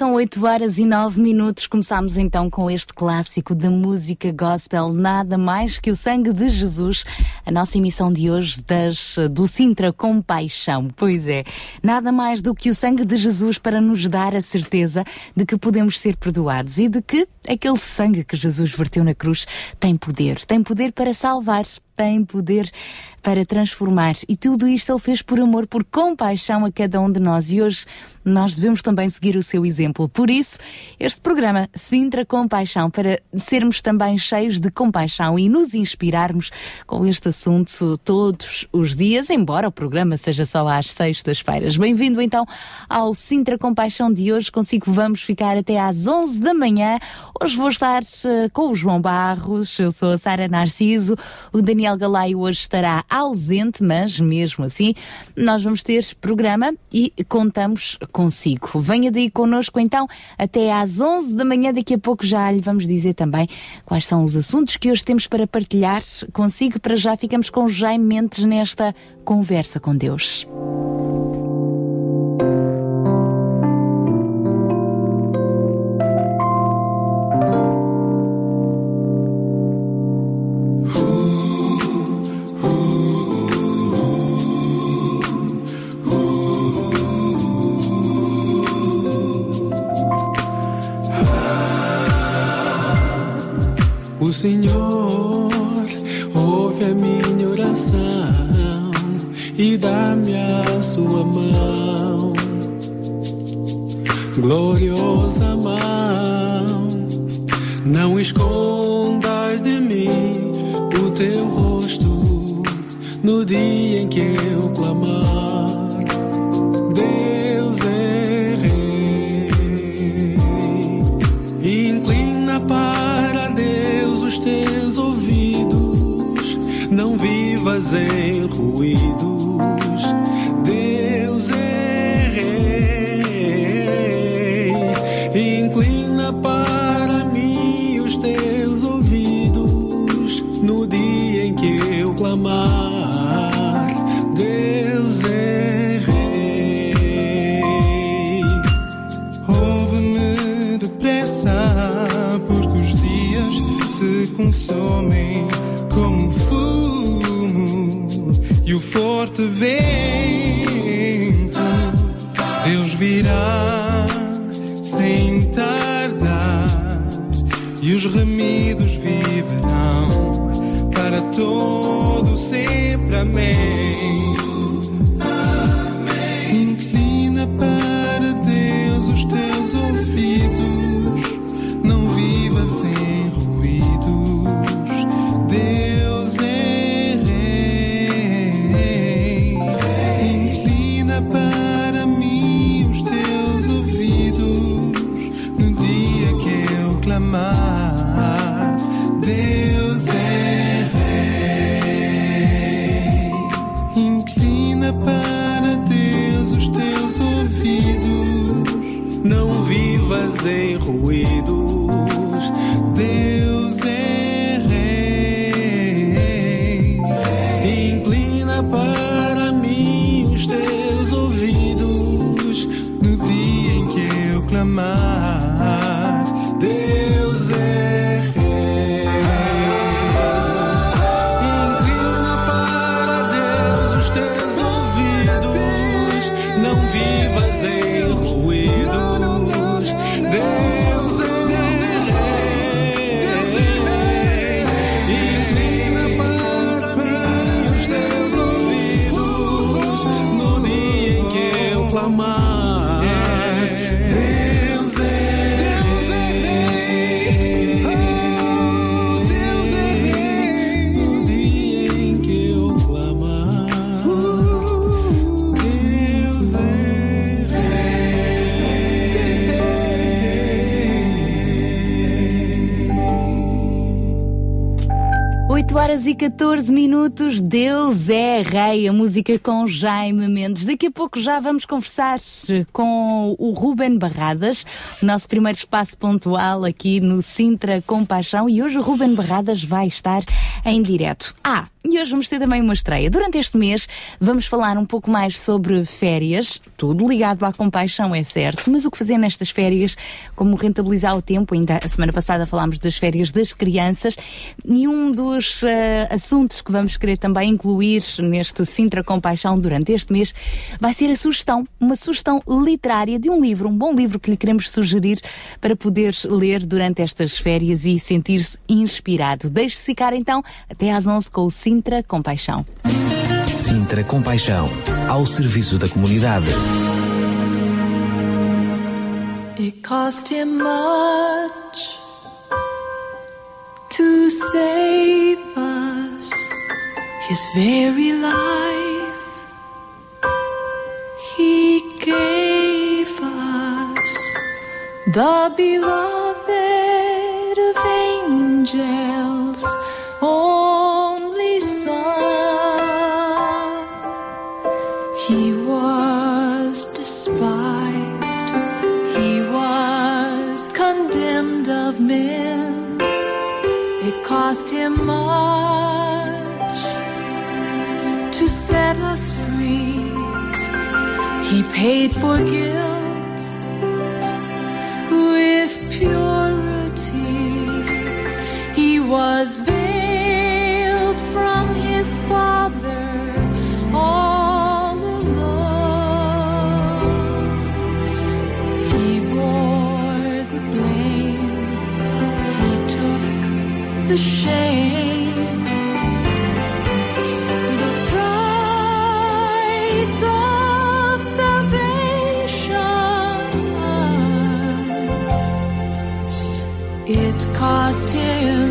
São 8 horas e 9 minutos. Começamos então com este clássico da música gospel, nada mais que o sangue de Jesus. A nossa emissão de hoje das, do Sintra Compaixão. Pois é, nada mais do que o sangue de Jesus para nos dar a certeza de que podemos ser perdoados e de que aquele sangue que Jesus verteu na cruz tem poder. Tem poder para salvar, tem poder para transformar. E tudo isto ele fez por amor, por compaixão a cada um de nós. E hoje nós devemos também seguir o seu exemplo. Por isso, este programa Sintra Compaixão, para sermos também cheios de compaixão e nos inspirarmos com este assunto todos os dias, embora o programa seja só às sextas-feiras. Bem-vindo então ao Sintra Compaixão de hoje. Consigo vamos ficar até às 11 da manhã. Hoje vou estar eh, com o João Barros, eu sou a Sara Narciso, o Daniel Galaio hoje estará ausente, mas mesmo assim nós vamos ter programa e contamos consigo. Venha daí connosco então até às 11 da manhã, daqui a pouco já lhe vamos dizer também quais são os assuntos que hoje temos para partilhar consigo. Para já ficamos com Jaime Mendes nesta conversa com Deus. Gloriosa mão. Não escondas de mim o teu rosto no dia em que eu clamar. Deus é rei. Inclina para Deus os teus ouvidos, não vivas em ruídos. este vento, Deus virá sem tardar e os remidos viverão para todo sempre. Amém. Vivas 14 minutos, Deus é Rei, a música com Jaime Mendes. Daqui a pouco já vamos conversar com o Ruben Barradas, nosso primeiro espaço pontual aqui no Sintra Compaixão. E hoje o Ruben Barradas vai estar em direto. Ah, e hoje vamos ter também uma estreia. Durante este mês vamos falar um pouco mais sobre férias, tudo ligado à compaixão, é certo, mas o que fazer nestas férias, como rentabilizar o tempo. Ainda a semana passada falámos das férias das crianças e um dos eh, assuntos que vamos querer também incluir neste Sintra Compaixão durante este mês vai ser a sugestão, uma sugestão literária de um livro, um bom livro que lhe queremos sugerir para poder ler durante estas férias e sentir-se inspirado. Deixe-se ficar então até às 11 com o Sintra Compaixão. Sintra Compaixão, ao serviço da comunidade. It cost him much to save us, his very life. He gave us the beloved of angels, only men. It cost him much to set us free. He paid for guilt with purity. He was veiled from his Father the shame. The price of salvation. It cost him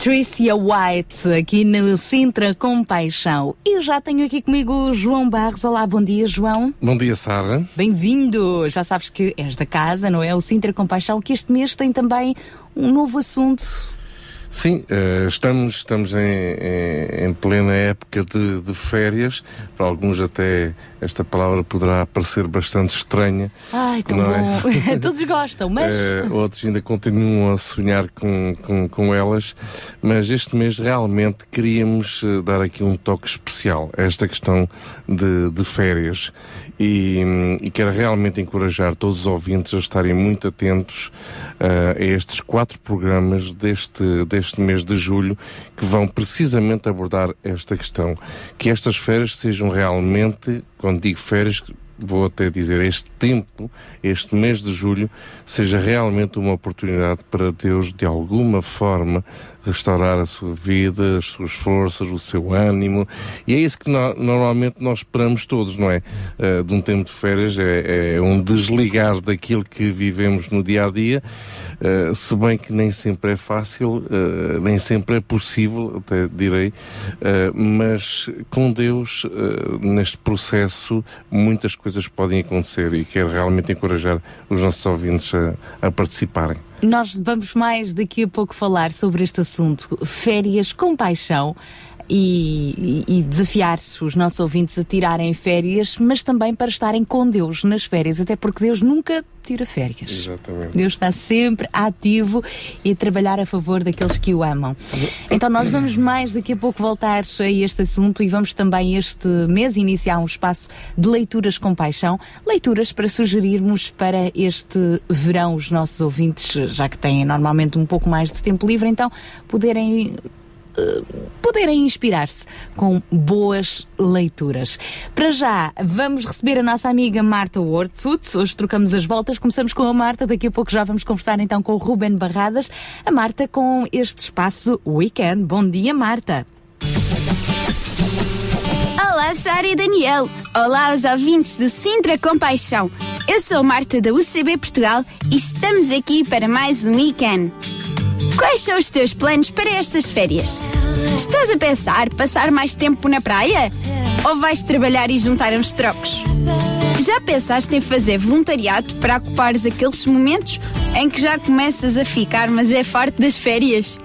Patricia White, aqui no Sintra Compaixão. E já tenho aqui comigo o João Barros. Olá, bom dia, João. Bom dia, Sara. Bem-vindo! Já sabes que és da casa, não é? O Sintra Compaixão, que este mês tem também um novo assunto. Sim, eh, estamos, estamos em, em- plena época de, de férias. Para alguns até esta palavra poderá parecer bastante estranha. Ai, tão Não bom. é? Todos gostam, mas. Eh, outros ainda continuam a sonhar com, com, com elas, mas este mês realmente queríamos eh, dar aqui um toque especial a esta questão de, de férias e, e quero realmente encorajar todos os ouvintes a estarem muito atentos eh, a estes quatro programas deste, deste mês de julho que vão precisamente abordar esta questão. Que estas férias sejam realmente, quando digo férias, vou até dizer, este tempo, este mês de julho, seja realmente uma oportunidade para Deus, de alguma forma, restaurar a sua vida, as suas forças, o seu ânimo. E é isso que no- normalmente nós esperamos todos, não é? Eh, de um tempo de férias, é, é um desligar daquilo que vivemos no dia a dia, eh, se bem que nem sempre é fácil, eh, nem sempre é possível, até direi, mas com Deus, neste processo, muitas coisas podem acontecer e quero realmente encorajar os nossos ouvintes a, a participarem. Nós vamos mais daqui a pouco falar sobre este assunto, férias com paixão. E, e- e desafiar os nossos ouvintes a tirarem férias, mas também para estarem com Deus nas férias, até porque Deus nunca tira férias. Exatamente. Deus está sempre ativo e a trabalhar a favor daqueles que o amam. Então nós vamos mais daqui a pouco voltar a este assunto e vamos também este mês iniciar um espaço de leituras com paixão, leituras para sugerirmos para este verão os nossos ouvintes, já que têm normalmente um pouco mais de tempo livre, então poderem poderem inspirar-se com boas leituras. Para já, vamos receber a nossa amiga Marta Wortzut. Hoje trocamos as voltas. Começamos com a Marta, daqui a pouco já vamos conversar então com o Ruben Barradas. A Marta com este espaço Weekend. Bom dia, Marta. Olá, Sara e Daniel. Olá aos ouvintes do Sintra Compaixão. Eu sou Marta da UCB Portugal e estamos aqui para mais um weekend. Quais são os teus planos para estas férias? Estás a pensar passar mais tempo na praia? Ou vais trabalhar e juntar uns trocos? Já pensaste em fazer voluntariado para ocupares aqueles momentos em que já começas a ficar, mas é farto das férias?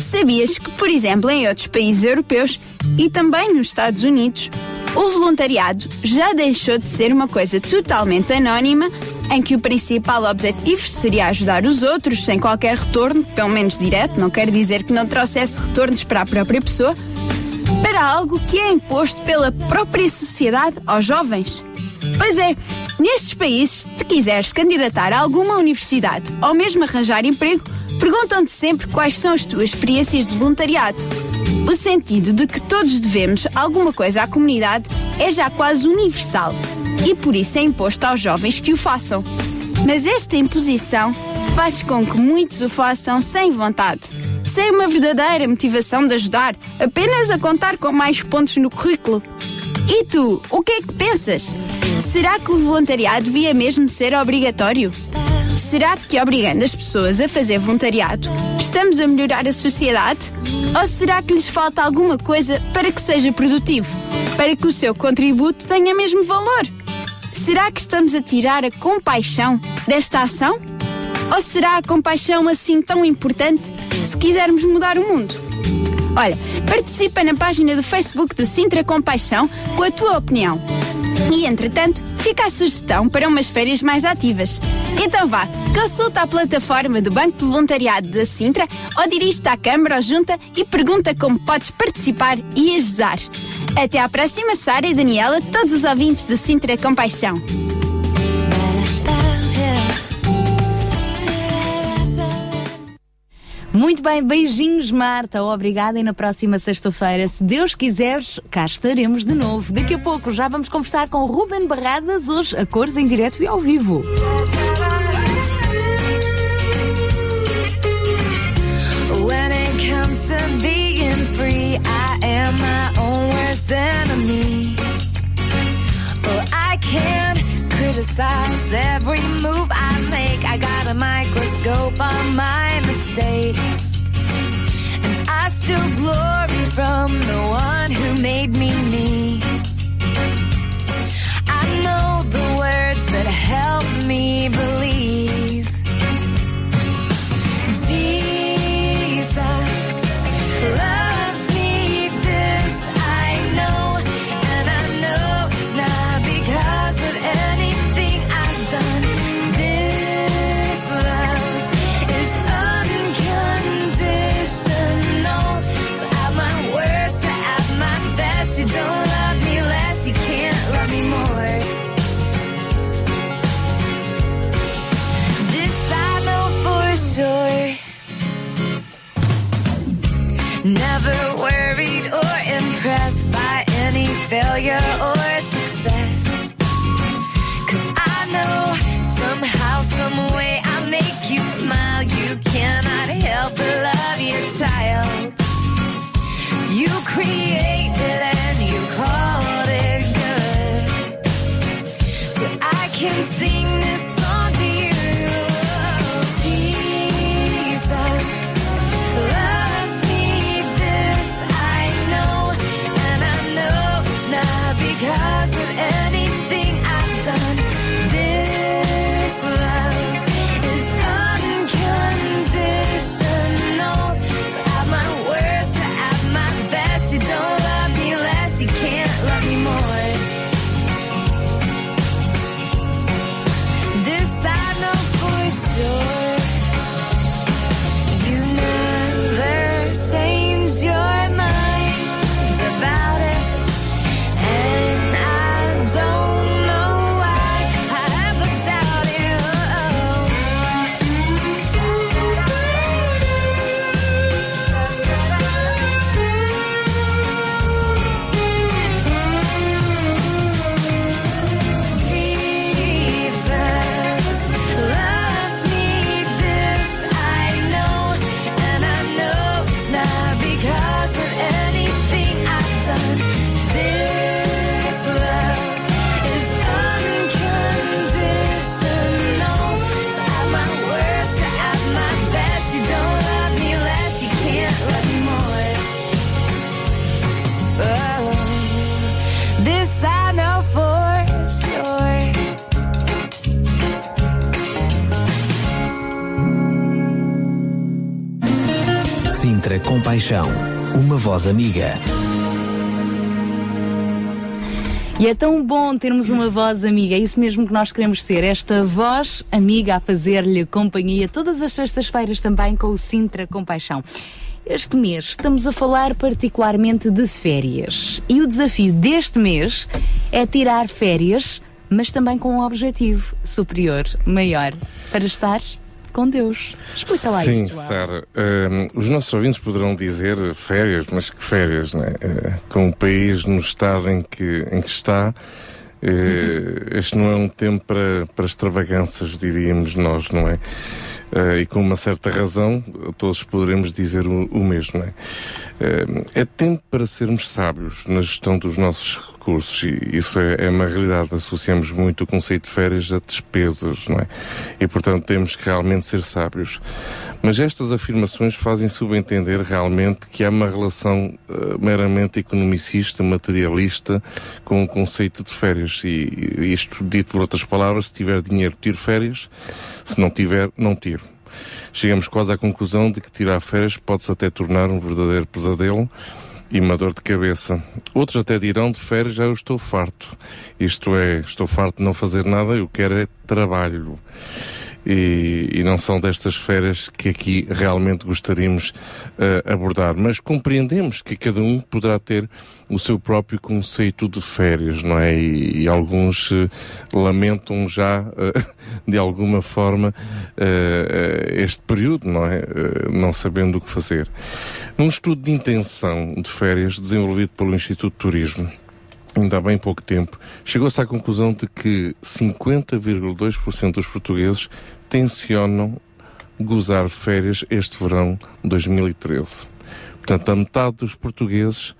Sabias que, por exemplo, em outros países europeus e também nos Estados Unidos, o voluntariado já deixou de ser uma coisa totalmente anónima, em que o principal objetivo seria ajudar os outros sem qualquer retorno, pelo menos direto, não quer dizer que não trouxesse retornos para a própria pessoa, para algo que é imposto pela própria sociedade aos jovens. Pois é, nestes países, se quiseres candidatar a alguma universidade ou mesmo arranjar emprego, perguntam-te sempre quais são as tuas experiências de voluntariado. O sentido de que todos devemos alguma coisa à comunidade é já quase universal e por isso é imposto aos jovens que o façam. Mas esta imposição faz com que muitos o façam sem vontade, sem uma verdadeira motivação de ajudar, apenas a contar com mais pontos no currículo. E tu, o que é que pensas? Será que o voluntariado devia mesmo ser obrigatório? Será que obrigando as pessoas a fazer voluntariado estamos a melhorar a sociedade? Ou será que lhes falta alguma coisa para que seja produtivo? Para que o seu contributo tenha mesmo valor? Será que estamos a tirar a compaixão desta ação? Ou será a compaixão assim tão importante se quisermos mudar o mundo? Olha, participa na página do Facebook do Sintra Compaixão com a tua opinião. E entretanto, fica a sugestão para umas férias mais ativas. Então vá, consulta a plataforma do Banco de Voluntariado da Sintra ou dirige-te à Câmara ou Junta e pergunta como podes participar e ajudar. Até à próxima, Sara e Daniela, todos os ouvintes do Sintra Compaixão. Muito bem, beijinhos, Marta. Obrigada. E na próxima sexta-feira, se Deus quiser, cá estaremos de novo. Daqui a pouco já vamos conversar com Ruben Barradas, hoje a cores em direto e ao vivo. When it comes to being free, I am my own criticize every move I make. I got a microscope on my mistakes. And I still glory from the one who made me me. I know the words, but help me believe. Voz amiga. E é tão bom termos uma voz amiga, é isso mesmo que nós queremos ser, esta voz amiga a fazer-lhe companhia todas as sextas-feiras também com o Sintra Compaixão. Este mês estamos a falar particularmente de férias e o desafio deste mês é tirar férias, mas também com um objetivo superior, maior, para estar com Deus. Explica lá Sim, isto. João. Sara. hum, os nossos ouvintes poderão dizer eh, férias, mas que férias, não é? Eh, com o país no estado em que, em que está, eh, este não é um tempo para, para extravagâncias, diríamos nós, não é? E com uma certa razão, todos poderemos dizer o, o mesmo, não é? É tempo para sermos sábios na gestão dos nossos recursos e isso é, é uma realidade. Associamos muito o conceito de férias a despesas, não é? E portanto temos que realmente ser sábios. Mas estas afirmações fazem subentender realmente que há uma relação uh, meramente economicista, materialista com o conceito de férias. E, e isto dito por outras palavras, se tiver dinheiro, tiro férias, se não tiver, não tiro chegamos quase à conclusão de que tirar férias pode-se até tornar um verdadeiro pesadelo e uma dor de cabeça. Outros até dirão de férias já eu estou farto. Isto é, estou farto de não fazer nada, eu quero é trabalho. E, e não são destas férias que aqui realmente gostaríamos uh, abordar. Mas compreendemos que cada um poderá ter o seu próprio conceito de férias, não é? E, e alguns uh, lamentam já, uh, de alguma forma, este período, não é? não sabendo o que fazer. Num estudo de intenção de férias desenvolvido pelo Instituto de Turismo, ainda há bem pouco tempo, chegou-se à conclusão de que 50,2% dos portugueses tencionam gozar férias este verão 2013. Portanto, a metade dos portugueses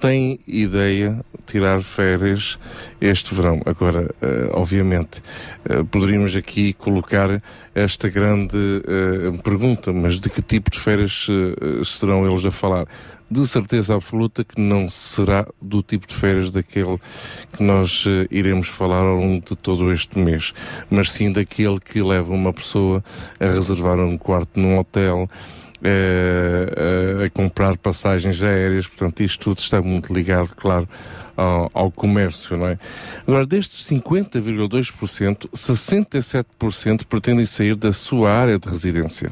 tem ideia de tirar férias este verão. Agora, uh, obviamente, uh, poderíamos aqui colocar esta grande uh, pergunta, mas de que tipo de férias serão eles a falar? de certeza absoluta que não será do tipo de férias daquele que nós iremos falar ao longo de todo este mês, mas sim daquele que leva uma pessoa a reservar um quarto num hotel, uh, uh, a comprar passagens aéreas, portanto, isto tudo está muito ligado, claro, ao, ao comércio, não é? Agora, destes 50,2%, 67% pretendem sair da sua área de residência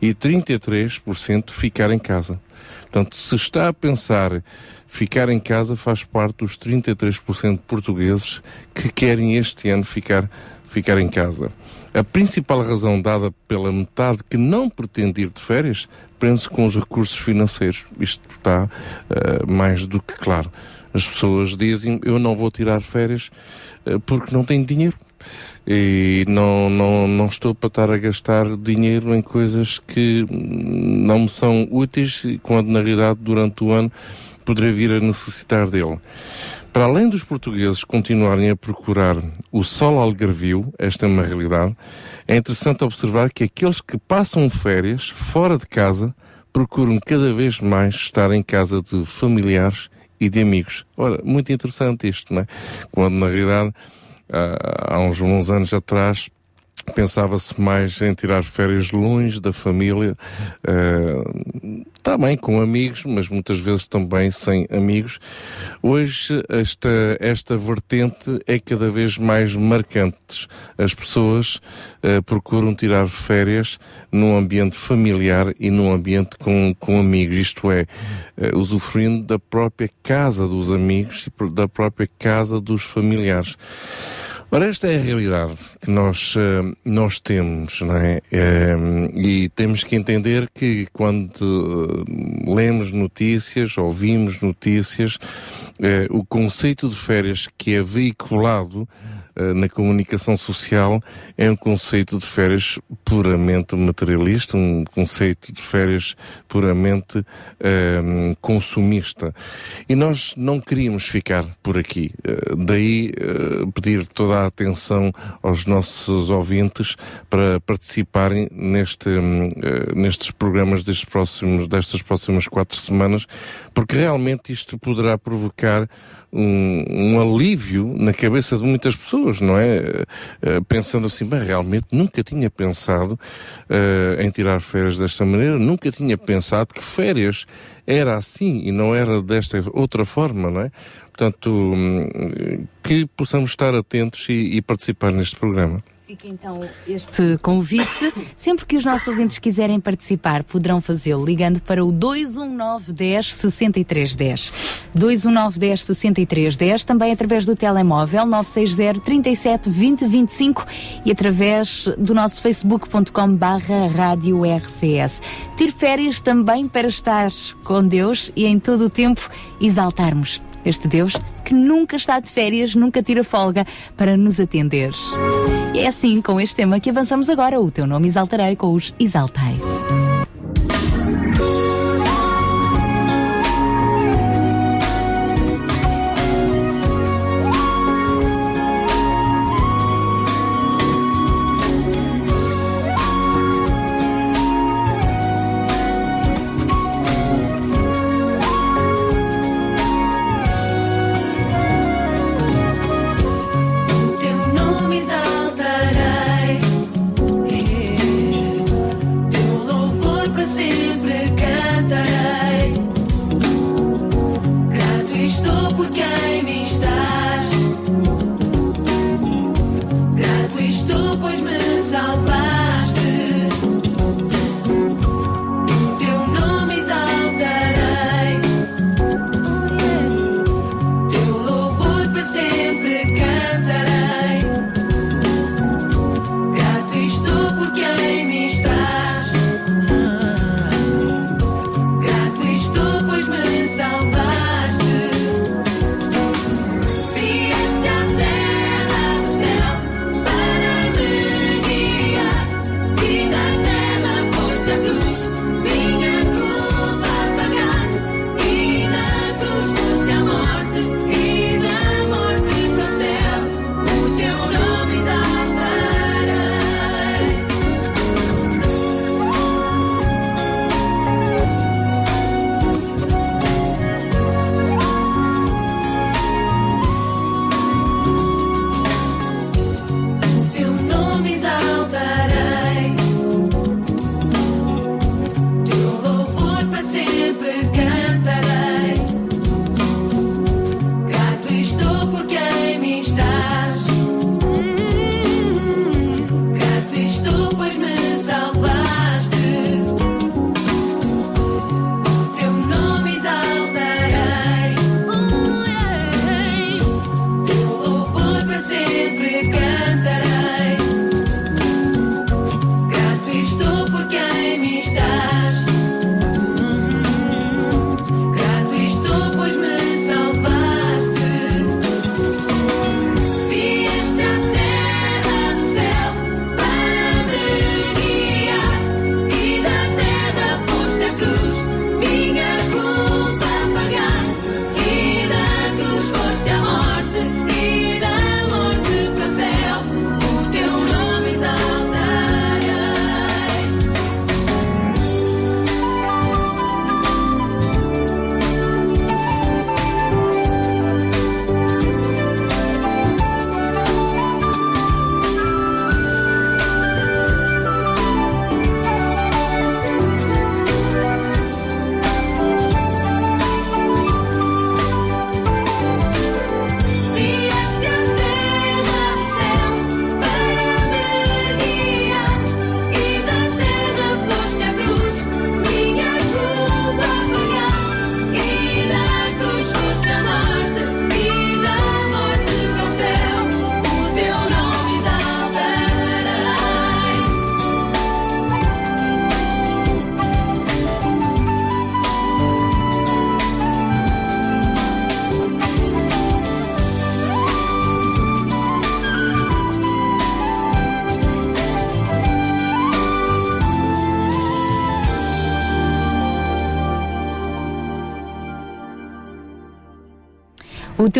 e 33% ficar em casa. Portanto, se está a pensar ficar em casa, faz parte dos 33% de portugueses que querem este ano ficar, ficar em casa. A principal razão dada pela metade que não pretende ir de férias prende-se com os recursos financeiros. Isto está uh, mais do que claro. As pessoas dizem, eu não vou tirar férias uh, porque não tenho dinheiro e não, não, não estou para estar a gastar dinheiro em coisas que não me são úteis, quando na realidade durante o ano poderei vir a necessitar dele. Para além dos portugueses continuarem a procurar o sol algarvio, esta é uma realidade, é interessante observar que aqueles que passam férias fora de casa procuram cada vez mais estar em casa de familiares e de amigos. Ora, muito interessante isto, não é? Quando na realidade há uns bons anos atrás pensava-se mais em tirar férias longe da família, uh, também com amigos, mas muitas vezes também sem amigos. Hoje esta, esta vertente é cada vez mais marcante. As pessoas uh, procuram tirar férias num ambiente familiar e num ambiente com, com amigos, isto é, uh, usufruindo da própria casa dos amigos e da própria casa dos familiares. Ora, esta é a realidade que nós, uh, nós temos, não é? Uh, e temos que entender que quando uh, lemos notícias, ouvimos notícias, o conceito de férias que é veiculado eh, na comunicação social é um conceito de férias puramente materialista, um conceito de férias puramente um, ehm, consumista. E nós não queríamos ficar por aqui. Uh, daí uh, pedir toda a atenção aos nossos ouvintes para participarem neste, uh, nestes programas destes próximos, destas próximas quatro semanas, porque realmente isto poderá provocar um, um, alívio na cabeça de muitas pessoas, não é? Uh, pensando assim, bem, realmente nunca tinha pensado uh, em tirar férias desta maneira, nunca tinha pensado que férias era assim e não era desta outra forma, não é? Portanto, um, que possamos estar atentos e, e participar neste programa. Fica então este convite. Sempre que os nossos ouvintes quiserem participar, poderão fazê-lo ligando para o 219 10 63 10. 219 10 63 10, também através do telemóvel 960 37 20 25 e através do nosso facebook.com barra rádio RCS. Ter férias também para estar com Deus e em todo o tempo exaltarmos este Deus que nunca está de férias, nunca tira folga para nos atender. E é assim, com este tema, que avançamos agora. O teu nome exaltarei com os Exaltai.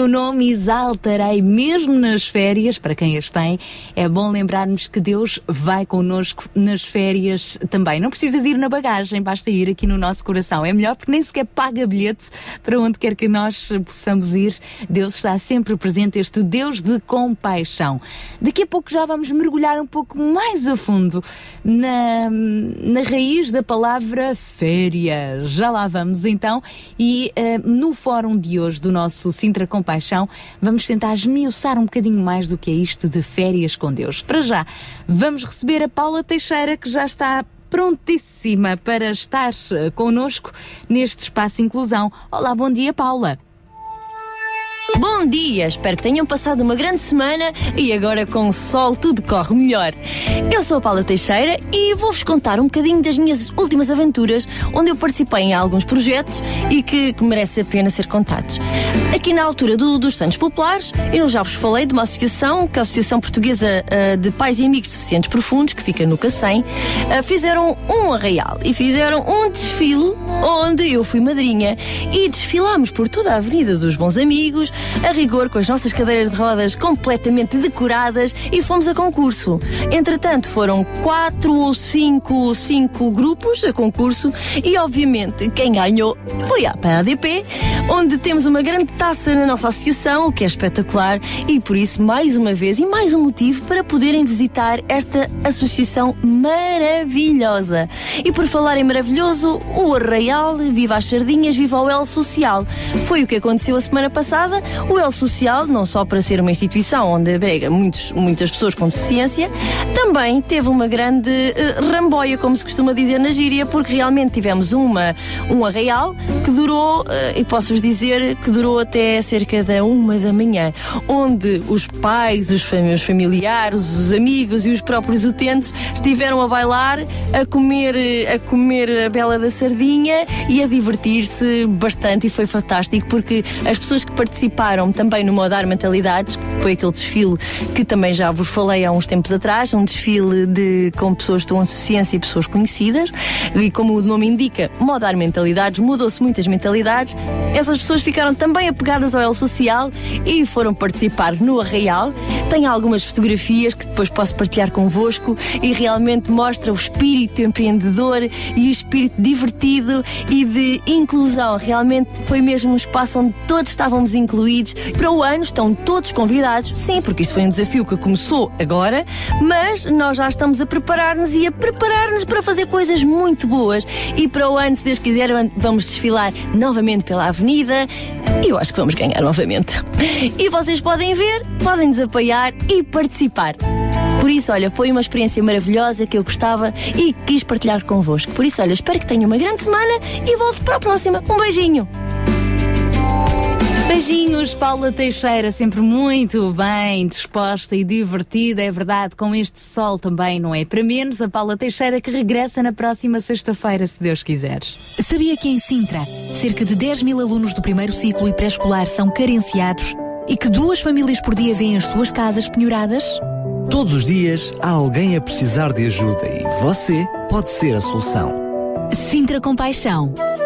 Teu nome exaltarei mesmo nas férias, para quem as tem. É bom lembrarmos que Deus vai connosco nas férias também. Não precisa de ir na bagagem, basta ir aqui no nosso coração. É melhor porque nem sequer paga bilhete para onde quer que nós possamos ir. Deus está sempre presente, este Deus de compaixão. Daqui a pouco já vamos mergulhar um pouco mais a fundo na, na raiz da palavra férias. Já lá vamos então. E eh, no fórum de hoje do nosso Sintra Compaixão, vamos tentar esmiuçar um bocadinho mais do que é isto de férias com Deus. Para já, vamos receber a Paula Teixeira, que já está prontíssima para estar eh, connosco neste espaço Inclusão. Olá, bom dia, Paula. Bom dia, espero que tenham passado uma grande semana e agora com o sol tudo corre melhor. Eu sou a Paula Teixeira e vou-vos contar um bocadinho das minhas últimas aventuras, onde eu participei em alguns projetos e que, que merece a pena ser contados. Aqui na altura do- dos Santos Populares, eu já vos falei de uma associação, que é a Associação Portuguesa ah, de Pais e Amigos Deficientes Profundos, que fica no Cacém, ah, fizeram um arraial e fizeram um desfile onde eu fui madrinha e desfilamos por toda a Avenida dos Bons Amigos, a rigor com as nossas cadeiras de rodas completamente decoradas e fomos a concurso. Entretanto, foram quatro ou cinco, cinco grupos a concurso e, obviamente, quem ganhou foi a PADP, onde temos uma grande taça na nossa associação, o que é espetacular, e por isso, mais uma vez, e mais um motivo para poderem visitar esta associação maravilhosa. E por falar em maravilhoso, o Arraial, viva as sardinhas, viva o El Social. Foi o que aconteceu a semana passada. O El Social, não só para ser uma instituição onde abrega muitos, muitas pessoas com deficiência, também teve uma grande eh, ramboia, como se costuma dizer na gíria, porque realmente tivemos uma, um arraial que durou, eh, e posso-vos dizer que durou até cerca da uma da manhã, onde os pais, os fami- os familiares, os amigos e os próprios utentes estiveram a bailar, a comer, a comer a bela da sardinha e a divertir-se bastante e foi fantástico porque as pessoas que participaram também no Modar Mentalidades, que foi aquele desfile que também já vos falei há uns tempos atrás, um desfile de, com pessoas de ciência e pessoas conhecidas, e como o nome indica, Modar Mentalidades, mudou-se muitas mentalidades, essas pessoas ficaram também apegadas ao El Social e foram participar no Arraial. Tenho algumas fotografias que depois posso partilhar convosco e realmente mostra o espírito empreendedor e o espírito divertido e de inclusão. Realmente foi mesmo um espaço onde todos estávamos incluídos. Para o ano estão todos convidados, sim, porque isto foi um desafio que começou agora, mas nós já estamos a preparar-nos e a preparar-nos para fazer coisas muito boas. E para o ano, se Deus quiser, vamos desfilar novamente pela Avenida e eu acho que vamos ganhar novamente. E vocês podem ver, podem nos apoiar e participar. Por isso, olha, foi uma experiência maravilhosa que eu gostava e quis partilhar convosco. Por isso, olha, espero que tenham uma grande semana e volto para a próxima. Um beijinho! Beijinhos, Paula Teixeira, sempre muito bem disposta e divertida, é verdade, com este sol também, não é? Para menos, a Paula Teixeira que regressa na próxima sexta-feira, se Deus quiser. Sabia que em Sintra, cerca de 10 mil alunos do primeiro ciclo e pré-escolar são carenciados e que duas famílias por dia vêm as suas casas penhoradas? Todos os dias há alguém a precisar de ajuda e você pode ser a solução. Sintra Compaixão,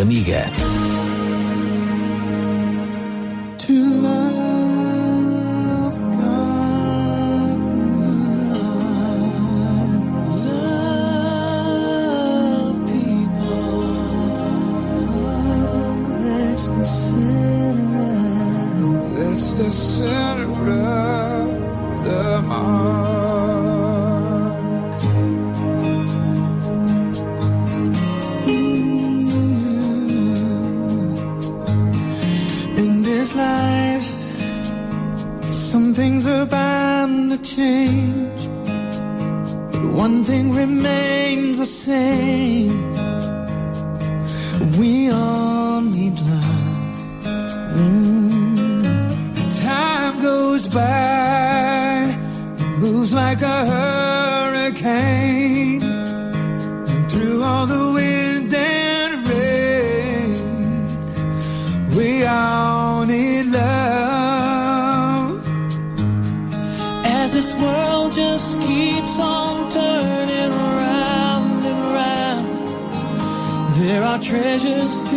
amiga. treasures.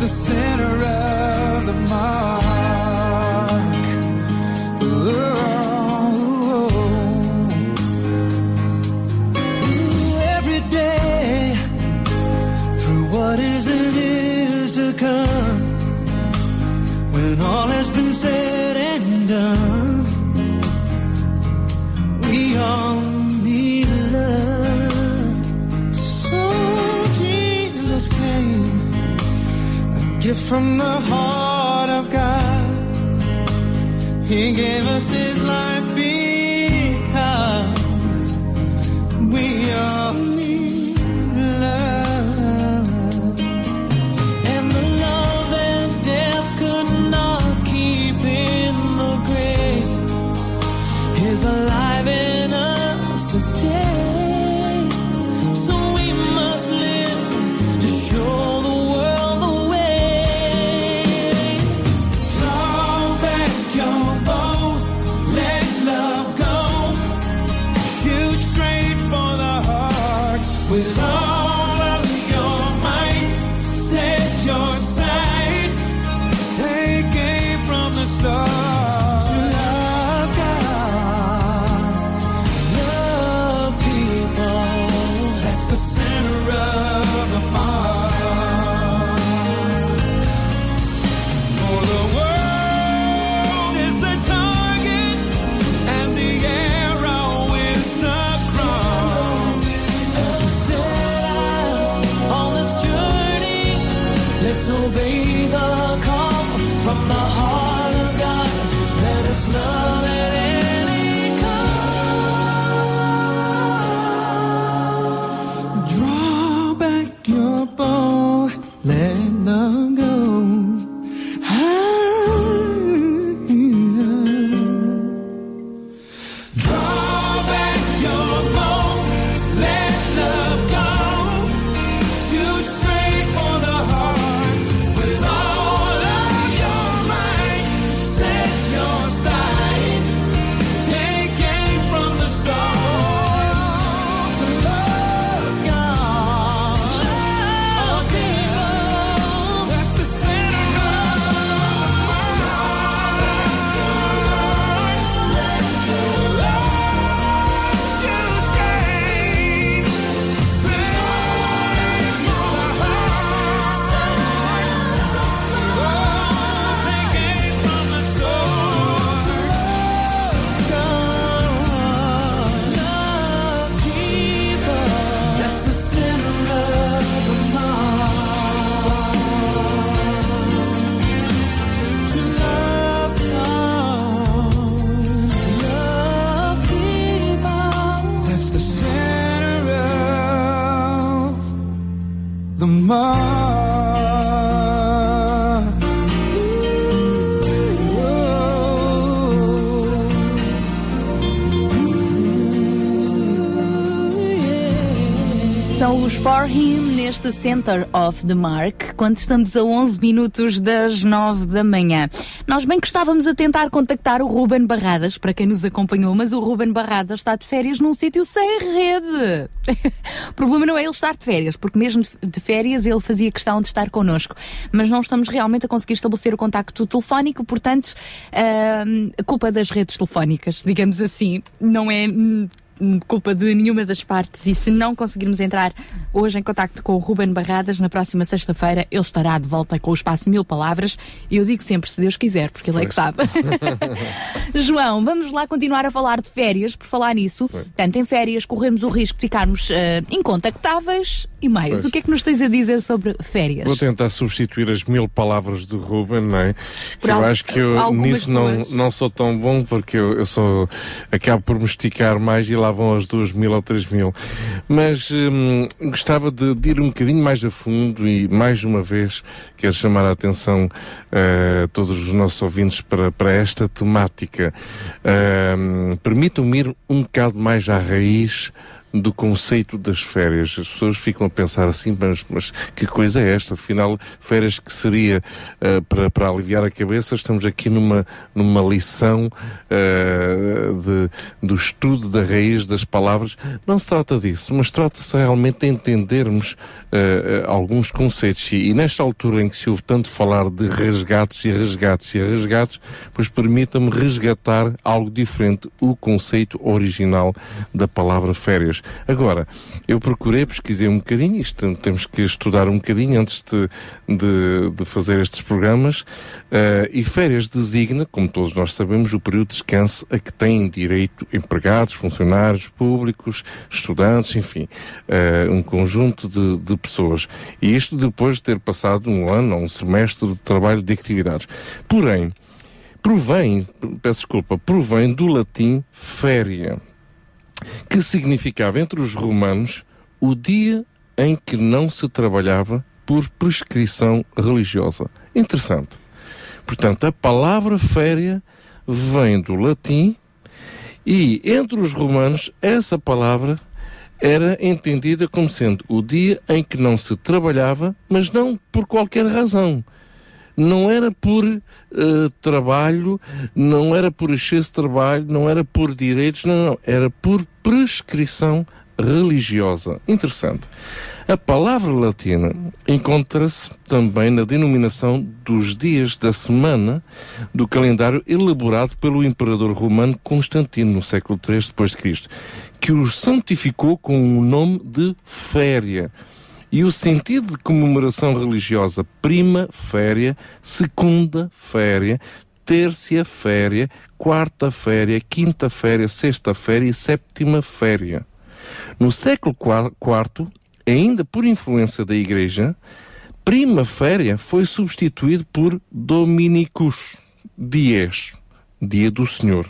the center of from the heart of God. He gave us Center of the Mark, quando estamos a 11 minutos das 9 da manhã. Nós bem que estávamos a tentar contactar o Ruben Barradas, para quem nos acompanhou, mas o Ruben Barradas está de férias num sítio sem rede. o problema não é ele estar de férias, porque mesmo de férias ele fazia questão de estar connosco. Mas não estamos realmente a conseguir estabelecer o contacto telefónico, portanto, a culpa das redes telefónicas, digamos assim, não é culpa de nenhuma das partes e se não conseguirmos entrar hoje em contacto com o Ruben Barradas, na próxima sexta-feira ele estará de volta com o espaço Mil Palavras e eu digo sempre, se Deus quiser, porque ele é que sabe. João, vamos lá continuar a falar de férias, por falar nisso. Portanto, em férias corremos o risco de ficarmos eh, incontactáveis e mais. Pois. O que é que nos tens a dizer sobre férias? Vou tentar substituir as mil palavras do Ruben, não é? Por eu al- acho que eu nisso não, não sou tão bom porque eu, eu sou acabo por me esticar mais e lá vão as duas mil ou três mil. Mas hum, gostava de, de ir um bocadinho mais a fundo e mais uma vez quero chamar a atenção a todos os nossos ouvintes para, para esta temática. Hum, Permitam-me ir um bocado mais à raiz do conceito das férias. As pessoas ficam a pensar assim, mas, mas que coisa é esta? Afinal, férias que seria ah, para, para aliviar a cabeça, estamos aqui numa, numa lição ah, de, do estudo da raiz das palavras. Não se trata disso, mas trata-se realmente de entendermos ah, alguns conceitos. E, e nesta altura em que se ouve tanto falar de resgates e resgates e resgates, pois permita-me resgatar algo diferente, o conceito original da palavra férias. Agora, eu procurei, pesquisei um bocadinho, isto temos que estudar um bocadinho antes de, de, de fazer estes programas, eh, e férias designa, como todos nós sabemos, o período de descanso a que têm direito empregados, funcionários públicos, estudantes, enfim, eh, um conjunto de, de pessoas. E isto depois de ter passado um ano ou um semestre de trabalho de atividades. Porém, provém, peço desculpa, provém do latim féria, que significava entre os romanos o dia em que não se trabalhava por prescrição religiosa. Interessante. Portanto, a palavra féria vem do latim e entre os romanos essa palavra era entendida como sendo o dia em que não se trabalhava, mas não por qualquer razão. Não era por eh, trabalho, não era por excesso de trabalho, não era por direitos, não, não. Era por prescrição religiosa. Interessante. A palavra latina encontra-se também na denominação dos dias da semana do calendário elaborado pelo imperador romano Constantino no século III Cristo, que os santificou com o nome de féria. E o sentido de comemoração religiosa prima féria, segunda féria, tercia féria, quarta féria, quinta féria, sexta féria e sétima féria. No século IV, ainda por influência da Igreja, prima féria foi substituído por Dominicus, dies, dia do Senhor.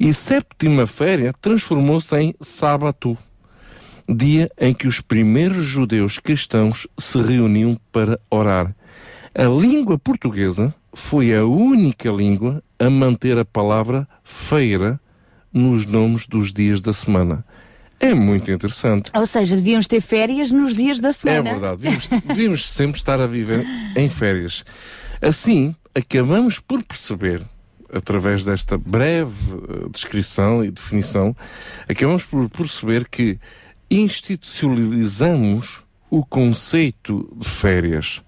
E sétima féria transformou-se em sábado, dia em que os primeiros judeus cristãos se reuniam para orar. A língua portuguesa foi a única língua a manter a palavra feira nos nomes dos dias da semana. É muito interessante. Ou seja, devíamos ter férias nos dias da É semana. verdade, devíamos, devíamos sempre estar a viver em férias. Assim, acabamos por perceber, através desta breve eh, descrição e definição, acabamos por perceber que institucionalizamos o conceito de férias,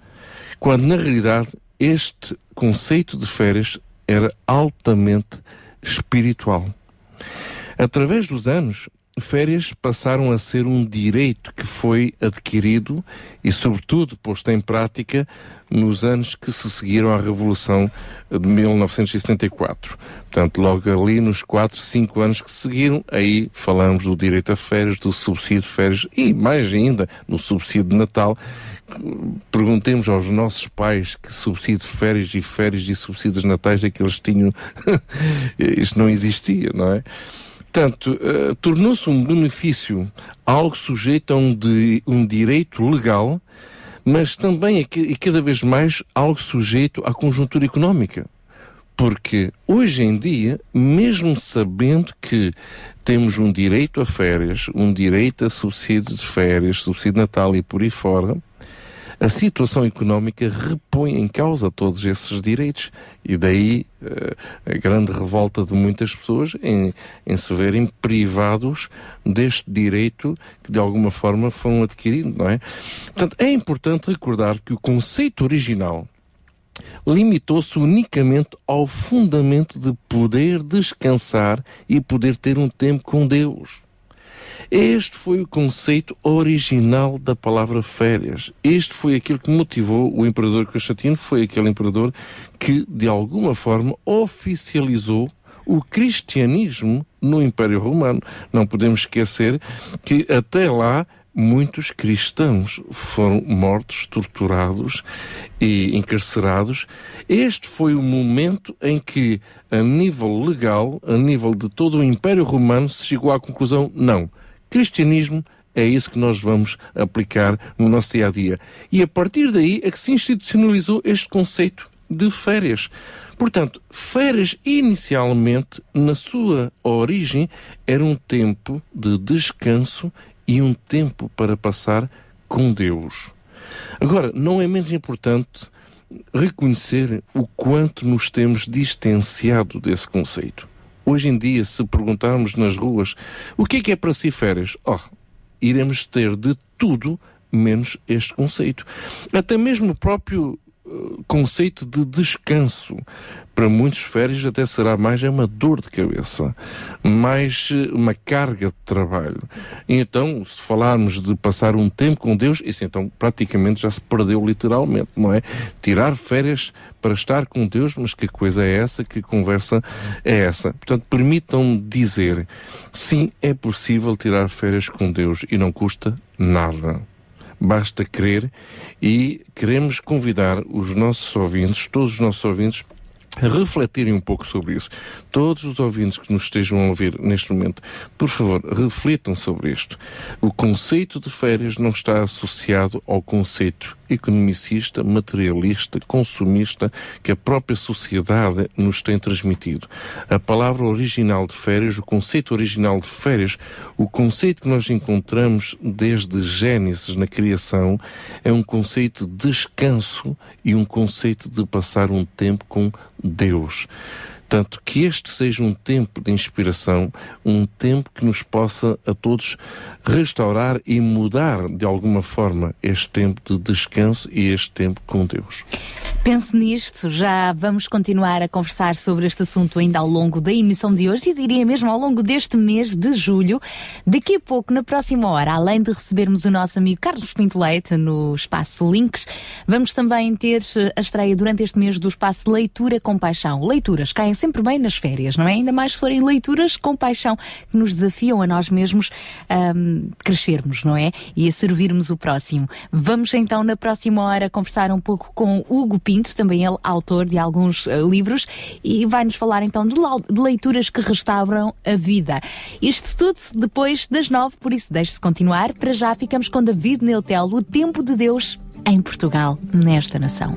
quando na realidade este conceito de férias era altamente espiritual. Através dos anos, férias passaram a ser um direito que foi adquirido e, sobretudo, posto em prática nos anos que se seguiram à Revolução de 1974. Portanto, logo ali nos 4, 5 anos que seguiram, aí falamos do direito a férias, do subsídio de férias e, mais ainda, no subsídio de Natal. Perguntemos aos nossos pais que subsídio de férias e férias e subsídios de natais é que eles tinham. Isto não existia, não é? Portanto, eh, tornou-se um benefício algo sujeito a um, di- um direito legal, mas também é e cada vez mais algo sujeito à conjuntura económica. Porque hoje em dia, mesmo sabendo que temos um direito a férias, um direito a subsídio de férias, subsídio de Natal e por aí fora, a situação económica repõe em causa todos esses direitos. E daí eh, a grande revolta de muitas pessoas em, em se verem privados deste direito que de alguma forma foram adquiridos, não é? Portanto, é importante recordar que o conceito original limitou-se unicamente ao fundamento de poder descansar e poder ter um tempo com Deus. Este foi o conceito original da palavra férias. Este foi aquilo que motivou o imperador Constantino, foi aquele imperador que, de alguma forma, oficializou o cristianismo no Império Romano. Não podemos esquecer que até lá muitos cristãos foram mortos, torturados e encarcerados. Este foi o momento em que, a nível legal, a nível de todo o Império Romano, se chegou à conclusão: não, cristianismo é isso que nós vamos aplicar no nosso dia a dia. E a partir daí é que se institucionalizou este conceito de férias. Portanto, férias inicialmente, na sua origem, era um tempo de descanso e um tempo para passar com Deus. Agora, não é menos importante reconhecer o quanto nos temos distanciado desse conceito. Hoje em dia, se perguntarmos nas ruas o que é que é para si férias, oh, iremos ter de tudo menos este conceito. Até mesmo o próprio conceito de descanso. Para muitos férias até será mais uma dor de cabeça, mais eh, uma carga de trabalho. E então, se falarmos de passar um tempo com Deus, isso então praticamente já se perdeu literalmente, não é? Tirar férias para estar com Deus, mas que coisa é essa? Que conversa é essa? Portanto, permitam-me dizer, sim, é possível tirar férias com Deus e não custa nada basta crer e queremos convidar os nossos ouvintes, todos os nossos ouvintes, refletirem um pouco sobre isso. Todos os ouvintes que nos estejam a ouvir neste momento, por favor, reflitam sobre isto. O conceito de férias não está associado ao conceito economicista, materialista, consumista que a própria sociedade nos tem transmitido. A palavra original de férias, o conceito original de férias, o conceito que nós encontramos desde Gênesis na criação, é um conceito de descanso e um conceito de passar um tempo com Deus. Tanto que este seja um tempo de inspiração, um tempo que nos possa a todos restaurar e mudar de alguma forma este tempo de descanso e este tempo com Deus. Pense nisto, já vamos continuar a conversar sobre este assunto ainda ao longo da emissão de hoje e diria mesmo ao longo deste mês de julho. Daqui a pouco, na próxima hora, além de recebermos o nosso amigo Carlos Pinto Leite no espaço Links, vamos também ter a estreia durante este mês do espaço Leitura com Paixão. Leituras sempre bem nas férias, não é? Ainda mais se forem leituras com paixão que nos desafiam a nós mesmos ahm, crescermos, não é? E a servirmos o próximo. Vamos então na próxima hora conversar um pouco com Hugo Pinto, também ele autor de alguns eh, livros, e vai-nos falar então de, de leituras que restauram a vida. Isto tudo depois das nove, por isso deixe-se continuar. Para já ficamos com David Neutelo, o tempo de Deus em Portugal, nesta nação.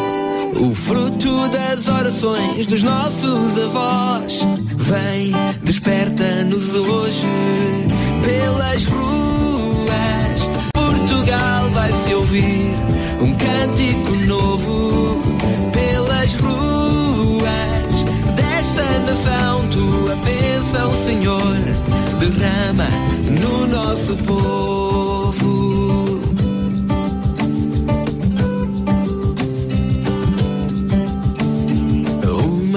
O fruto das orações dos nossos avós. Vem, desperta-nos hoje Pelas ruas. Portugal vai se ouvir Um cântico novo Pelas ruas. Desta nação Tua bênção, Senhor Derrama no nosso povo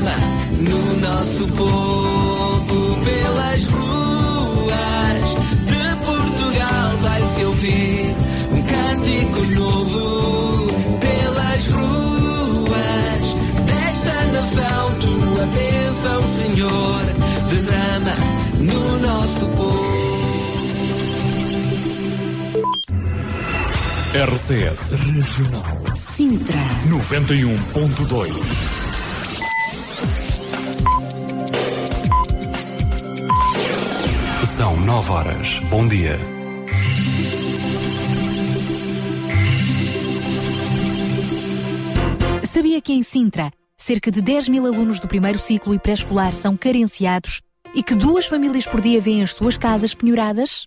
derrama no nosso povo pelas ruas de Portugal. Vai-se ouvir um cântico novo pelas ruas desta nação. Tua bênção, Senhor, derrama no nosso povo. RCS Regional Sintra. 91.2 9 horas. Bom dia. Sabia que em Sintra, cerca de 10 mil alunos do primeiro ciclo e pré-escolar são carenciados e que duas famílias por dia vêm as suas casas penhoradas?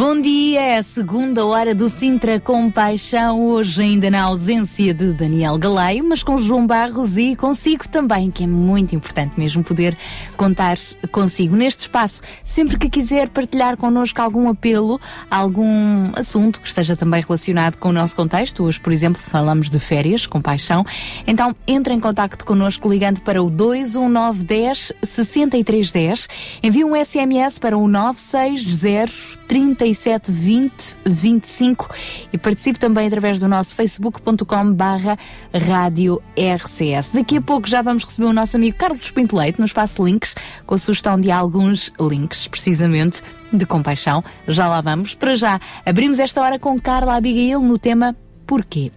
Bom dia, é a segunda hora do Sintra com Paixão, hoje ainda na ausência de Daniel Galaio, mas com João Barros e consigo também, que é muito importante mesmo poder contar consigo neste espaço. Sempre que quiser partilhar connosco algum apelo, algum assunto que esteja também relacionado com o nosso contexto, hoje, por exemplo, falamos de férias com Paixão, então entre em contacto connosco ligando para o 21910 6310, envie um SMS para o 960 37 20 25 e participe também através do nosso facebook.com barra rádio RCS. Daqui a pouco já vamos receber o nosso amigo Carlos Pinto Leite no espaço links com a sugestão de alguns links, precisamente de compaixão. Já lá vamos. Para já, abrimos esta hora com Carla Abigail no tema Porquê?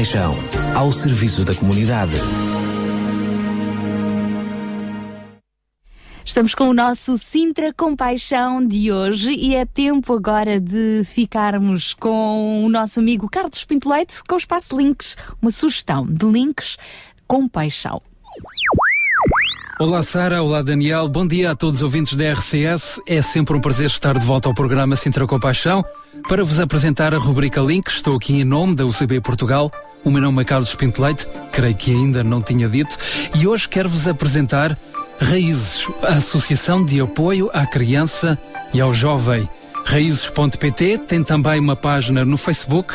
Compaixão, ao serviço da comunidade. Estamos com o nosso Sintra Compaixão de hoje e é tempo agora de ficarmos com o nosso amigo Carlos Pinto Leite com o Espaço Links, uma sugestão de links Compaixão. Olá Sara, olá Daniel, bom dia a todos os ouvintes da RCS. É sempre um prazer estar de volta ao programa Sintra Compaixão para vos apresentar a rubrica Links. Estou aqui em nome da UCB Portugal. O meu nome é Carlos Pinto Leite, creio que ainda não tinha dito, e hoje quero-vos apresentar Raízes, a Associação de Apoio à Criança e ao Jovem. Raízes.pt tem também uma página no Facebook.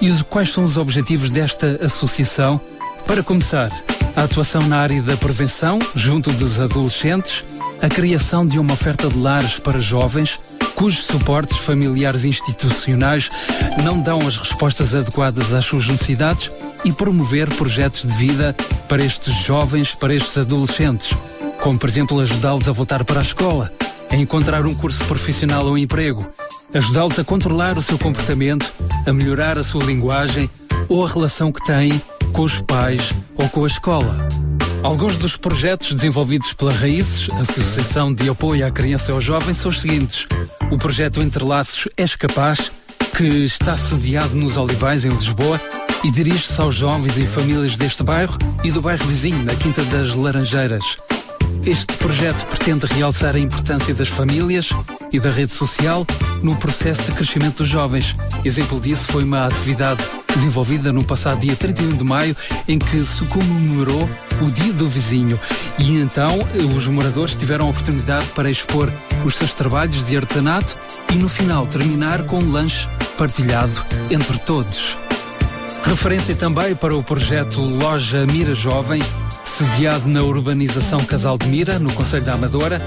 E quais são os objetivos desta associação? Para começar, a atuação na área da prevenção junto dos adolescentes, a criação de uma oferta de lares para jovens cujos suportes familiares institucionais não dão as respostas adequadas às suas necessidades e promover projetos de vida para estes jovens, para estes adolescentes, como por exemplo ajudá-los a voltar para a escola, a encontrar um curso profissional ou emprego, ajudá-los a controlar o seu comportamento, a melhorar a sua linguagem ou a relação que têm com os pais ou com a escola. Alguns dos projetos desenvolvidos pela Raízes, Associação de Apoio à Criança e ao Jovem, são os seguintes. O projeto Entrelaços És Capaz, que está sediado nos Olivais, em Lisboa, e dirige-se aos jovens e famílias deste bairro e do bairro vizinho, na Quinta das Laranjeiras. Este projeto pretende realçar a importância das famílias e da rede social no processo de crescimento dos jovens. Exemplo disso foi uma atividade desenvolvida no passado dia 31 de maio, em que se comemorou o Dia do Vizinho. E então os moradores tiveram a oportunidade para expor os seus trabalhos de artesanato e no final terminar com um lanche partilhado entre todos. Referência também para o projeto Loja Mira Jovem, sediado na urbanização Casal de Mira, no Conselho da Amadora,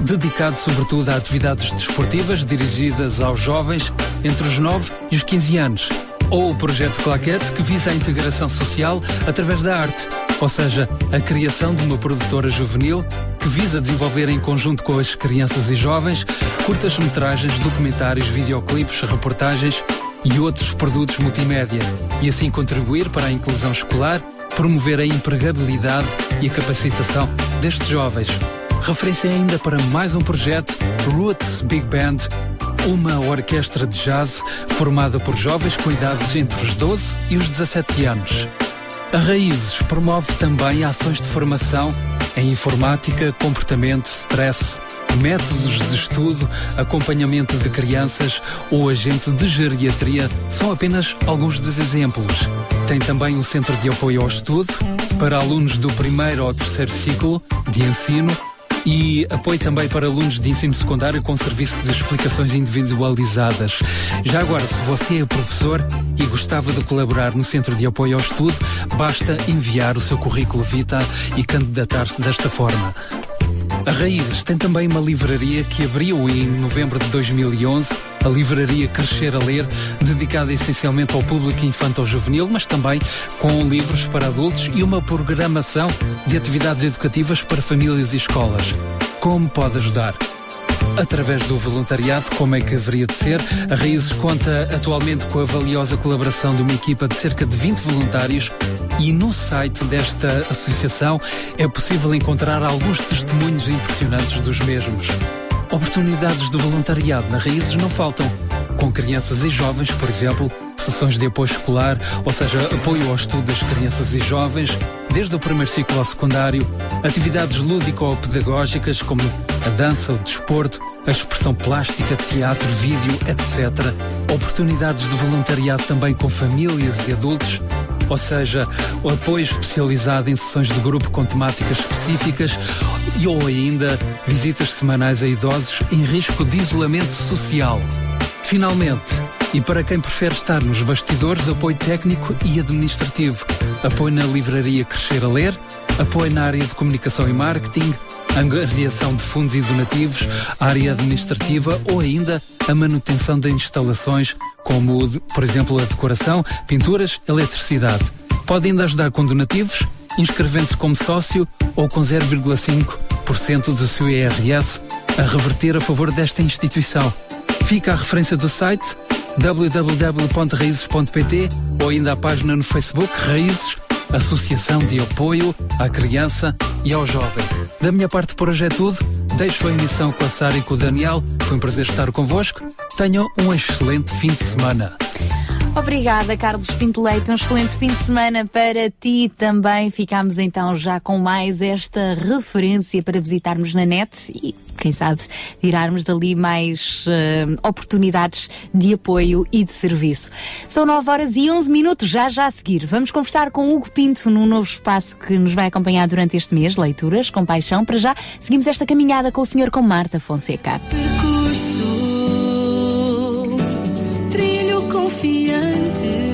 dedicado sobretudo a atividades desportivas dirigidas aos jovens entre os 9 e os 15 anos. Ou o projeto Claquete, que visa a integração social através da arte, ou seja, a criação de uma produtora juvenil que visa desenvolver em conjunto com as crianças e jovens curtas-metragens, documentários, videoclipes, reportagens e outros produtos multimédia e assim contribuir para a inclusão escolar, promover a empregabilidade e a capacitação destes jovens. Referência ainda para mais um projeto, Roots Big Band, uma orquestra de jazz formada por jovens com idades entre os 12 e os 17 anos. A Raízes promove também ações de formação em informática, comportamento, stress, métodos de estudo, acompanhamento de crianças ou agente de geriatria são apenas alguns dos exemplos. Tem também um centro de apoio ao estudo para alunos do primeiro ao terceiro ciclo de ensino e apoio também para alunos de ensino secundário com serviço de explicações individualizadas. Já agora, se você é professor e gostava de colaborar no Centro de Apoio ao Estudo, basta enviar o seu currículo vitae e candidatar-se desta forma. A Raízes tem também uma livraria que abriu em novembro de 2011, a livraria Crescer a Ler, dedicada essencialmente ao público infantil-juvenil, mas também com livros para adultos e uma programação de atividades educativas para famílias e escolas. Como pode ajudar? Através do voluntariado, como é que haveria de ser? A Raízes conta atualmente com a valiosa colaboração de uma equipa de cerca de 20 voluntários e no site desta associação é possível encontrar alguns testemunhos impressionantes dos mesmos. Oportunidades de voluntariado na Raízes não faltam. Com crianças e jovens, por exemplo, sessões de apoio escolar, ou seja, apoio ao estudo das crianças e jovens, desde o primeiro ciclo ao secundário, atividades lúdico-pedagógicas como a dança, o desporto, a expressão plástica, teatro, vídeo, etc. Oportunidades de voluntariado também com famílias e adultos, ou seja, o apoio especializado em sessões de grupo com temáticas específicas e ou ainda visitas semanais a idosos em risco de isolamento social. Finalmente, e para quem prefere estar nos bastidores, apoio técnico e administrativo, apoio na livraria Crescer a Ler, apoio na área de comunicação e marketing, angariação de fundos e donativos, área administrativa ou ainda a manutenção de instalações, como, por exemplo, a decoração, pinturas, eletricidade. Pode ainda ajudar com donativos, inscrevendo-se como sócio ou com 0,5% do seu IRS a reverter a favor desta instituição. Fica a referência do site www.raízes.pt ou ainda a página no Facebook Raízes, Associação de Apoio à Criança e ao Jovem. Da minha parte por hoje é tudo. Deixo a emissão com a Sara e com o Daniel. Foi um prazer estar convosco. Tenham um excelente fim de semana. Obrigada, Carlos Pinto Leite. Um excelente fim de semana para ti também. Ficamos então já com mais esta referência para visitarmos na net e, quem sabe, tirarmos dali mais eh, oportunidades de apoio e de serviço. São 9 horas e 11 minutos, já já a seguir. Vamos conversar com Hugo Pinto num novo espaço que nos vai acompanhar durante este mês, Leituras com Paixão. Para já, seguimos esta caminhada com o senhor com Marta Fonseca. Confiante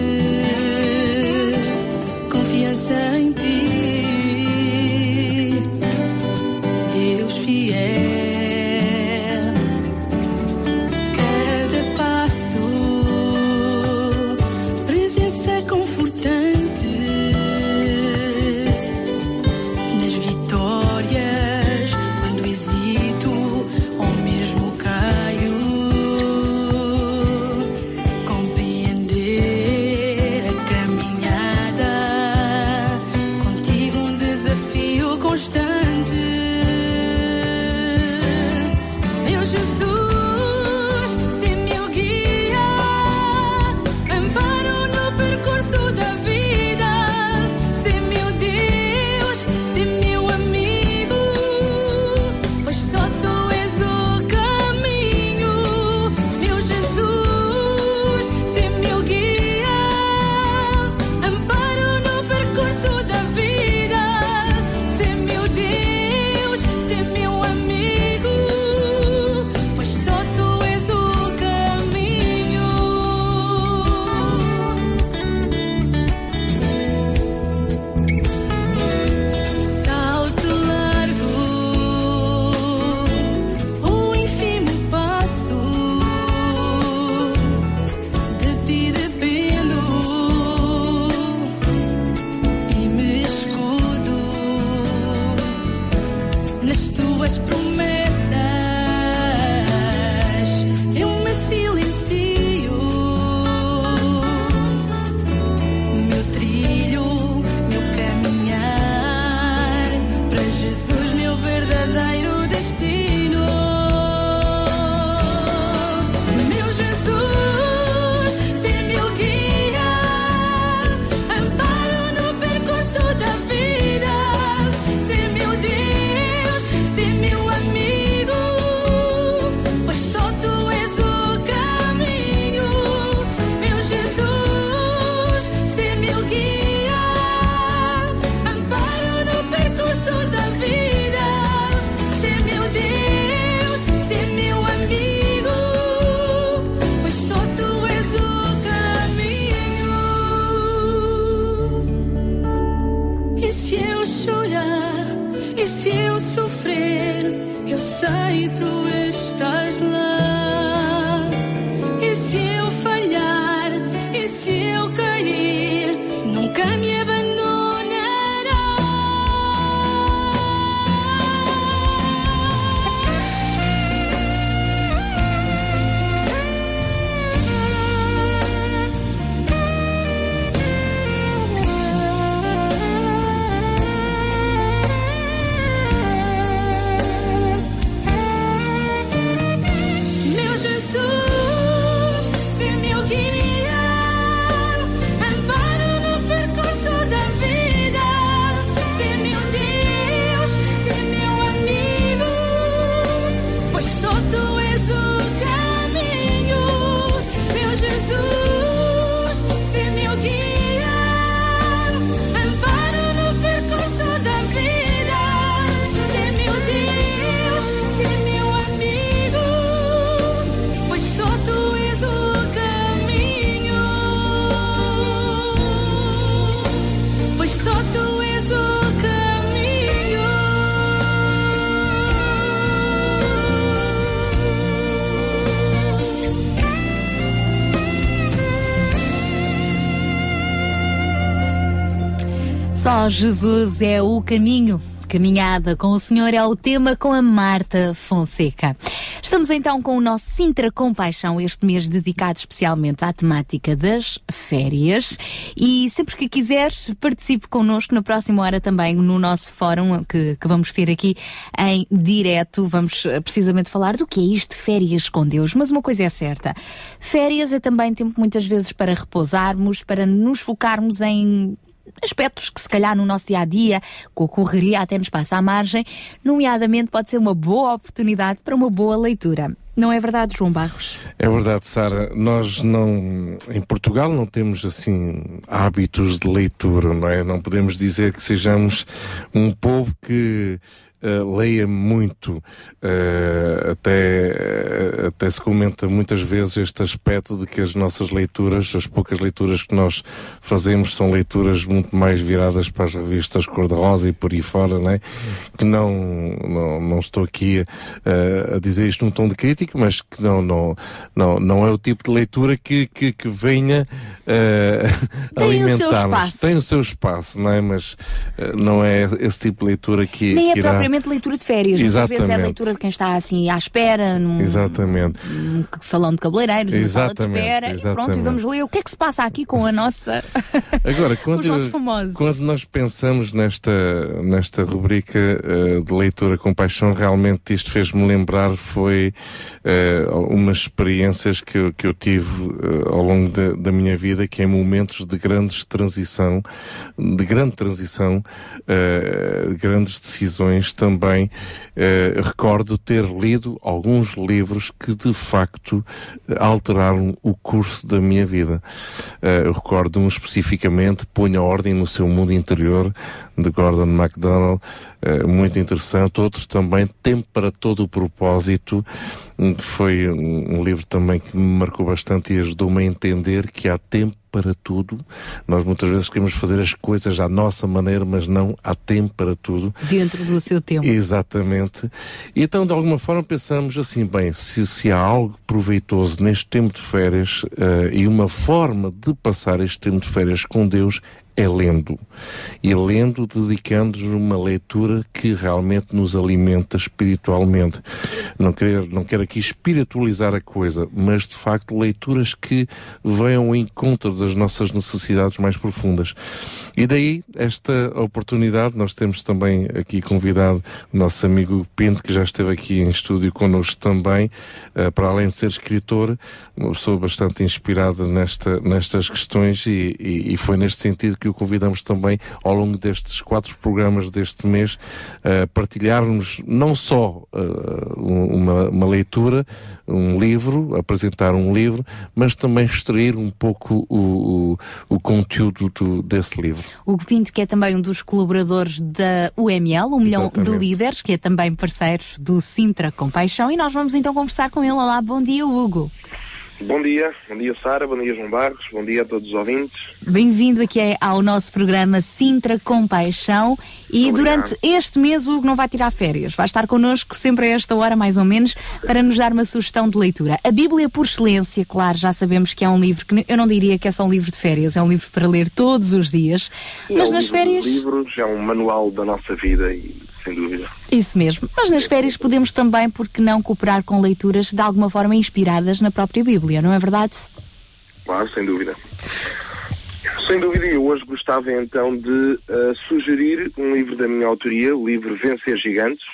Só Jesus é o caminho. Caminhada com o Senhor é o tema com a Marta Fonseca. Estamos então com o nosso Sintra Compaixão, este mês dedicado especialmente à temática das férias. E sempre que quiser, participe connosco na próxima hora também no nosso fórum que, que vamos ter aqui em direto. Vamos eh, precisamente falar do que é isto, férias com Deus. Mas uma coisa é certa: férias é também tempo muitas vezes para repousarmos, para nos focarmos em aspectos que se calhar no nosso dia a dia, com a correria até nos passa à margem, nomeadamente pode ser uma boa oportunidade para uma boa leitura. Não é verdade, João Barros? É verdade, Sara. Nós não, em Portugal não temos assim hábitos de leitura, não é? Não podemos dizer que sejamos um povo que eh, leia muito. Eh, até, eh, até se comenta muitas vezes este aspecto de que as nossas leituras, as poucas leituras que nós fazemos, são leituras muito mais viradas para as revistas cor-de-rosa e por aí fora, não é? Que não, não, não estou aqui eh, a dizer isto num tom de crítica, mas que não, não, não, não é o tipo de leitura que, que, que venha Tem o seu alimentar-nos. espaço. Tem o seu espaço, não é? Mas não é esse tipo de leitura que, que irá... propriamente leitura de férias, muitas vezes é Exatamente. leitura de quem está assim à espera, num, Exatamente. num salão de cabeleireiros, numa sala de Exatamente, espera, e pronto, e exatamente. vamos ler o que é que se passa aqui com a nossa. Agora, quando, quando nós pensamos nesta, nesta rubrica eh, de leitura com paixão, realmente isto fez-me lembrar foi eh, umas experiências que, eu- que eu tive eh, ao longo da, da minha vida, que em momentos de grandes transição, de grande transição, grandes decisões também, eh, recordo ter lido alguns livros que de facto alteraram o curso da minha vida. Eh, recordo um especificamente, Ponha Ordem no Seu Mundo Interior, de Gordon MacDonald, eh, muito interessante. Outro também, Tempo para Todo o Propósito, foi um, livro também que me marcou bastante e ajudou-me a entender que há tempo para tudo. Nós muitas vezes queremos fazer as coisas à nossa maneira, mas não há tempo para tudo. Dentro do seu tempo. Exatamente. E então, de alguma forma, pensamos assim, bem, se, se há algo proveitoso neste tempo de férias eh, e uma forma de passar este tempo de férias com Deus é lendo. E lendo, dedicando-nos uma leitura que realmente nos alimenta espiritualmente. Não quero, não quero aqui espiritualizar a coisa, mas de facto leituras que venham ao encontro das nossas necessidades mais profundas. E daí esta oportunidade, nós temos também aqui convidado o nosso amigo Pinto, que já esteve aqui em estúdio connosco também, eh, para além de ser escritor, uma pessoa bastante inspirada nesta, nestas questões e, e- e foi neste sentido que o convidamos também ao longo destes quatro programas deste mês a partilharmos não só eh, um- uma, uma leitura, um livro, apresentar um livro, mas também extrair um pouco o, o, o conteúdo do- desse livro. O Hugo Pinto, que é também um dos colaboradores da UML, um milhão de líderes, que é também parceiro do Sintra Compaixão, e nós vamos então conversar com ele. Olá, bom dia, Hugo. Bom dia, bom dia Sara, bom dia João Barros, bom dia a todos os ouvintes. Bem-vindo aqui ao nosso programa Sintra com Paixão e Obrigado. durante este mês o Hugo não vai tirar férias, vai estar connosco sempre a esta hora mais ou menos para nos dar uma sugestão de leitura. A Bíblia por excelência, claro, já sabemos que é um livro que eu não diria que é só um livro de férias, é um livro para ler todos os dias, mas é um nas livro férias... livros, é um manual da nossa vida e sem dúvida. Isso mesmo. Mas nas férias podemos também, porque não, cooperar com leituras de alguma forma inspiradas na própria Bíblia, não é verdade? Claro, sem dúvida. Sem dúvida, eu hoje gostava então de eh, sugerir um livro da minha autoria, o livro Vencer Gigantes.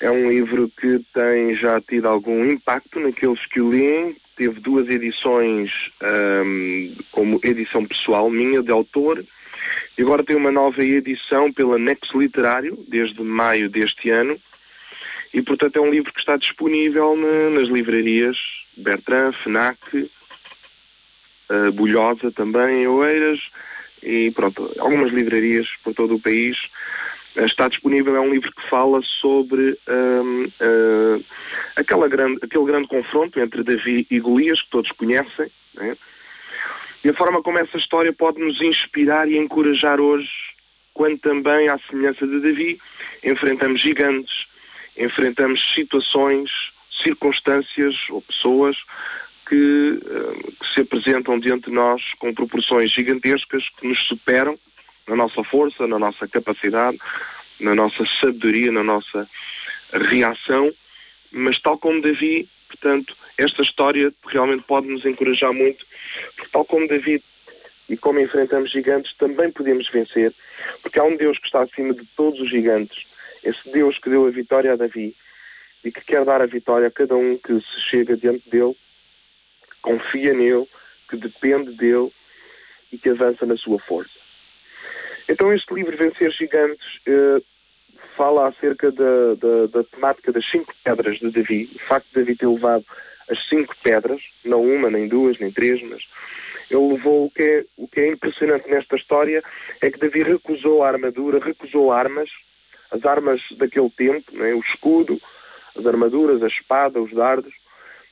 É um livro que tem já tido algum impacto naqueles que o leem. Teve duas edições ahm, como edição pessoal minha, de autor, e agora tem uma nova edição pela Nexo Literário, desde maio deste ano. E, portanto, é um livro que está disponível na- nas livrarias Bertrand, FNAC, uh, Bulhosa também, Oeiras, e pronto, algumas livrarias por todo o país. Uh, está disponível, é um livro que fala sobre uh, aquela grande, aquele grande confronto entre Davi e Golias, que todos conhecem, né? E a forma como essa história pode nos inspirar e encorajar hoje, quando também, à semelhança de Davi, enfrentamos gigantes, enfrentamos situações, circunstâncias ou pessoas que, eh, que se apresentam diante de nós com proporções gigantescas que nos superam na nossa força, na nossa capacidade, na nossa sabedoria, na nossa reação, mas tal como Davi, portanto, esta história realmente pode nos encorajar muito, porque tal como Davi e como enfrentamos gigantes, também podemos vencer, porque há um Deus que está acima de todos os gigantes, esse Deus que deu a vitória a Davi e que quer dar a vitória a cada um que se chega diante dele, confia nele, que depende dele e que avança na sua força. Então este livro Vencer Gigantes eh, fala acerca da, da, da temática das cinco pedras de Davi, o facto de Davi ter levado as cinco pedras, não uma, nem duas, nem três, mas ele levou o que é, o que é impressionante nesta história é que Davi recusou a armadura, recusou armas, as armas daquele tempo, né, o escudo, as armaduras, a espada, os dardos,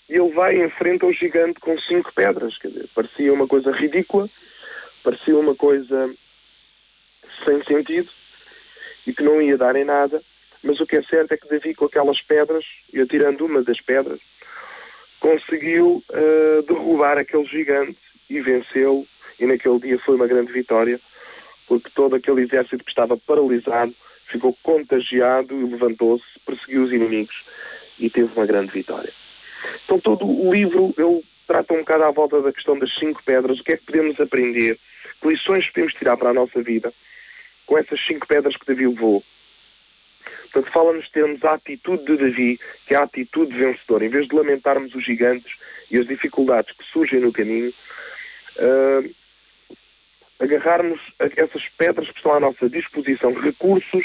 e ele vai e enfrenta o gigante com cinco pedras. Quer dizer, parecia uma coisa ridícula, parecia uma coisa sem sentido e que não ia dar em nada, mas o que é certo é que Davi, com aquelas pedras, e atirando uma das pedras, conseguiu eh, derrubar aquele gigante e vencê-lo, e naquele dia foi uma grande vitória, porque todo aquele exército que estava paralisado ficou contagiado e levantou-se, perseguiu os inimigos e teve uma grande vitória. Então todo o livro ele trata um bocado à volta da questão das cinco pedras, o que é que podemos aprender, que lições podemos tirar para a nossa vida com essas cinco pedras que Davi levou. Portanto, fala-nos termos a atitude de Davi, que é a atitude vencedora. Em vez de lamentarmos os gigantes e as dificuldades que surgem no caminho, ah, agarrarmos essas pedras que estão à nossa disposição, recursos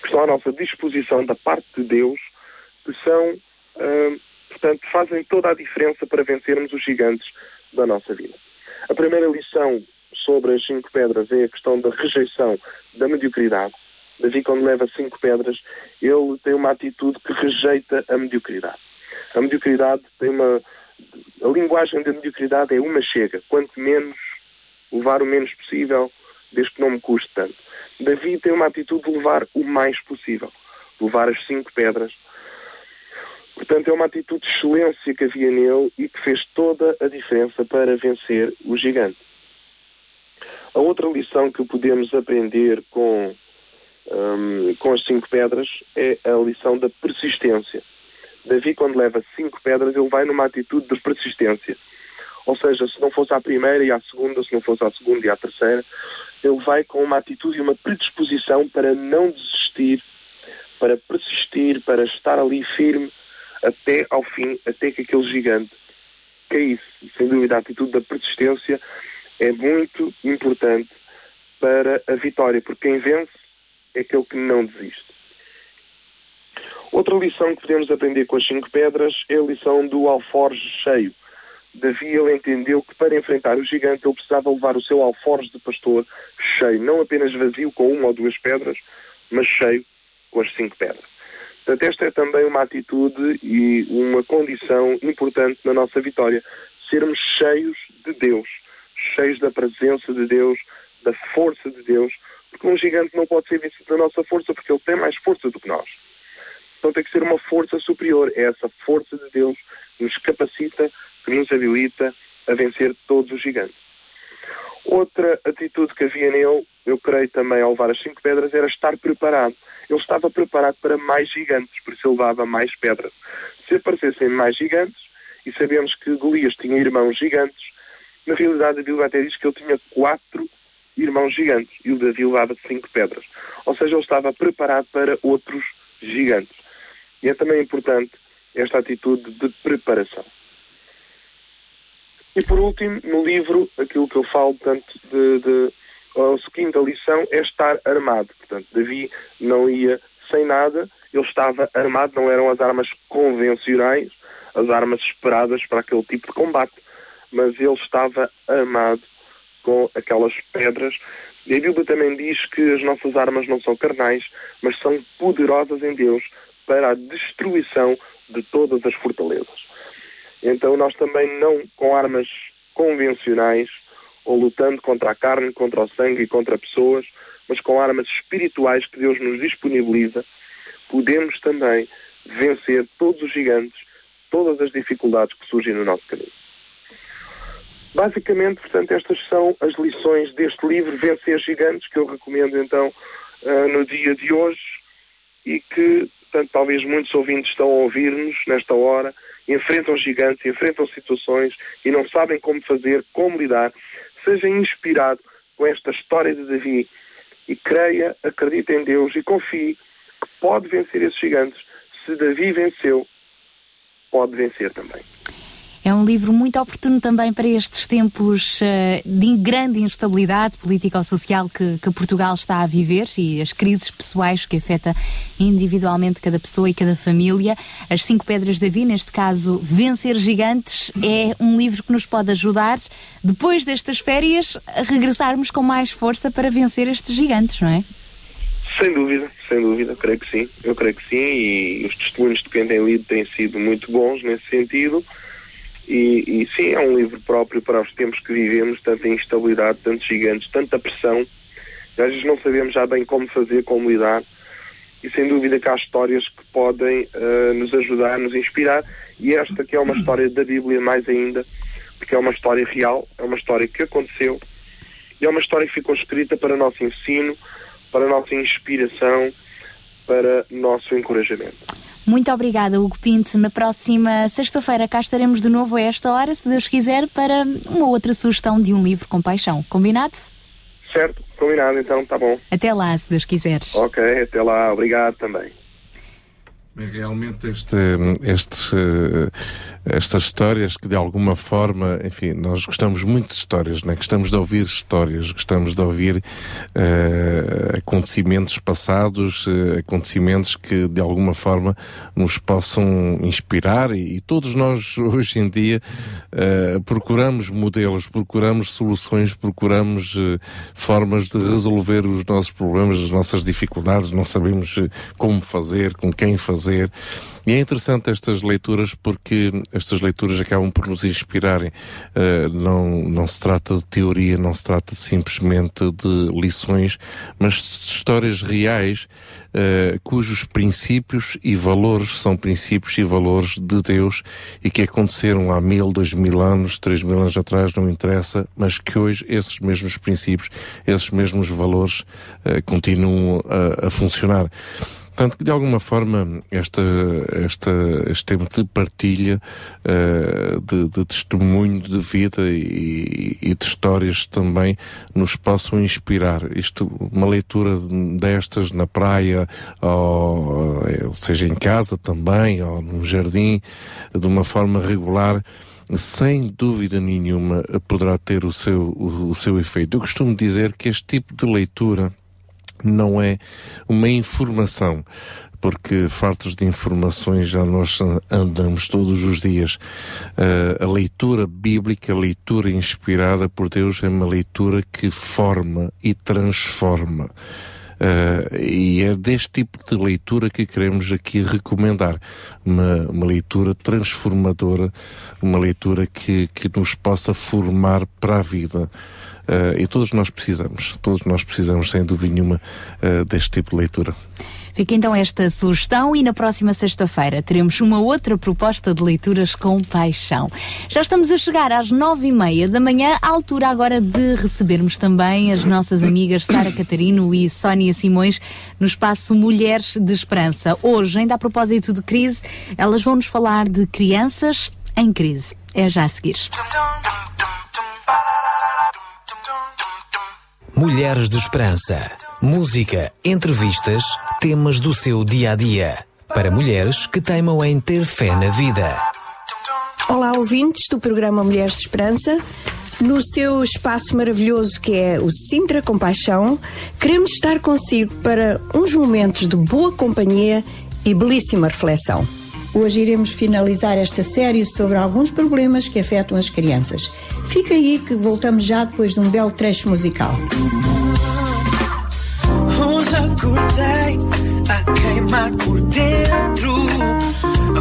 que estão à nossa disposição da parte de Deus, que são, ah, portanto, fazem toda a diferença para vencermos os gigantes da nossa vida. A primeira lição sobre as cinco pedras é a questão da rejeição da mediocridade. Davi, quando leva cinco pedras, ele tem uma atitude que rejeita a mediocridade. A mediocridade tem uma. A linguagem da mediocridade é uma chega. Quanto menos, levar o menos possível, desde que não me custe tanto. Davi tem uma atitude de levar o mais possível. Levar as cinco pedras. Portanto, é uma atitude de excelência que havia nele e que fez toda a diferença para vencer o gigante. A outra lição que podemos aprender com, hum, com as cinco pedras é a lição da persistência. Davi, quando leva cinco pedras, ele vai numa atitude de persistência. Ou seja, se não fosse à primeira e à segunda, se não fosse à segunda e à terceira, ele vai com uma atitude e uma predisposição para não desistir, para persistir, para estar ali firme até ao fim, até que aquele gigante caísse. Sem dúvida, a atitude da persistência é muito importante para a vitória, porque quem vence é aquele que não desiste. Outra lição que podemos aprender com as cinco pedras é a lição do alforje cheio. Davi ele entendeu que para enfrentar o gigante ele precisava levar o seu alforje de pastor cheio, não apenas vazio com uma ou duas pedras, mas cheio com as cinco pedras. Portanto, esta é também uma atitude e uma condição importante na nossa vitória. Sermos cheios de Deus, cheios da presença de Deus, da força de Deus, porque um gigante não pode ser vencido da nossa força, porque ele tem mais força do que nós. Então tem que ser uma força superior. É essa força de Deus que nos capacita, que nos habilita a vencer todos os gigantes. Outra atitude que havia nele, eu creio também ao levar as cinco pedras, era estar preparado. Ele estava preparado para mais gigantes, por isso ele levava mais pedras. Se aparecessem mais gigantes, e sabemos que Golias tinha irmãos gigantes, na realidade a Bíblia até diz que ele tinha quatro irmãos gigantes e o Davi levava cinco pedras. Ou seja, ele estava preparado para outros gigantes. E é também importante esta atitude de preparação. E por último, no livro, aquilo que eu falo, portanto, de, de, a quinta lição é estar armado. Portanto, Davi não ia sem nada, ele estava armado, não eram as armas convencionais, as armas esperadas para aquele tipo de combate, mas ele estava armado com aquelas pedras. E a Bíblia também diz que as nossas armas não são carnais, mas são poderosas em Deus para a destruição de todas as fortalezas. Então nós também não com armas convencionais ou lutando contra a carne, contra o sangue e contra pessoas, mas com armas espirituais que Deus nos disponibiliza, podemos também vencer todos os gigantes, todas as dificuldades que surgem no nosso caminho. Basicamente, portanto, estas são as lições deste livro, Vencer Gigantes, que eu recomendo então uh, no dia de hoje e que, portanto, talvez muitos ouvintes estão a ouvir-nos nesta hora, enfrentam gigantes, enfrentam situações e não sabem como fazer, como lidar. Seja inspirado com esta história de Davi e creia, acredite em Deus e confie que pode vencer esses gigantes. Se Davi venceu, pode vencer também. É um livro muito oportuno também para estes tempos uh, de grande instabilidade político-social que, que, Portugal está a viver e as crises pessoais que afeta individualmente cada pessoa e cada família. As Cinco Pedras da Vida, neste caso, Vencer Gigantes, é um livro que nos pode ajudar, depois destas férias, a regressarmos com mais força para vencer estes gigantes, não é? Sem dúvida, sem dúvida, creio que sim. Eu creio que sim e os testemunhos de quem tem lido têm sido muito bons nesse sentido. E, e, sim, é um livro próprio para os tempos que vivemos, tanta instabilidade, tantos gigantes, tanta pressão. Às vezes não sabemos já bem como fazer, como lidar. E sem dúvida que há histórias que podem uh, nos ajudar, nos inspirar. E esta que é uma história da Bíblia mais ainda, porque é uma história real, é uma história que aconteceu. E é uma história que ficou escrita para nosso ensino, para nossa inspiração, para nosso encorajamento. Muito obrigada, Hugo Pinto. Na próxima sexta-feira cá estaremos de novo a esta hora, se Deus quiser, para uma outra sugestão de um livro com paixão. Combinado? Certo, combinado então, tá bom. Até lá, se Deus quiseres. Ok, até lá, obrigado também. Realmente este, este, estas histórias que de alguma forma, enfim, nós gostamos muito de histórias, né? gostamos de ouvir histórias, gostamos de ouvir uh, acontecimentos passados, uh, acontecimentos que de alguma forma nos possam inspirar e, e todos nós hoje em dia uh, procuramos modelos, procuramos soluções, procuramos formas de resolver os nossos problemas, as nossas dificuldades, não sabemos como fazer, com quem fazer fazer. E é interessante estas leituras porque estas leituras acabam por nos inspirarem. Uh, não, não se trata de teoria, não se trata simplesmente de lições, mas histórias reais uh, cujos princípios e valores são princípios e valores de Deus e que aconteceram há mil, dois mil anos, três mil anos atrás, não interessa, mas que hoje esses mesmos princípios, esses mesmos valores uh, continuam a, a funcionar. Portanto, que de alguma forma esta, esta, este tempo de partilha, uh, de, de, testemunho de vida e, e, de histórias também nos possam inspirar. Isto, uma leitura destas na praia, ou, seja em casa também, ou no jardim, de uma forma regular, sem dúvida nenhuma poderá ter o seu, o, o seu efeito. Eu costumo dizer que este tipo de leitura não é uma informação, porque fartos de informações já nós andamos todos os dias. Uh, a leitura bíblica, a leitura inspirada por Deus é uma leitura que forma e transforma. Uh, e é deste tipo de leitura que queremos aqui recomendar. Uma, uma leitura transformadora, uma leitura que, que nos possa formar para a vida. Uh, e todos nós precisamos, todos nós precisamos, sem dúvida nenhuma, uh, deste tipo de leitura. Fica então esta sugestão e na próxima sexta-feira teremos uma outra proposta de leituras com paixão. Já estamos a chegar às nove e meia da manhã, à altura agora de recebermos também as nossas amigas Sara Catarino e Sónia Simões no espaço Mulheres de Esperança. Hoje, ainda a propósito de crise, elas vão nos falar de crianças em crise. É já a seguir. Mulheres de Esperança. Música, entrevistas, temas do seu dia a dia. Para mulheres que teimam em ter fé na vida. Olá, ouvintes do programa Mulheres de Esperança. No seu espaço maravilhoso que é o Sintra Compaixão, queremos estar consigo para uns momentos de boa companhia e belíssima reflexão. Hoje iremos finalizar esta série sobre alguns problemas que afetam as crianças. Fica aí que voltamos já depois de um belo trecho musical. Hoje acordei a queimar por dentro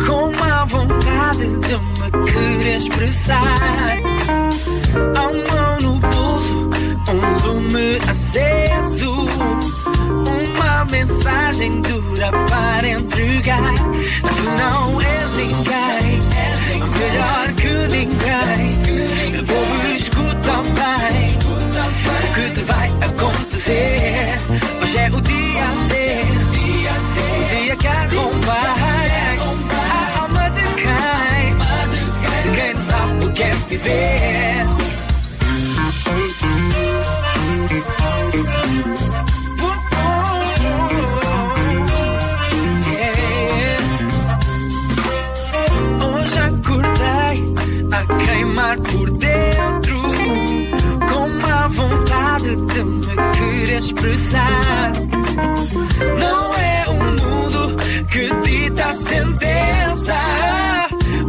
Com uma vontade de me querer expressar A mão no bolso, um lume aceso Uma mensagem dura para entregar. Tu não és ninguém, melhor que ninguém. O povo escuta bem. O que te vai acontecer? Hoje é o dia D. O dia que acompanha. A alma de quem? De quem não sabe o que é viver por dentro com uma vontade de me querer expressar. Não é o mundo que dita a sentença.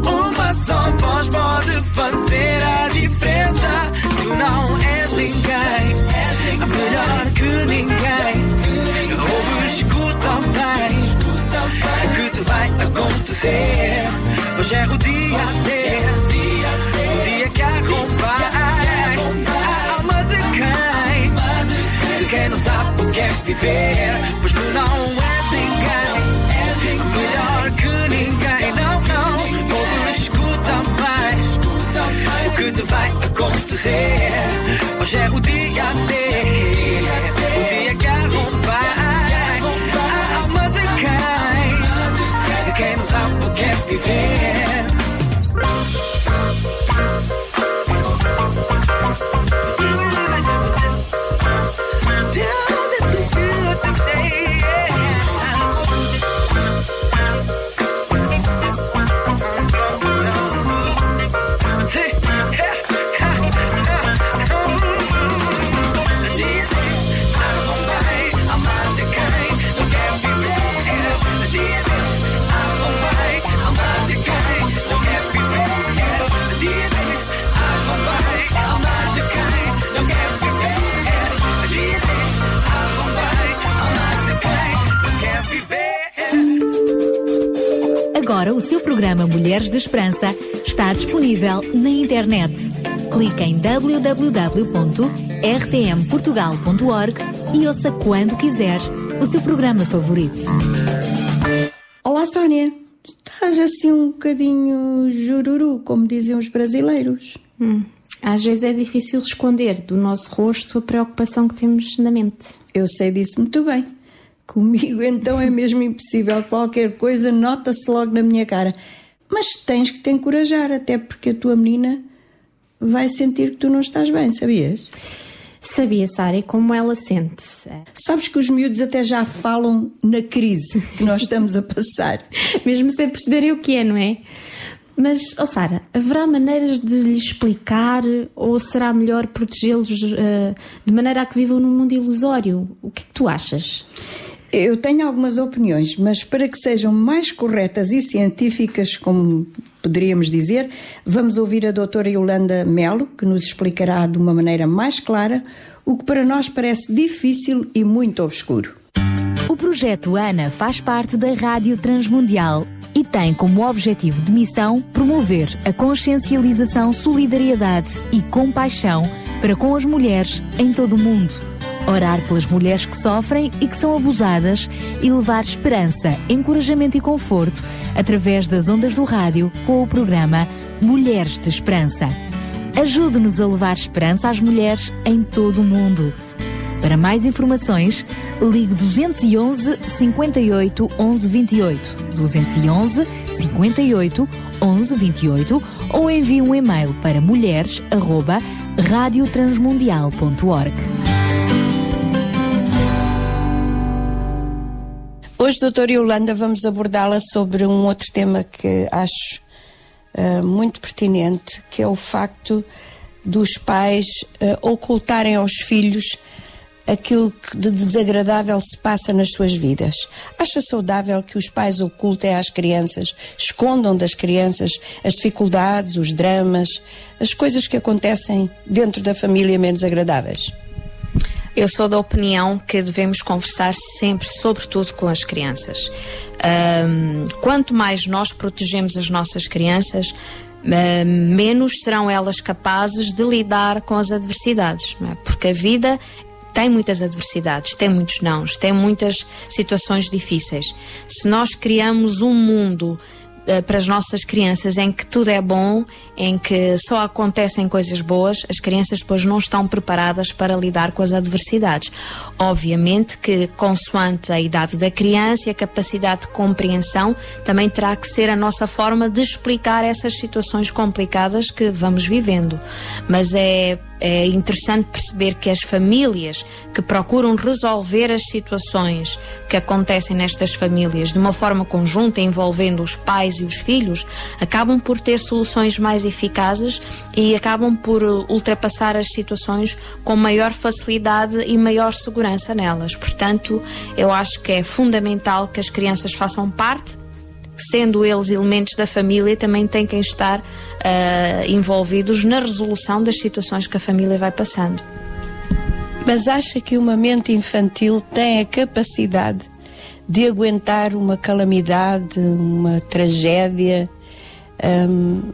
Uma só voz pode fazer a diferença. Tu não és ninguém, melhor que ninguém. Ouve, escuta bem o que te vai acontecer. Hoje é o dia D, o sabe o que é viver. Pois tu não és ninguém, melhor que ninguém. Não, não, ouve, escuta bem o que te vai acontecer. Hoje é o dia D, Agora o seu programa Mulheres de Esperança está disponível na internet. Clique em www.rtmportugal.org e ouça quando quiser o seu programa favorito. Olá, Sónia. Estás assim um bocadinho jururu, como dizem os brasileiros. Hum, Às vezes é difícil esconder do nosso rosto a preocupação que temos na mente. Eu sei disso muito bem. Comigo então é mesmo impossível. Qualquer coisa nota-se logo na minha cara. Mas tens que te encorajar, até porque a tua menina vai sentir que tu não estás bem, sabias? Sabia, Sara, e como ela sente. Sabes que os miúdos até já falam na crise que nós estamos a passar. Mesmo sem perceberem o que é, não é? Mas, oh Sara, haverá maneiras de lhes explicar ou será melhor protegê-los eh, de maneira a que vivam num mundo ilusório? O que é que tu achas? Eu tenho algumas opiniões, mas para que sejam mais corretas e científicas, como poderíamos dizer, vamos ouvir a doutora Yolanda Melo, que nos explicará de uma maneira mais clara o que para nós parece difícil e muito obscuro. O projeto ANA faz parte da Rádio Transmundial e tem como objetivo de missão promover a consciencialização, solidariedade e compaixão para com as mulheres em todo o mundo. Orar pelas mulheres que sofrem e que são abusadas e levar esperança, encorajamento e conforto através das ondas do rádio com o programa Mulheres de Esperança. Ajude-nos a levar esperança às mulheres em todo o mundo. Para mais informações, ligue 211 58 11 28, 211 58 11 28 ou envie um e-mail para mulheres@radiotransmundial.org. Hoje, doutora Yolanda, vamos abordá-la sobre um outro tema que acho ah, muito pertinente, que é o facto dos pais ah, ocultarem aos filhos aquilo que de desagradável se passa nas suas vidas. Acha saudável que os pais ocultem às crianças, escondam das crianças as dificuldades, os dramas, as coisas que acontecem dentro da família menos agradáveis? Eu sou da opinião que devemos conversar sempre, sobretudo com as crianças. Ahm, quanto mais nós protegemos as nossas crianças, menos serão elas capazes de lidar com as adversidades, é? Porque a vida tem muitas adversidades, tem muitos nãos, tem muitas situações difíceis. Se nós criamos um mundo para as nossas crianças em que tudo é bom, em que só acontecem coisas boas, as crianças depois não estão preparadas para lidar com as adversidades. Obviamente que, consoante a idade da criança e a capacidade de compreensão, também terá que ser a nossa forma de explicar essas situações complicadas que vamos vivendo. Mas é é interessante perceber que as famílias que procuram resolver as situações que acontecem nestas famílias de uma forma conjunta, envolvendo os pais e os filhos, acabam por ter soluções mais eficazes e acabam por uh, ultrapassar as situações com maior facilidade e maior segurança nelas. Portanto, eu acho que é fundamental que as crianças façam parte sendo eles elementos da família, também têm que estar ah, envolvidos na resolução das situações que a família vai passando. Mas acha que uma mente infantil tem a capacidade de aguentar uma calamidade, uma tragédia? Hum,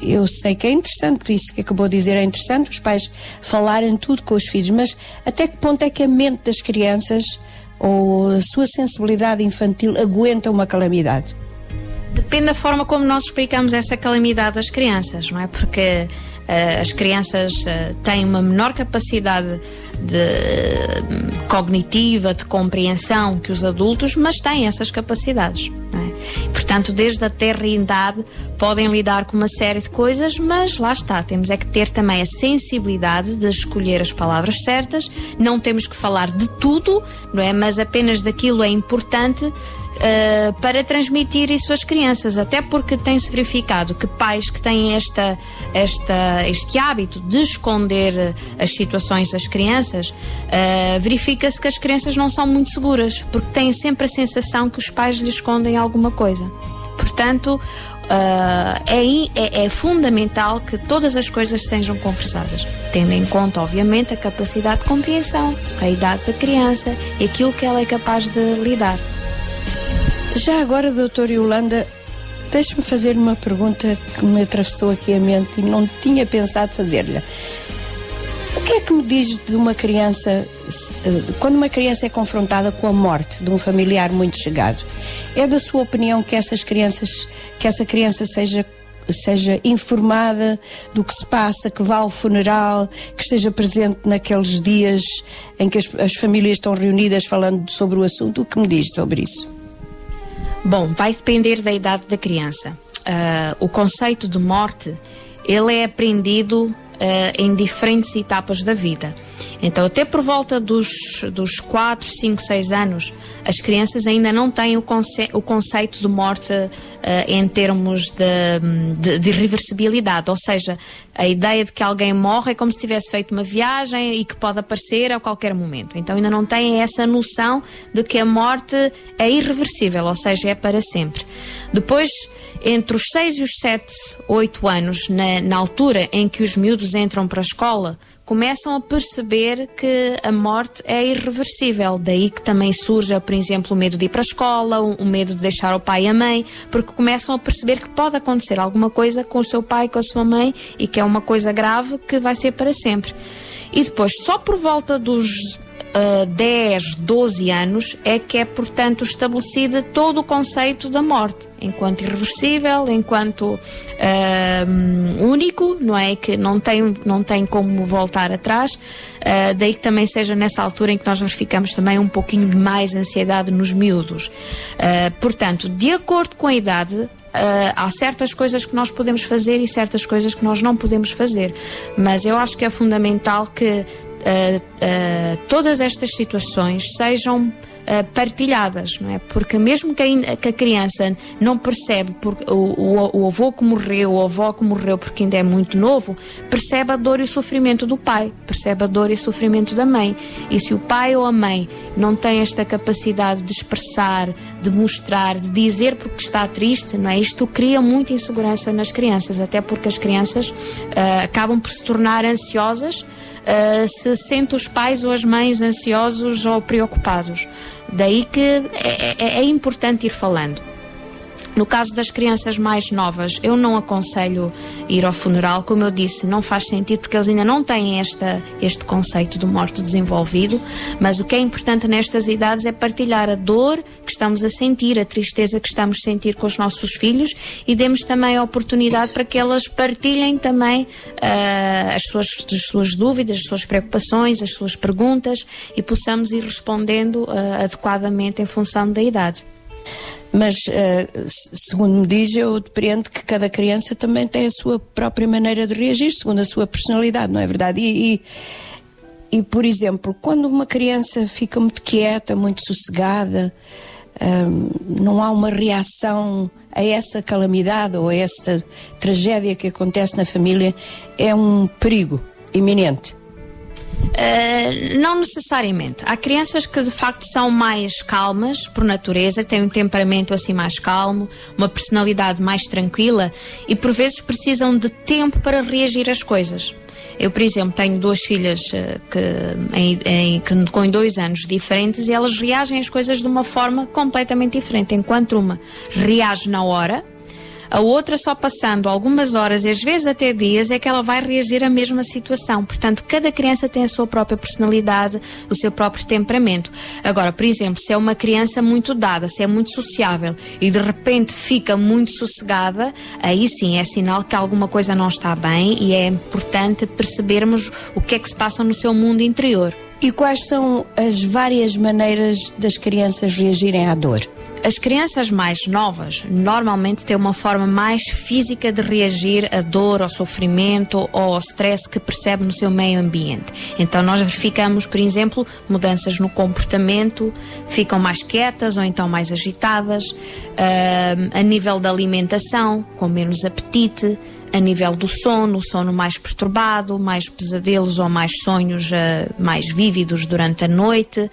eu sei que é interessante isso que acabou de dizer, é interessante os pais falarem tudo com os filhos, mas até que ponto é que a mente das crianças ou a sua sensibilidade infantil aguenta uma calamidade? Depende da forma como nós explicamos essa calamidade às crianças, não é? Porque eh, as crianças eh, têm uma menor capacidade de hum, cognitiva, de compreensão que os adultos, mas têm essas capacidades. é? Portanto, desde a terra-idade podem lidar com uma série de coisas, mas lá está, temos é que ter também a sensibilidade de escolher as palavras certas, não temos que falar de tudo, não é? Mas apenas daquilo é importante Uh, para transmitir isso às crianças, até porque tem-se verificado que pais que têm esta, esta, este hábito de esconder uh, as situações às crianças, uh, verifica-se que as crianças não são muito seguras, porque têm sempre a sensação que os pais lhes escondem alguma coisa. Portanto, é, in- é- é fundamental que todas as coisas sejam conversadas, tendo em conta, obviamente, a capacidade de compreensão, a idade da criança e aquilo que ela é capaz de lidar. Já agora, doutora Yolanda, deixe-me fazer uma pergunta que me atravessou aqui a mente e não tinha pensado fazer-lhe. O que é que me diz de uma criança, eh, quando uma criança é confrontada com a morte de um familiar muito chegado? É da sua opinião que essas crianças, que essa criança seja seja informada do que se passa, que vá ao funeral, que esteja presente naqueles dias em que as, as famílias estão reunidas falando sobre o assunto. O que me diz sobre isso? Bom, vai depender da idade da criança. Ah, o conceito de morte, ele é aprendido em diferentes etapas da vida. Então, até por volta dos, dos 4, 5, 6 anos, as crianças ainda não têm o, conce o conceito de morte ah, em termos de, de, de reversibilidade. Ou seja, a ideia de que alguém morre é como se tivesse feito uma viagem e que pode aparecer a qualquer momento. Então, ainda não têm essa noção de que a morte é irreversível, ou seja, é para sempre. Depois, entre os 6 e os 7, 8 anos, na, na altura em que os miúdos entram para a escola, começam a perceber que a morte é irreversível. Daí que também surge, por exemplo, o medo de ir para a escola, o medo de deixar o pai e a mãe, porque começam a perceber que pode acontecer alguma coisa com o seu pai, com a sua mãe, e que é uma coisa grave que vai ser para sempre. E depois, só por volta dos ah, 10, 12 anos, é que é, portanto, estabelecido todo o conceito da morte, enquanto irreversível, enquanto ah, único, não é? Que não tem, não tem como voltar atrás. Ah, daí que também seja nessa altura em que nós verificamos também um pouquinho mais ansiedade nos miúdos. Ah, portanto, de acordo com a idade, há certas coisas que nós podemos fazer e certas coisas que nós não podemos fazer. Mas eu acho que é fundamental que ah, ah, todas estas situações sejam ah, partilhadas, não é? Porque mesmo que a, que a criança não percebe o, o, o avô que morreu, o avó que morreu porque ainda é muito novo, percebe a dor e o sofrimento do pai, percebe a dor e o sofrimento da mãe. E se o pai ou a mãe não tem esta capacidade de expressar, de mostrar, de dizer porque está triste, não é? Isto cria muita insegurança nas crianças, até porque as crianças ah, acabam por se tornar ansiosas uh, se sente os pais ou as mães ansiosos ou preocupados. Daí que é, é- é importante ir falando. No caso das crianças mais novas, eu não aconselho ir ao funeral, como eu disse, não faz sentido porque eles ainda não têm esta, este conceito de morte desenvolvido, mas o que é importante nestas idades é partilhar a dor que estamos a sentir, a tristeza que estamos a sentir com os nossos filhos e demos também a oportunidade para que elas partilhem também ah, as, suas, as suas dúvidas, as suas preocupações, as suas perguntas e possamos ir respondendo ah, adequadamente em função da idade. Mas, eh, se- segundo me diz, eu depreendo que cada criança também tem a sua própria maneira de reagir, segundo a sua personalidade, não é verdade? E, e, e, por exemplo, quando uma criança fica muito quieta, muito sossegada, hum, não há uma reação a essa calamidade ou a essa tragédia que acontece na família, é um perigo iminente. Uh, não necessariamente. Há crianças que de facto são mais calmas por natureza, têm um temperamento assim mais calmo, uma personalidade mais tranquila e por vezes precisam de tempo para reagir às coisas. Eu, por exemplo, tenho duas filhas uh, que, em, em- que com dois anos diferentes e elas reagem às coisas de uma forma completamente diferente. Enquanto uma reage na hora, a outra só passando algumas horas e às vezes até dias é que ela vai reagir à mesma situação. Portanto, cada criança tem a sua própria personalidade, o seu próprio temperamento. Agora, por exemplo, se é uma criança muito dada, se é muito sociável e de repente fica muito sossegada, aí sim é sinal que alguma coisa não está bem e é importante percebermos o que é que se passa no seu mundo interior. E quais são as várias maneiras das crianças reagirem à dor? As crianças mais novas normalmente têm uma forma mais física de reagir à dor, ao sofrimento ou ao stress que percebe no seu meio ambiente. Então nós verificamos, por exemplo, mudanças no comportamento, ficam mais quietas ou então mais agitadas, ahm, a nível da alimentação, com menos apetite, a nível do sono, sono mais perturbado, mais pesadelos ou mais sonhos ah, mais vívidos durante a noite.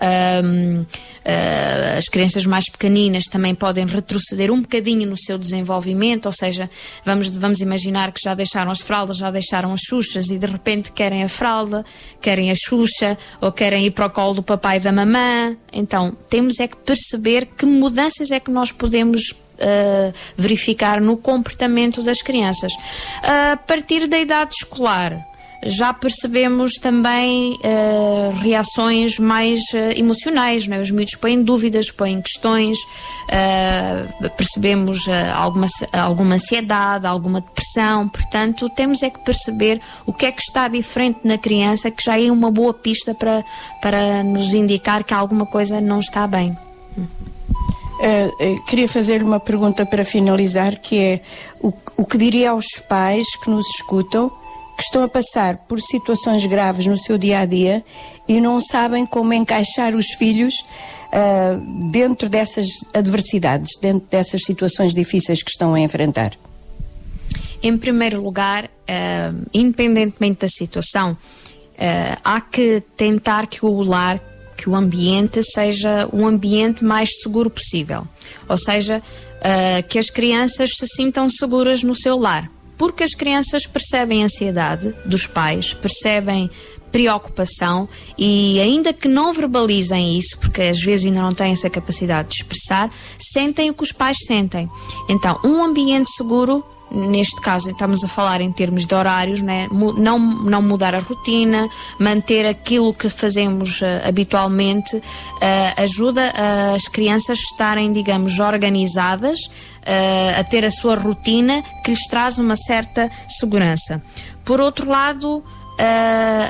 Ahm, ah, as crianças mais pequeninas também podem retroceder um bocadinho no seu desenvolvimento, ou seja, vamos, vamos imaginar que já deixaram as fraldas, já deixaram as xuxas e de repente querem a fralda, querem a xuxa ou querem ir para o colo do papai e da mamã. Então, temos é que perceber que mudanças é que nós podemos uh, verificar no comportamento das crianças. A partir da idade escolar, já percebemos também uh, reações mais uh, emocionais, não é? os miúdos põem dúvidas, põem questões, uh, percebemos uh, alguma, alguma ansiedade, alguma depressão, portanto temos é que perceber o que é que está diferente na criança, que já é uma boa pista para, para nos indicar que alguma coisa não está bem. Eh, queria fazer uma pergunta para finalizar, que é o, o que diria aos pais que nos escutam, que estão a passar por situações graves no seu dia a dia e não sabem como encaixar os filhos ah, dentro dessas adversidades, dentro dessas situações difíceis que estão a enfrentar. Em primeiro lugar, eh, independentemente da situação, eh, há que tentar que o lar, que o ambiente seja um ambiente mais seguro possível. Ou seja, que as crianças se sintam seguras no seu lar. Porque as crianças percebem ansiedade dos pais, percebem preocupação e ainda que não verbalizem isso, porque às vezes ainda não têm essa capacidade de expressar, sentem o que os pais sentem. Então, um ambiente seguro Neste caso, estamos a falar em termos de horários, né? Não, não mudar a rotina, manter aquilo que fazemos eh, habitualmente, eh, ajuda as crianças a estarem, digamos, organizadas, eh, a ter a sua rotina, que lhes traz uma certa segurança. Por outro lado,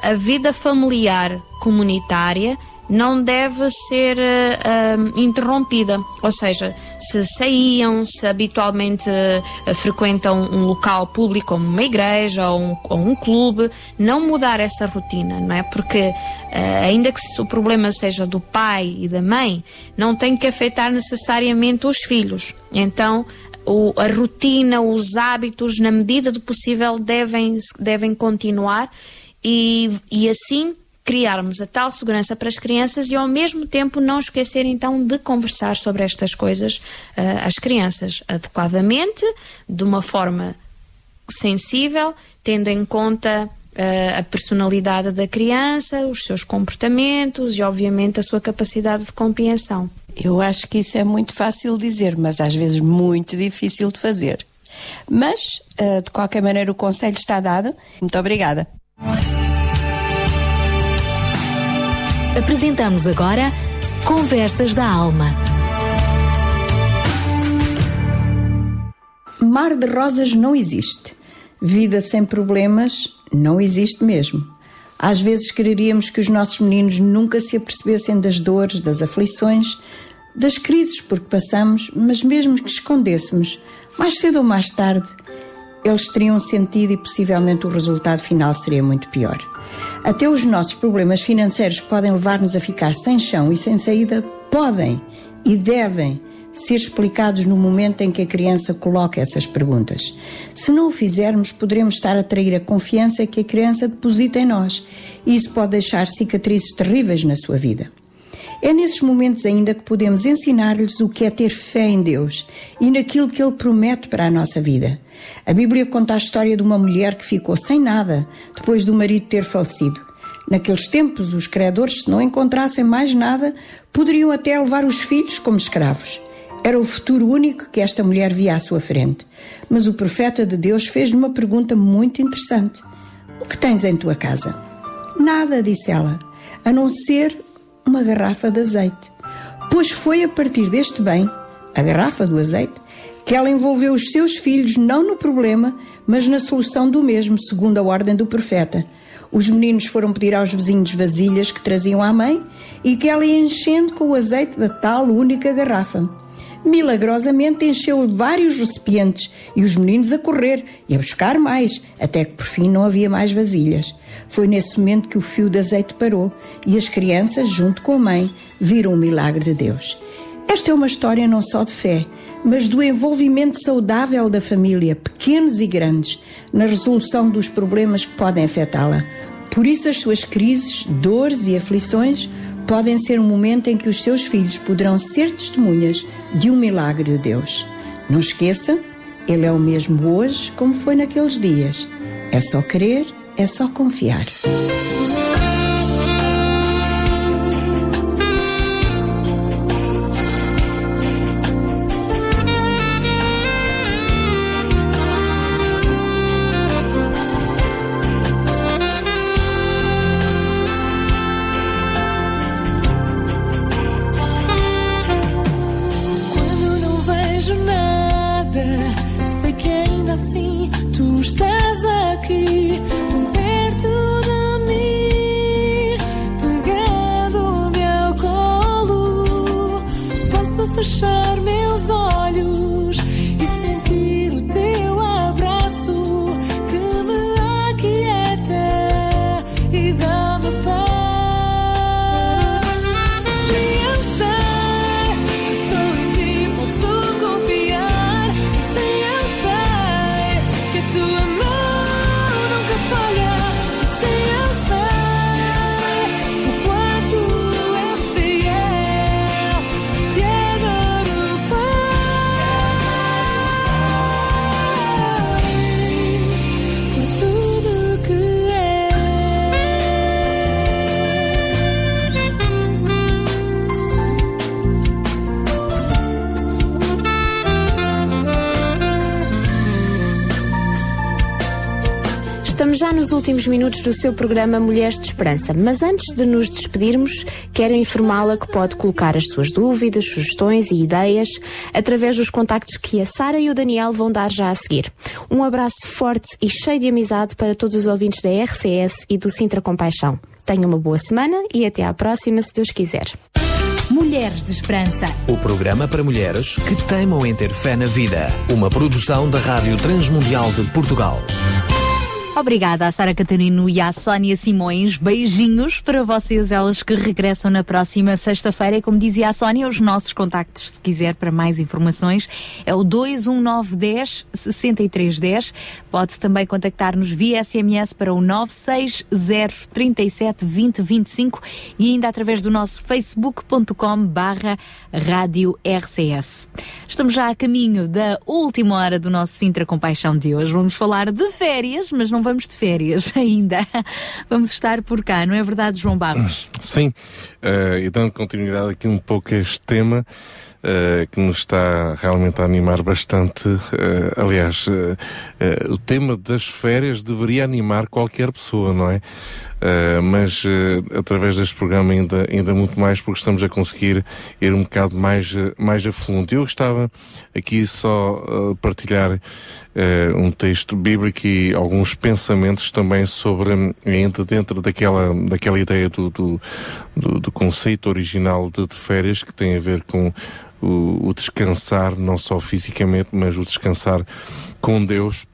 a vida familiar comunitária não deve ser eh, interrompida. Ou seja, se saíam, se habitualmente eh, frequentam um local público como uma igreja ou um, ou um clube, não mudar essa rotina, não é? Porque eh, ainda que o problema seja do pai e da mãe, não tem que afetar necessariamente os filhos. Então, o- a rotina, os hábitos, na medida do possível, devem, devem continuar e, e assim criarmos a tal segurança para as crianças e ao mesmo tempo não esquecer então de conversar sobre estas coisas ah, às crianças adequadamente, de uma forma sensível, tendo em conta ah, a personalidade da criança, os seus comportamentos e obviamente a sua capacidade de compreensão. Eu acho que isso é muito fácil dizer, mas às vezes muito difícil de fazer. Mas, ah, de qualquer maneira, o conselho está dado. Muito obrigada. Apresentamos agora Conversas da Alma. Mar de rosas não existe. Vida sem problemas não existe mesmo. Às vezes quereríamos que os nossos meninos nunca se apercebessem das dores, das aflições, das crises por que passamos, mas mesmo que escondêssemos, mais cedo ou mais tarde, eles teriam sentido e possivelmente o resultado final seria muito pior. Até os nossos problemas financeiros que podem levar-nos a ficar sem chão e sem saída podem e devem ser explicados no momento em que a criança coloca essas perguntas. Se não o fizermos, poderemos estar a trair a confiança que a criança deposita em nós e isso pode deixar cicatrizes terríveis na sua vida. É nesses momentos ainda que podemos ensinar-lhes o que é ter fé em Deus e naquilo que Ele promete para a nossa vida. A Bíblia conta a história de uma mulher que ficou sem nada depois do marido ter falecido. Naqueles tempos, os credores, se não encontrassem mais nada, poderiam até levar os filhos como escravos. Era o futuro único que esta mulher via à sua frente. Mas o profeta de Deus fez-lhe uma pergunta muito interessante: O que tens em tua casa? Nada, disse ela, a não ser uma garrafa de azeite. Pois foi a partir deste bem, a garrafa do azeite, que ela envolveu os seus filhos não no problema, mas na solução do mesmo, segundo a ordem do profeta. Os meninos foram pedir aos vizinhos vasilhas que traziam à mãe e que ela ia enchendo com o azeite da tal única garrafa. Milagrosamente encheu vários recipientes e os meninos a correr e a buscar mais, até que por fim não havia mais vasilhas. Foi nesse momento que o fio de azeite parou e as crianças, junto com a mãe, viram o milagre de Deus. Esta é uma história não só de fé, mas do envolvimento saudável da família, pequenos e grandes, na resolução dos problemas que podem afetá-la. Por isso, as suas crises, dores e aflições podem ser um momento em que os seus filhos poderão ser testemunhas de um milagre de Deus. Não esqueça, Ele é o mesmo hoje como foi naqueles dias. É só crer, é só confiar. Do seu programa Mulheres de Esperança, mas antes de nos despedirmos, quero informá-la que pode colocar as suas dúvidas, sugestões e ideias através dos contactos que a Sara e o Daniel vão dar já a seguir. Um abraço forte e cheio de amizade para todos os ouvintes da RCS e do Sintra Compaixão. Tenha uma boa semana e até à próxima, se Deus quiser. Mulheres de Esperança. O programa para mulheres que teimam em ter fé na vida. Uma produção da Rádio Transmundial de Portugal. Obrigada à Sara Catarino e à Sónia Simões. Beijinhos para vocês, elas que regressam na próxima sexta-feira. E como dizia a Sónia, os nossos contactos, se quiser, para mais informações, é o 21910 6310. Pode também contactar-nos via SMS para o 960 37 20 25 e ainda através do nosso facebook.com barra rádio RCS. Estamos já a caminho da última hora do nosso Sintra Compaixão de hoje. Vamos falar de férias, mas não vamos de férias ainda. Vamos estar por cá, não é verdade, João Barros? Sim, eh, e dando continuidade aqui um pouco a este tema, eh, que nos está realmente a animar bastante. eh, aliás, eh, o tema das férias deveria animar qualquer pessoa, não é? Eh, mas eh, através deste programa ainda, ainda muito mais porque estamos a conseguir ir um bocado mais, eh, mais a fundo. Eu gostava aqui só eh, partilhar um texto bíblico e alguns pensamentos também sobre, ainda dentro daquela, daquela ideia do, do, do, do conceito original de, de férias que tem a ver com o, o descansar, não só fisicamente, mas o descansar com Deus.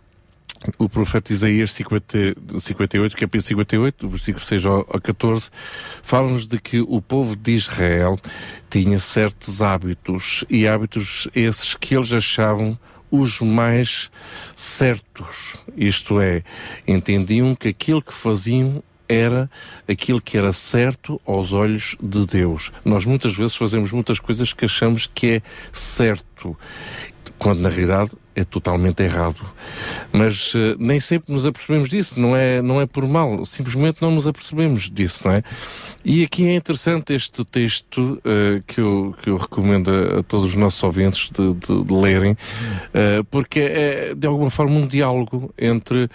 O profeta Isaías 50, 58, capítulo 58, versículo 6 ao ao 14, fala-nos de que o povo de Israel tinha certos hábitos, e hábitos esses que eles achavam os mais certos. Isto é, entendiam que aquilo que faziam era aquilo que era certo aos olhos de Deus. Nós muitas vezes fazemos muitas coisas que achamos que é certo, quando na realidade é totalmente errado. Mas eh, nem sempre nos apercebemos disso, não é, não é por mal, simplesmente não nos apercebemos disso, não é? E aqui é interessante este texto eh, que, eu, que eu recomendo a, a todos os nossos ouvintes de, de- de lerem, eh, porque é de alguma forma um diálogo entre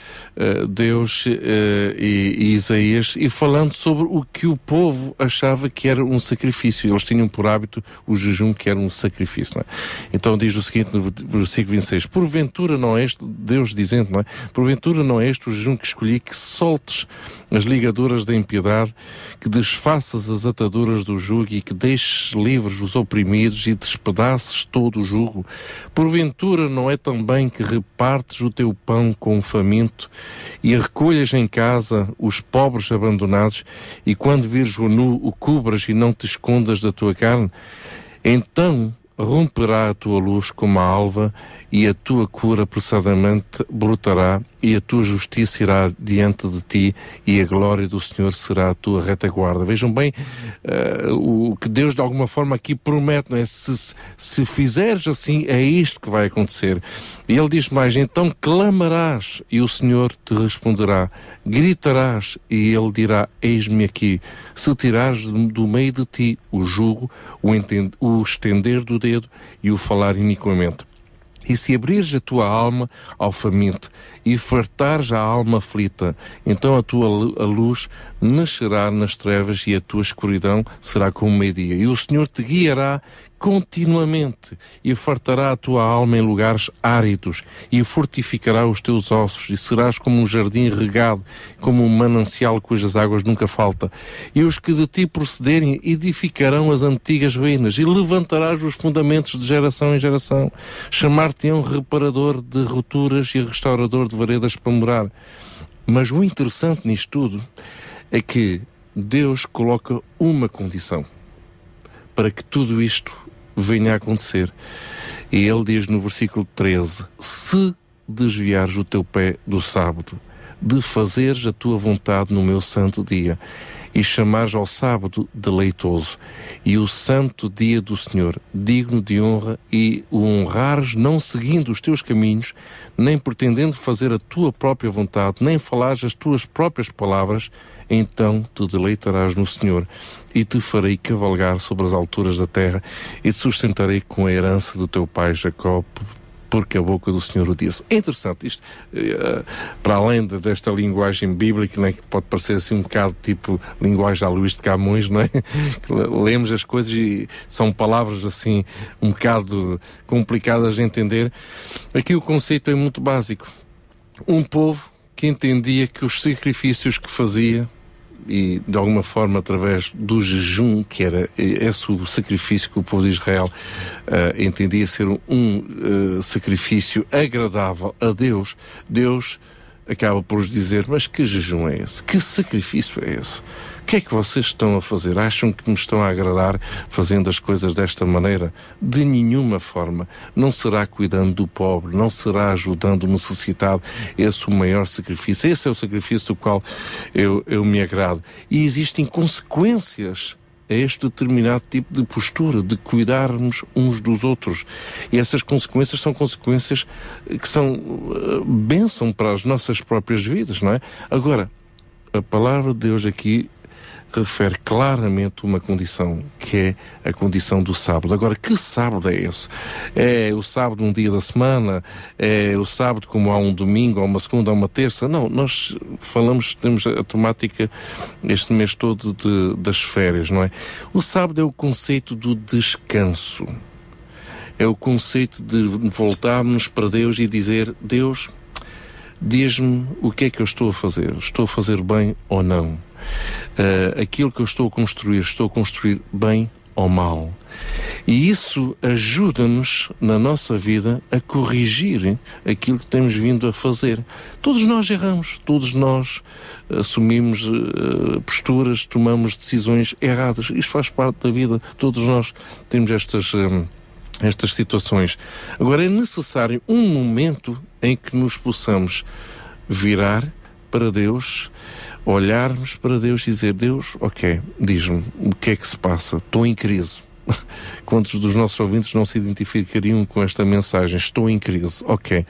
Deus e, e Isaías e falando sobre o que o povo achava que era um sacrifício. Eles tinham por hábito o jejum que era um sacrifício. Não é? Então diz o seguinte no versículo 26: Porventura não é este, Deus dizendo, não é? Porventura não é este o jejum que escolhi que soltes as ligaduras da impiedade, que desfaças as ataduras do jugo e que deixes livres os oprimidos e despedaces todo o jugo. Porventura não é também que repartes o teu pão com o faminto e recolhas em casa os pobres abandonados e quando vires o nu o cubras e não te escondas da tua carne? Então romperá a tua luz como a alva e a tua cura apressadamente brotará e a tua justiça irá diante de ti e a glória do Senhor será a tua retaguarda. Vejam bem eh, o que Deus de alguma forma aqui promete, não é? Se, se fizeres assim, é isto que vai acontecer. E ele diz mais, então clamarás e o Senhor te responderá, gritarás e ele dirá, eis-me aqui. Se tirares do meio de ti o jugo, o, o estender do dedo e o falar iniquamente. E se abrires a tua alma ao faminto e fartares a alma aflita, então a tua a luz nascerá nas trevas e a tua escuridão será como meio-dia. E o Senhor te guiará continuamente e fartará a tua alma em lugares áridos e fortificará os teus ossos e serás como um jardim regado, como um manancial cujas águas nunca falta. E os que de ti procederem edificarão as antigas ruínas e levantarás os fundamentos de geração em geração. Chamar-te-ão reparador de rupturas e restaurador de veredas para morar. Mas o interessante nisto tudo é que Deus coloca uma condição para que tudo isto venha a acontecer. E ele diz no versículo 13: Se desviares o teu pé do sábado, de fazeres a tua vontade no meu santo dia, e chamares ao sábado deleitoso, e o santo dia do Senhor, digno de honra, e o honrares não seguindo os teus caminhos, nem pretendendo fazer a tua própria vontade, nem falares as tuas próprias palavras, então te deleitarás no Senhor, e te farei cavalgar sobre as alturas da terra, e te sustentarei com a herança do teu pai Jacó porque a boca do Senhor o disse. É interessante isto, eh, para além de- desta linguagem bíblica, né, que pode parecer assim um bocado tipo linguagem à Luís de Camões, não é? Que le- lemos as coisas e são palavras assim um bocado complicadas de entender. Aqui o conceito é muito básico. Um povo que entendia que os sacrifícios que fazia e de alguma forma através do jejum, que era esse o sacrifício que o povo de Israel eh, entendia ser um eh, sacrifício agradável a Deus, Deus acaba por lhes dizer: Mas que jejum é esse? Que sacrifício é esse? Que é que vocês estão a fazer? Acham que me estão a agradar fazendo as coisas desta maneira? De nenhuma forma. Não será cuidando do pobre, não será ajudando o necessitado. Esse é o maior sacrifício. Esse é o sacrifício do qual eu, eu me agrado. E existem consequências a este determinado tipo de postura, de cuidarmos uns dos outros. E essas consequências são consequências que são uh, bênção para as nossas próprias vidas, não é? Agora, a palavra de Deus aqui refere claramente uma condição, que é a condição do sábado. Agora, que sábado é esse? É o sábado um dia da semana? É o sábado como há um domingo, ou uma segunda, ou uma terça? Não, nós falamos, temos a temática este mês todo de, das férias, não é? O sábado é o conceito do descanso. É o conceito de voltarmos para Deus e dizer, Deus, diz-me o que é que eu estou a fazer. Estou a fazer bem ou não? Uh, aquilo que eu estou a construir, estou a construir bem ou mal? E isso ajuda-nos na nossa vida a corrigir aquilo que temos vindo a fazer. Todos nós erramos, todos nós assumimos uh, posturas, tomamos decisões erradas. Isto faz parte da vida. Todos nós temos estas. Um, estas situações. Agora é necessário um momento em que nos possamos virar para Deus, olharmos para Deus e dizer: Deus, ok, diz-me o que é que se passa, estou em crise. Quantos dos nossos ouvintes não se identificariam com esta mensagem? Estou em crise. Ok.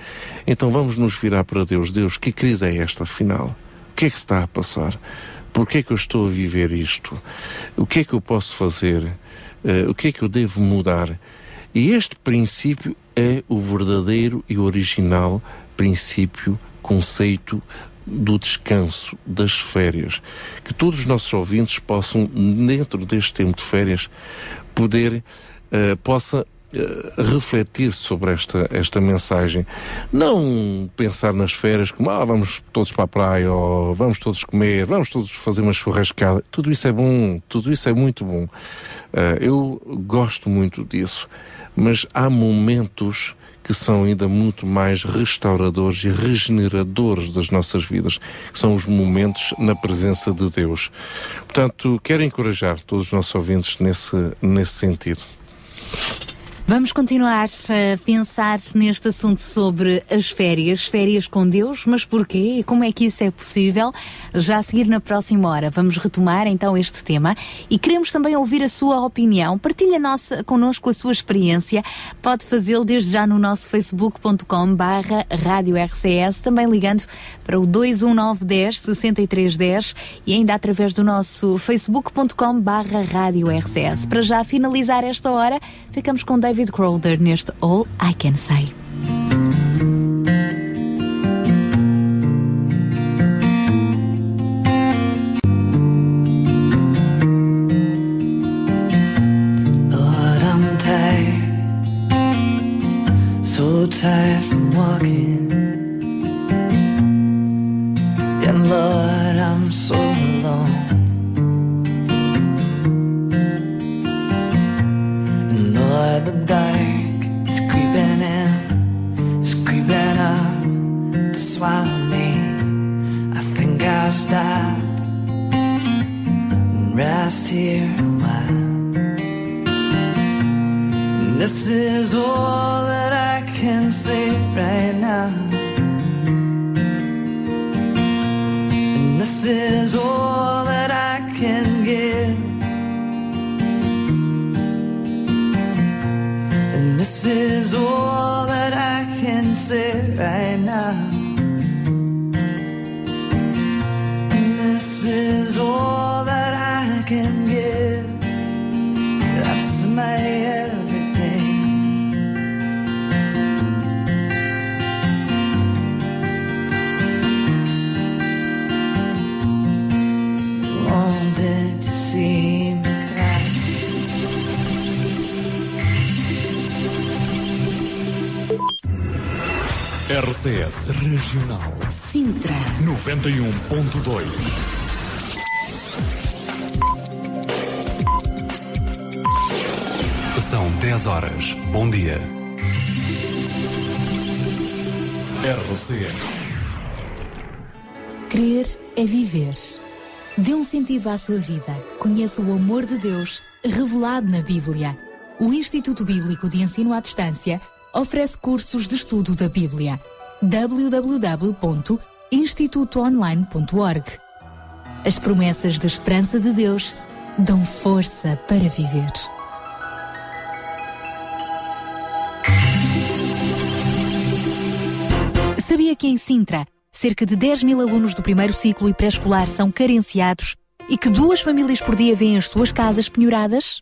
Então vamos nos virar para Deus. Deus, que crise é esta, afinal? O que é que se está a passar? Por que é que eu estou a viver isto? O que é que eu posso fazer? Uh, o que é que eu devo mudar? E este princípio é o verdadeiro e original princípio, conceito do descanso, das férias. Que todos os nossos ouvintes possam, dentro deste tempo de férias, poder, uh, possa uh, refletir sobre esta, esta mensagem. Não pensar nas férias como, ah, vamos todos para a praia, ou vamos todos comer, vamos todos fazer uma churrascada. Tudo isso é bom, tudo isso é muito bom. Uh, eu gosto muito disso mas há momentos que são ainda muito mais restauradores e regeneradores das nossas vidas, que são os momentos na presença de Deus. Portanto, quero encorajar todos os nossos ouvintes nesse, nesse sentido. Vamos continuar a pensar neste assunto sobre as férias, férias com Deus, mas porquê e como é que isso é possível? Já a seguir na próxima hora vamos retomar então este tema e queremos também ouvir a sua opinião. Partilha nossa, connosco a sua experiência. Pode fazê-lo desde já no nosso facebook.com barra rádio RCS, também ligando para o 21910 6310 e ainda através do nosso facebook.com barra rádio RCS. Para já finalizar esta hora, ficamos com David David Crowder neste All I Can Say. Walking. And Lord, I'm so the dark is creeping in, is creeping up to swallow me. I think I'll stop and rest here a while. And this is all that I can say right now. And this is all is all that I can say right now. And this is all RCS Regional Sintra. 91.2. São 10 horas. Bom dia. RCS. Crer é viver. Dê um sentido à sua vida. Conheça o amor de Deus revelado na Bíblia. O Instituto Bíblico de Ensino à Distância oferece cursos de estudo da Bíblia. www.institutoonline.org As promessas de esperança de Deus dão força para viver. Sabia que em Sintra, cerca de 10 mil alunos do primeiro ciclo e pré-escolar são carenciados e que duas famílias por dia vêm as suas casas penhoradas?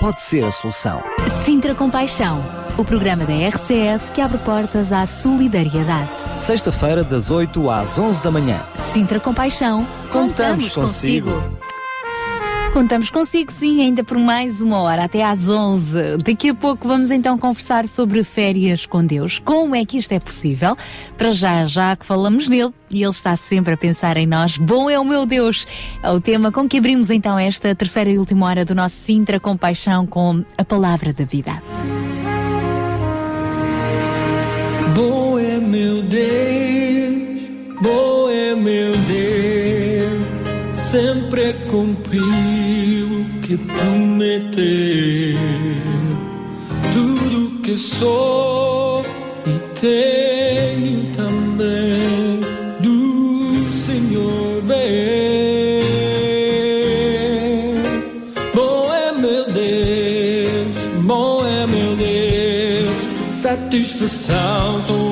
pode ser a solução. Sintra Compaixão, o programa da RCS que abre portas à solidariedade. Sexta-feira, das 8 às 11 da manhã. Sintra Compaixão, Contamos consigo. Contamos consigo, sim, ainda por mais uma hora, até às 11. Daqui a pouco vamos então conversar sobre férias com Deus. Como é que isto é possível? Para já, já que falamos nele e ele está sempre a pensar em nós. Bom é o meu Deus! É o tema com que abrimos então esta terceira e última hora do nosso Sintra Compaixão com a palavra da vida. Bom é meu Deus, bom é meu Deus, sempre cumpriu o que prometeu. Tudo que sou e tenho também do Senhor vem. Bom é meu Deus, bom é meu Deus, satisfação só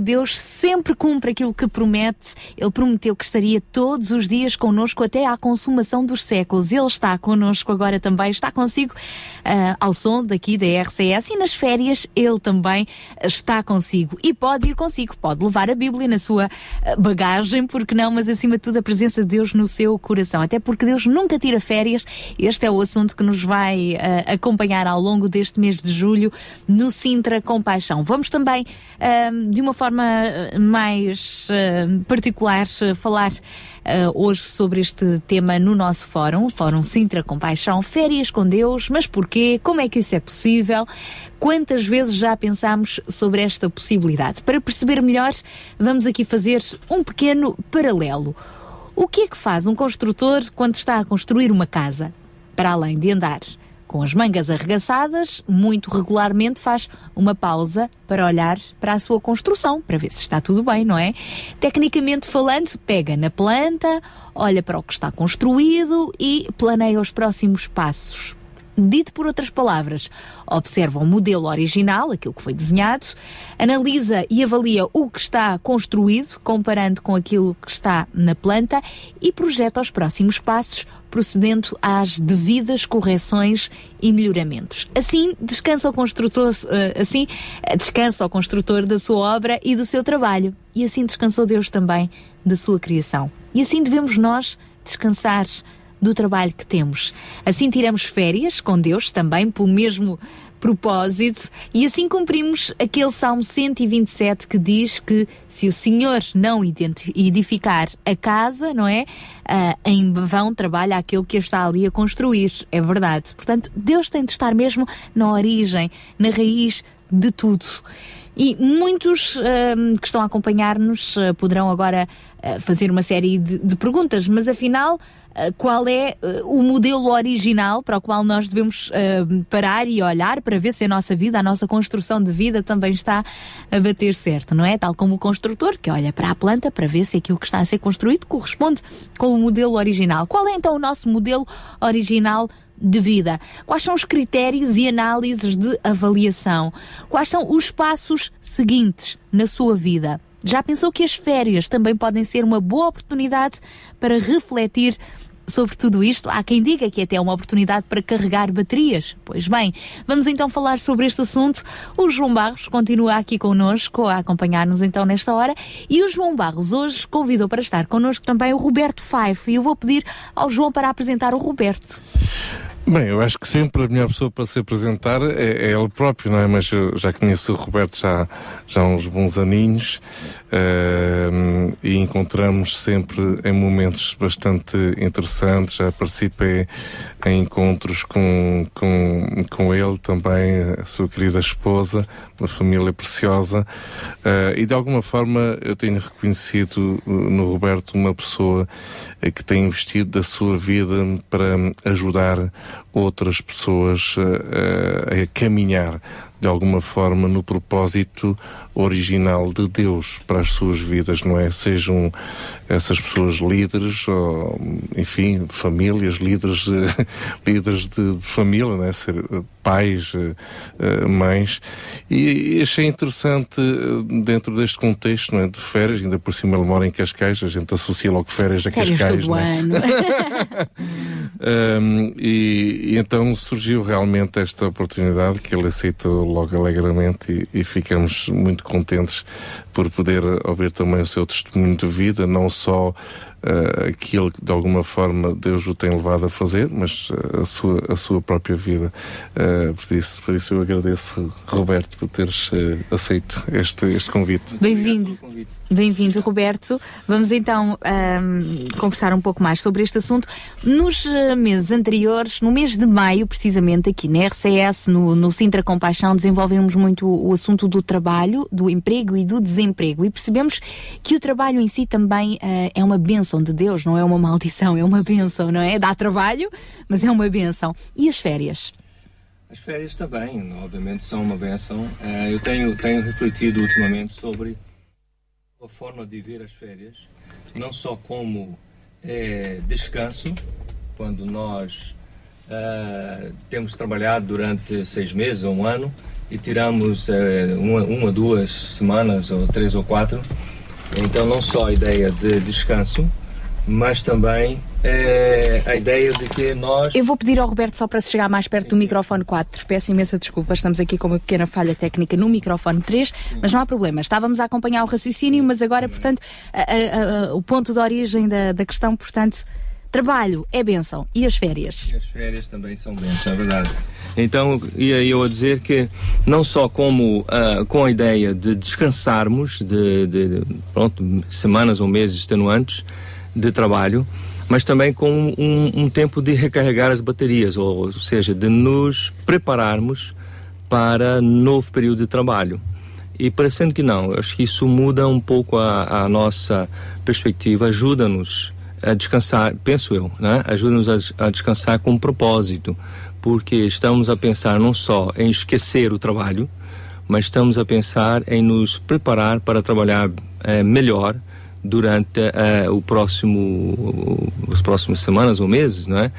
Deus sempre cumpre aquilo que promete. Ele prometeu que estaria todos os dias connosco até à consumação dos séculos. Ele está connosco agora também, está consigo ah, ao som daqui da RCS e nas férias ele também está consigo. E pode ir consigo, pode levar a Bíblia na sua ah, bagagem, porque não, mas acima de tudo a presença de Deus no seu coração. Até porque Deus nunca tira férias. Este é o assunto que nos vai ah, acompanhar ao longo deste mês de julho no Sintra Compaixão. Vamos também, ah, de uma forma mais particular, ah, falar ah, hoje sobre este tema no nosso fórum, o Fórum Sintra Compaixão, férias com Deus, mas porquê? Como é que isso é possível? Quantas vezes já pensámos sobre esta possibilidade? Para perceber melhor, vamos aqui fazer um pequeno paralelo. O que é que faz um construtor quando está a construir uma casa? Para além de andar com as mangas arregaçadas, muito regularmente faz uma pausa para olhar para a sua construção, para ver se está tudo bem, não é? Tecnicamente falando, pega na planta, olha para o que está construído e planeia os próximos passos. Dito por outras palavras, observa o modelo original, aquilo que foi desenhado, analisa e avalia o que está construído, comparando com aquilo que está na planta e projeta os próximos passos, procedendo às devidas correções e melhoramentos. Assim, descansa o construtor, eh, assim, eh, descansa o construtor da sua obra e do seu trabalho. E assim descansou Deus também da sua criação. E assim devemos nós descansar do trabalho que temos. Assim tiramos férias com Deus também pelo mesmo propósito e assim cumprimos aquele Salmo 127 que diz que se o Senhor não edificar a casa, não é? Ah, em vão trabalha aquele que está ali a construir. É verdade. Portanto, Deus tem de estar mesmo na origem, na raiz de tudo. E muitos ahm, que estão a acompanhar-nos ah, poderão agora fazer uma série de, de perguntas, mas afinal, qual é ah, o modelo original para o qual nós devemos ah, parar e olhar para ver se a nossa vida, a nossa construção de vida também está a bater certo, não é? Tal como o construtor que olha para a planta para ver se aquilo que está a ser construído corresponde com o modelo original. Qual é então o nosso modelo original de vida? Quais são os critérios e análises de avaliação? Quais são os passos seguintes na sua vida? Já pensou que as férias também podem ser uma boa oportunidade para refletir sobre tudo isto? Há quem diga que é até uma oportunidade para carregar baterias. Pois bem, vamos então falar sobre este assunto. O João Barros continua aqui connosco a acompanhar-nos então nesta hora e o João Barros hoje convidou para estar connosco também o Roberto Fife e eu vou pedir ao João para apresentar o Roberto. Bem, eu acho que sempre a melhor pessoa para se apresentar é, é ele próprio, não é? Mas eu já conheço o Roberto já, já há uns bons aninhos ehm, e encontramos sempre em momentos bastante interessantes. Já participei em encontros com, com, com ele também, a sua querida esposa, uma família preciosa. eh, e de alguma forma eu tenho reconhecido eh, no Roberto uma pessoa eh, que tem investido da sua vida para ajudar outras pessoas eh, eh, a caminhar de alguma forma no propósito original de Deus para as suas vidas, não é? Sejam essas pessoas líderes, ou, enfim, famílias, líderes, eh, líderes de, de família, não é? Ser pais, mães. E, achei interessante dentro deste contexto, não é? De férias, ainda por cima ele mora em Cascais, a gente associa logo férias a Férias Cascais, todo não é? ano. Um, e, e então surgiu realmente esta oportunidade que ele aceitou logo alegremente e, e ficamos muito contentes por poder ouvir também o seu testemunho de vida, não só uh, aquilo que de alguma forma Deus o tem levado a fazer, mas uh, a, sua, a sua própria vida. Uh, por, isso, por isso eu agradeço, Roberto, por teres uh, aceito este, este convite. Bem-vindo. Bem-vindo, Roberto. Vamos então ahm, conversar um pouco mais sobre este assunto. Nos eh, meses anteriores, no mês de maio, precisamente aqui na RCS, no, no Sintra Compaixão, desenvolvemos muito o, assunto do trabalho, do emprego e do desemprego. E percebemos que o trabalho em si também eh, é uma bênção de Deus, não é uma maldição, é uma bênção, não é? Dá trabalho, mas é uma bênção. E as férias? As férias também, obviamente, são uma benção. Eh, eu tenho, tenho refletido ultimamente sobre a forma de ver as férias, não só como eh, descanso, quando nós eh, temos trabalhado durante seis meses ou um ano e tiramos eh, uma, uma, duas semanas ou três ou quatro. Então não só a ideia de descanso, mas também eh, a ideia de que nós Eu vou pedir ao Roberto só para se chegar mais perto do microfone 4. Peço imensa desculpa, estamos aqui com uma pequena falha técnica no microfone 3, mas não há problema. Estávamos a acompanhar o raciocínio, mas agora, portanto, a- a- a- o ponto de origem da, da questão, portanto, trabalho é bênção. E as férias? E as férias também são bênçãos, é verdade. Então, ia eu a dizer que não só como ah, com a ideia de descansarmos de, de- de, pronto, semanas ou meses extenuantes de trabalho, mas também com um, um tempo de recarregar as baterias, ou, ou seja, de nos prepararmos para novo período de trabalho. E parecendo que não, acho que isso muda um pouco a, a nossa perspectiva, ajuda-nos a descansar, penso eu, né? ajuda-nos a, a descansar com um propósito, porque estamos a pensar não só em esquecer o trabalho, mas estamos a pensar em nos preparar para trabalhar eh, melhor durante eh, o próximo, os próximos semanas ou meses, não é?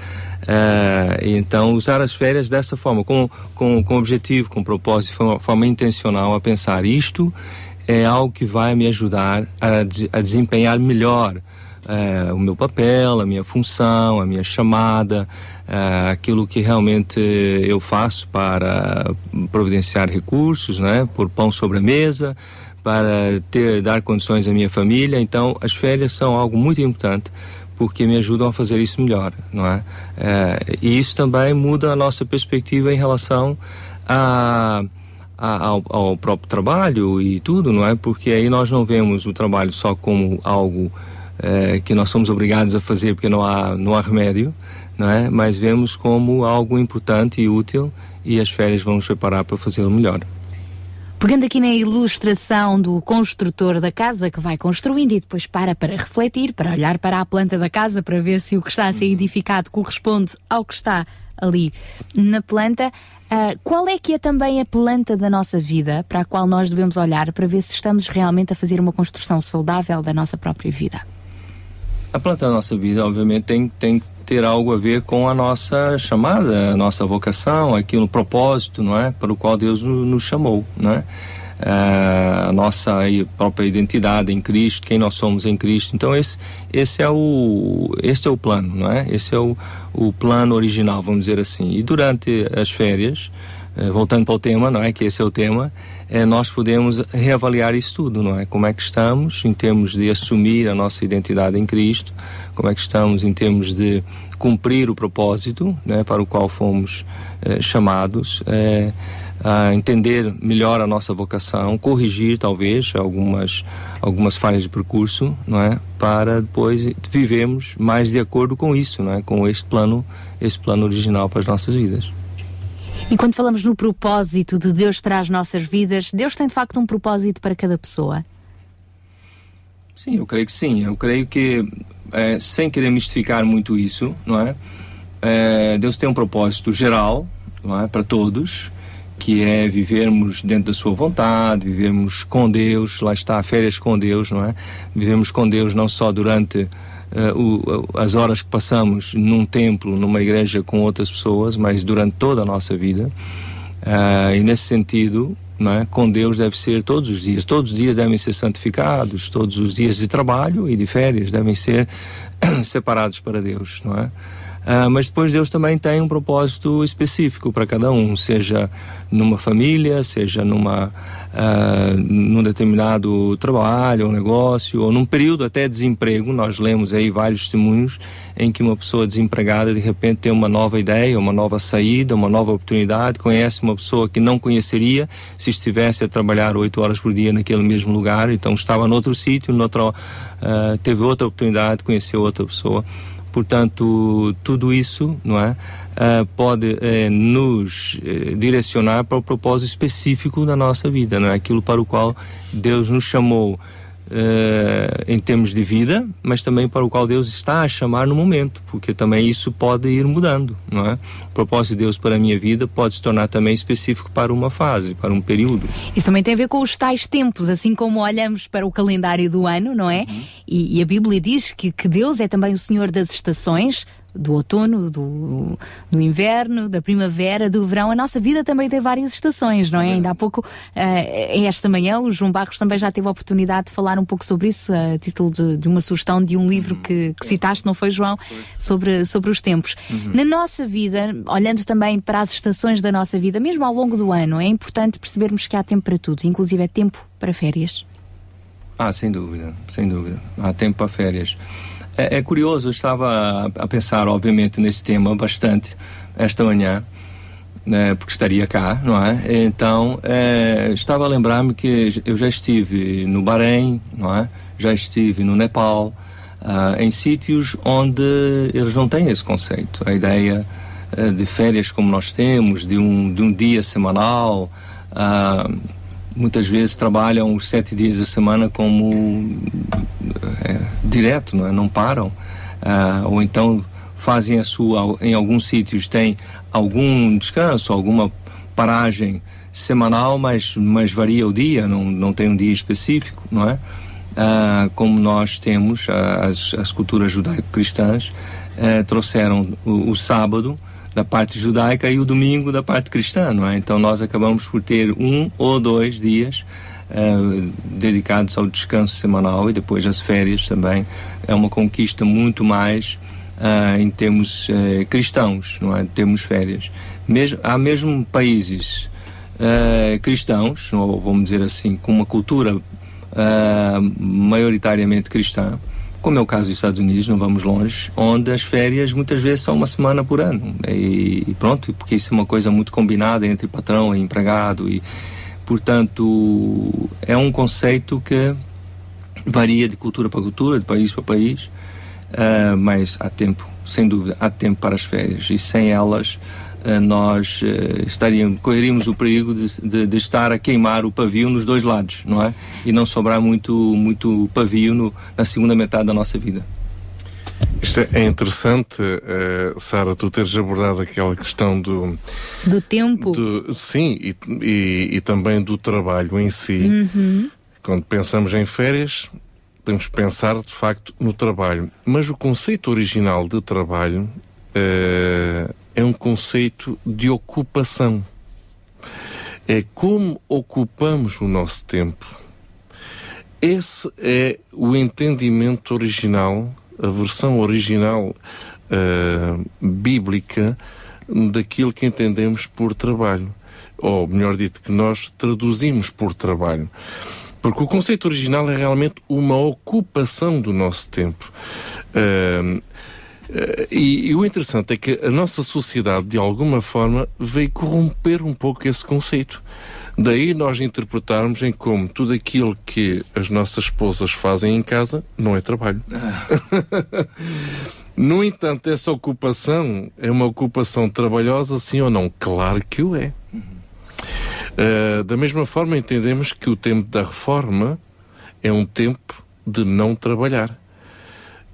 E então usar as férias dessa forma, com, com, com objetivo, com propósito, de forma, forma intencional a pensar isto é algo que vai me ajudar a, a desempenhar melhor eh, o meu papel, a minha função, a minha chamada, eh, aquilo que realmente eu faço para providenciar recursos, né, pôr pão sobre a mesa, para ter dar condições à minha família. Então, as férias são algo muito importante porque me ajudam a fazer isso melhor, não é? Eh, e isso também muda a nossa perspectiva em relação a a- ao, ao próprio trabalho e tudo, não é? Porque aí nós não vemos o trabalho só como algo eh, que nós somos obrigados a fazer porque não há não há remédio, não é? Mas vemos como algo importante e útil e as férias vão nos preparar para fazê-lo melhor. Pegando aqui na ilustração do construtor da casa que vai construindo e depois para para refletir, para olhar para a planta da casa para ver se o que está a ser edificado corresponde ao que está ali na planta. ah, qual é que é também a planta da nossa vida para a qual nós devemos olhar para ver se estamos realmente a fazer uma construção saudável da nossa própria vida? A planta da nossa vida, obviamente, tem, tem que ter algo a ver com a nossa chamada, a nossa vocação, aquilo, propósito, não é? Para o qual Deus no- nos chamou, não é? Ah, a nossa própria identidade em Cristo, quem nós somos em Cristo. Então esse, esse é o esse é o plano, não é? Esse é o, o plano original, vamos dizer assim. E durante as férias, eh, voltando para o tema, não é? Que esse é o tema, eh, nós podemos reavaliar isso tudo, não é? Como é que estamos em termos de assumir a nossa identidade em Cristo, como é que estamos em termos de cumprir o propósito, né? Para o qual fomos eh, chamados, eh, a entender melhor a nossa vocação, corrigir talvez algumas algumas falhas de percurso, não é? Para depois vivermos mais de acordo com isso, não é? Com este plano, este plano original para as nossas vidas. E quando falamos no propósito de Deus para as nossas vidas, Deus tem de facto um propósito para cada pessoa. Sim, eu creio que sim. Eu creio que, eh, sem querer mistificar muito isso, não é? Eh, Deus tem um propósito geral, não é? Para todos, que é vivermos dentro da sua vontade, vivermos com Deus, lá está, férias com Deus, não é? Vivemos com Deus não só durante eh, o- as horas que passamos num templo, numa igreja com outras pessoas, mas durante toda a nossa vida. Ah, e nesse sentido, é? com Deus deve ser todos os dias. Todos os dias devem ser santificados, todos os dias de trabalho e de férias devem ser separados para Deus, não é? Ah, mas depois Deus também tem um propósito específico para cada um, seja numa família, seja numa ah, num determinado trabalho ou negócio, ou num período até de desemprego. Nós lemos aí vários testemunhos em que uma pessoa desempregada de repente tem uma nova ideia, uma nova saída, uma nova oportunidade, conhece uma pessoa que não conheceria se estivesse a trabalhar oito horas por dia naquele mesmo lugar, então estava noutro sítio, ah, teve outra oportunidade, conheceu outra pessoa. Portanto, tudo isso, não é, ah, pode eh, nos eh, direcionar para o propósito específico da nossa vida, não é? Aquilo para o qual Deus nos chamou eh, em termos de vida, mas também para o qual Deus está a chamar no momento, porque também isso pode ir mudando, não é? O propósito de Deus para a minha vida pode se tornar também específico para uma fase, para um período. Isso também tem a ver com os tais tempos, assim como olhamos para o calendário do ano, não é? E, e a Bíblia diz que, que Deus é também o Senhor das estações, do outono, do, do inverno, da primavera, do verão. A nossa vida também tem várias estações, não é? Ainda há pouco, eh, esta manhã, o João Barros também já teve a oportunidade de falar um pouco sobre isso, a título de, de uma sugestão de um livro que, que citaste, não foi, João? Sobre, sobre os tempos. Uhum. Na nossa vida, olhando também para as estações da nossa vida, mesmo ao longo do ano, é importante percebermos que há tempo para tudo, inclusive é tempo para férias. Ah, sem dúvida, sem dúvida. Há tempo para férias. É, é curioso, eu estava a, pensar, obviamente, nesse tema bastante esta manhã, né, porque estaria cá, não é? Então, é, estava a lembrar-me que eu já estive no Bahrein, não é? Já estive no Nepal, ah, em sítios onde eles não têm esse conceito. A ideia eh, de férias como nós temos, de um, de um dia semanal. ah, muitas vezes trabalham os sete dias da semana como é, direto, não, é? não param. Ah, ou então fazem a sua, em alguns sítios tem algum descanso, alguma paragem semanal, mas, mas varia o dia, não, não tem um dia específico, não é? Ah, como nós temos, ah, as, as culturas judaico-cristãs eh, trouxeram o, o sábado da parte judaica e o domingo da parte cristã, não é? Então nós acabamos por ter um ou dois dias eh, dedicados ao descanso semanal e depois as férias também. É uma conquista muito mais ah, em termos eh, cristãos, não é? Temos férias. Mesmo, há mesmo países cristãos, ou vamos dizer assim, com uma cultura maioritariamente cristã, como é o caso dos Estados Unidos, não vamos longe, onde as férias muitas vezes são uma semana por ano. E, e pronto, porque isso é uma coisa muito combinada entre patrão e empregado e, portanto, é um conceito que varia de cultura para cultura, de país para país, ah, mas há tempo, sem dúvida, há tempo para as férias e sem elas nós ah, estaríamos, correríamos o perigo de, de- de estar a queimar o pavio nos dois lados, não é? E não sobrar muito, muito pavio no- na segunda metade da nossa vida. Isto é interessante, eh, Sara, tu teres abordado aquela questão do, Do tempo. do- sim, e, e- e também do trabalho em si. Uhum. Quando pensamos em férias, temos que pensar de facto no trabalho. Mas o conceito original de trabalho eh, é um conceito de ocupação. É como ocupamos o nosso tempo. Esse é o entendimento original, a versão original eh, bíblica daquilo que entendemos por trabalho. Ou, melhor dito, que nós traduzimos por trabalho. Porque o conceito original é realmente uma ocupação do nosso tempo. Eh, e, e o interessante é que a nossa sociedade, de alguma forma, veio corromper um pouco esse conceito. Daí nós interpretarmos em como tudo aquilo que as nossas esposas fazem em casa não é trabalho. no entanto, essa ocupação é uma ocupação trabalhosa, sim ou não? Claro que o é. Uh, da mesma forma, entendemos que o tempo da reforma é um tempo de não trabalhar.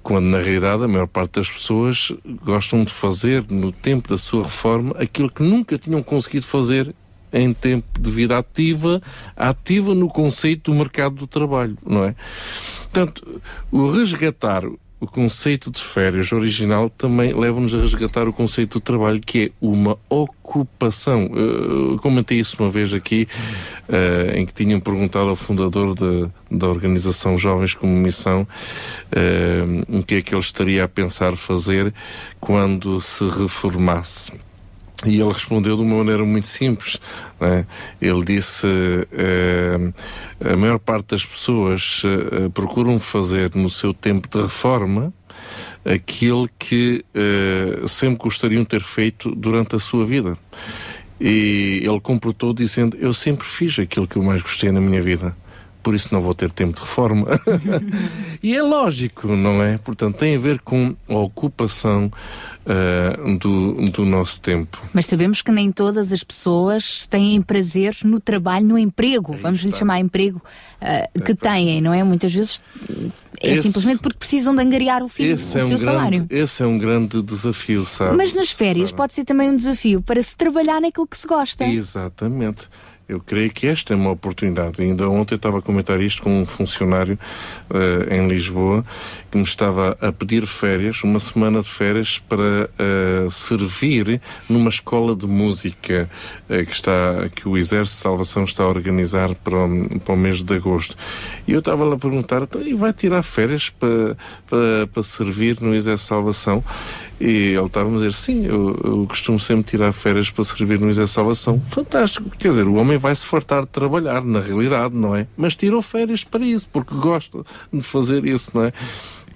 Quando, na realidade, a maior parte das pessoas gostam de fazer, no tempo da sua reforma, aquilo que nunca tinham conseguido fazer em tempo de vida ativa, ativa no conceito do mercado do trabalho, não é? Portanto, o resgatar o conceito de férias original também leva-nos a resgatar o conceito do trabalho, que é uma ocupação. Eu eu comentei isso uma vez aqui, eh, em que tinham perguntado ao fundador da, da organização Jovens como Missão eh, o que é que ele estaria a pensar fazer quando se reformasse. E ele respondeu de uma maneira muito simples. né? Ele disse: eh, a maior parte das pessoas eh, procuram fazer no seu tempo de reforma aquilo que eh, sempre gostariam ter feito durante a sua vida. E ele completou dizendo: Eu sempre fiz aquilo que eu mais gostei na minha vida. Por isso não vou ter tempo de reforma. e é lógico, não é? Portanto, tem a ver com a ocupação eh, do, do nosso tempo. Mas sabemos que nem todas as pessoas têm prazer no trabalho, no emprego, vamos lhe chamar emprego, ah, que têm, não é? Muitas vezes é Esse- simplesmente porque precisam de angariar o, filho, o é, um seu salário. grande, esse é um grande desafio, sabe? Mas nas férias pode ser também um desafio para se trabalhar naquilo que se gosta. Exatamente. Eu creio que esta é uma oportunidade. Ainda ontem eu estava a comentar isto com um funcionário eh, em Lisboa que me estava a pedir férias, uma semana de férias, para eh, servir numa escola de música eh, que, está, que o Exército de Salvação está a organizar para o, para o mês de agosto. E eu estava lá a perguntar, então, e vai tirar férias para, para, para servir no Exército de Salvação? E ele estava a dizer, sim, eu, eu costumo sempre tirar férias para servir no Exército de Salvação. Fantástico. Quer dizer, o homem vai se fartar de trabalhar, na realidade, não é? Mas tirou férias para isso, porque gosta de fazer isso, não é?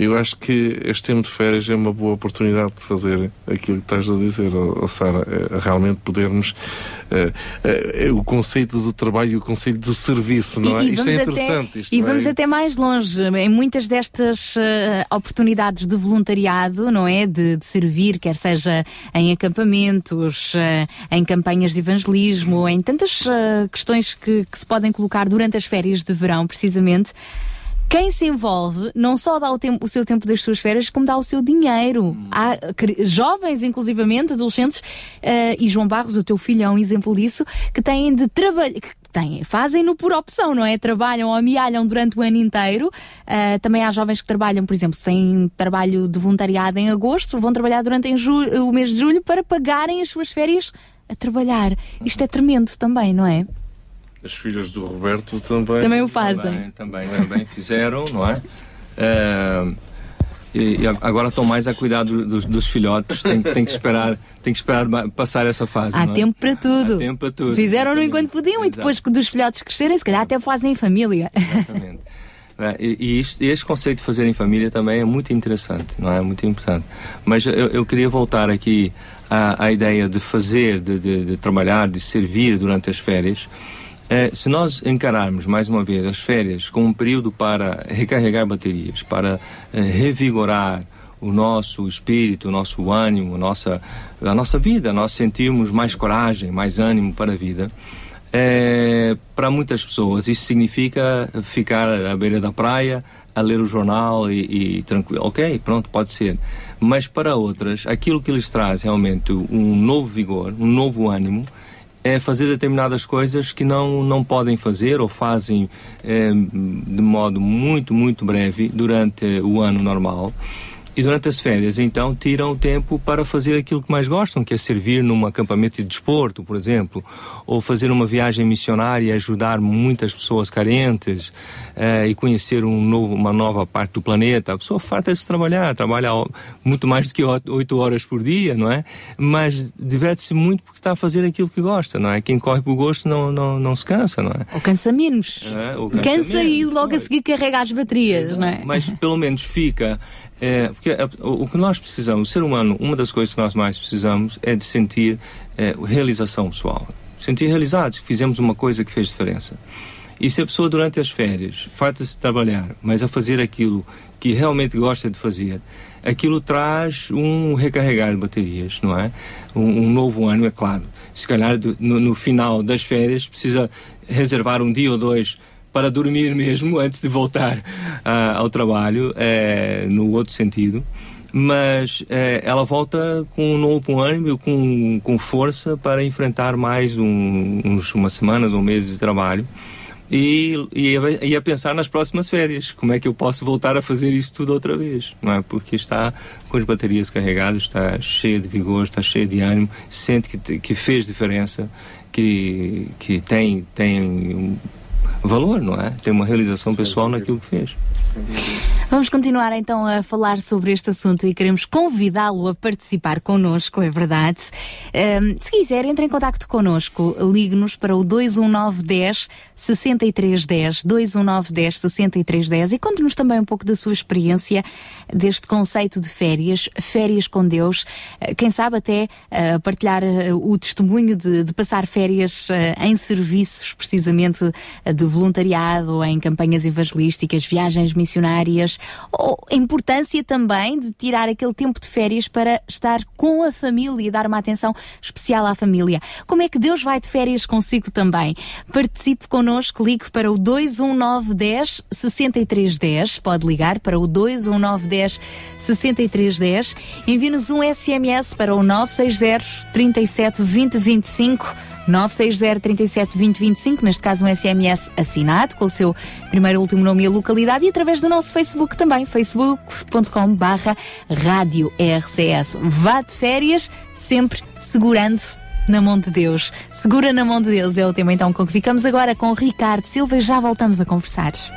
Eu acho que este tempo de férias é uma boa oportunidade de fazer aquilo que estás a dizer, oh, Sara, eh, realmente podermos eh, eh, o conceito do trabalho e o conceito do serviço, não é? Isto é interessante. Até, isto e é? vamos até mais longe. Em muitas destas eh, oportunidades de voluntariado, não é? De, de servir, quer seja em acampamentos, eh, em campanhas de evangelismo, em tantas eh, questões que, que se podem colocar durante as férias de verão, precisamente. Quem se envolve não só dá o, tempo- o seu tempo das suas férias, como dá o seu dinheiro. Há jovens, inclusivamente, adolescentes, eh, e João Barros, o teu filho, é um exemplo disso, que têm de trabalhar. Fazem-no por opção, não é? Trabalham ou amealham durante o ano inteiro. Eh, também há jovens que trabalham, por exemplo, se têm trabalho de voluntariado em agosto, vão trabalhar durante o mês de julho para pagarem as suas férias a trabalhar. Isto é tremendo também, não é? As filhas do Roberto também. Também o fazem. Também, também, também fizeram, não é? Eh, e, e agora estão mais a cuidar do- dos, dos filhotes. Tem, tem que esperar, tem que esperar passar essa fase. Há não é? tempo para tudo. Há tempo para tudo. Fizeram-no enquanto podiam e depois que dos filhotes crescerem, se calhar até fazem em família. É, E, e isto- e este conceito de fazer em família também é muito interessante, não é? Muito importante. Mas eu, eu queria voltar aqui à, à ideia de fazer, de, de- de trabalhar, de servir durante as férias. Eh, se nós encararmos mais uma vez as férias como um período para recarregar baterias, para eh, revigorar o nosso espírito, o nosso ânimo, a nossa, a nossa vida, nós sentirmos mais coragem, mais ânimo para a vida. É, para muitas pessoas isso significa ficar à beira da praia a ler o jornal e, e tranquilo. Ok, pronto, pode ser. Mas para outras, aquilo que lhes traz realmente um novo vigor, um novo ânimo, é fazer determinadas coisas que não, não podem fazer ou fazem eh, de modo muito, muito breve durante o ano normal. E durante as férias, então, tiram o tempo para fazer aquilo que mais gostam, que é servir num acampamento de desporto, por exemplo, ou fazer uma viagem missionária e ajudar muitas pessoas carentes eh, e conhecer um novo, uma nova parte do planeta. A pessoa farta-se trabalhar, trabalha muito mais do que oito horas por dia, não é? Mas diverte-se muito porque está a fazer aquilo que gosta, não é? Quem corre por gosto não, não, não se cansa, não é? Ou cansa menos. É, ou Cansa e logo a seguir carrega as baterias, não é? mas pelo menos fica. É, porque a- o, o que nós precisamos, o ser humano, uma das coisas que nós mais precisamos é de sentir é, realização pessoal. Sentir realizados, que fizemos uma coisa que fez diferença. E se a pessoa durante as férias farta-se de trabalhar, mas a fazer aquilo que realmente gosta de fazer, aquilo traz um recarregar de baterias, não é? Um, um novo ano, é claro. Se calhar no, no final das férias precisa reservar um dia ou dois para dormir mesmo antes de voltar ah, ao trabalho, eh, no outro sentido. Mas eh, ela volta com um novo ânimo, com, com força para enfrentar mais um, uns, umas semanas ou meses de trabalho e, e, a, pensar nas próximas férias. Como é que eu posso voltar a fazer isso tudo outra vez? Não é? Porque está com as baterias carregadas, está cheia de vigor, está cheia de ânimo, sente que, que fez diferença, que, que tem, tem um valor, não é? Tem uma realização pessoal naquilo que fez. Vamos continuar então a falar sobre este assunto e queremos convidá-lo a participar connosco, é verdade. Ahm, se quiser, entre em contato connosco, ligue-nos para o 21910 6310, 21910 6310 e conte-nos também um pouco da sua experiência deste conceito de férias, férias com Deus. Ah, Quem sabe até ah, partilhar ah, o testemunho de, de passar férias ah, em serviços, precisamente de voluntariado, em campanhas evangelísticas, viagens missionárias, ou a importância também de tirar aquele tempo de férias para estar com a família e dar uma atenção especial à família. Como é que Deus vai de férias consigo também? Participe connosco, ligue para o 21910 6310, pode ligar para o 21910 6310, envie-nos um SMS para o 960 37 20 25 960 37 20 25, neste caso um SMS assinado com o seu primeiro e último nome e a localidade e através do nosso Facebook também, facebook.com barra rádio RCS. Vá de férias, sempre segurando na mão de Deus. Segura na mão de Deus é o tema então com que ficamos agora com Ricardo Silva e já voltamos a conversar. Se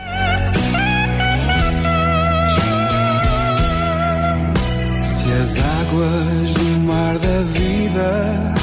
as águas do mar da vida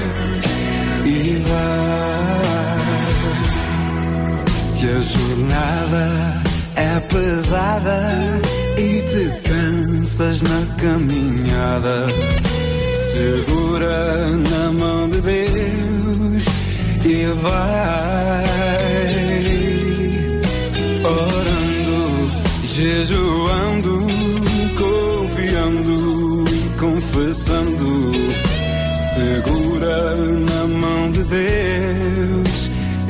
Se a jornada é pesada e te cansas na caminhada, segura na mão de Deus e vai. Orando, jejuando, confiando e confessando, segura na mão de Deus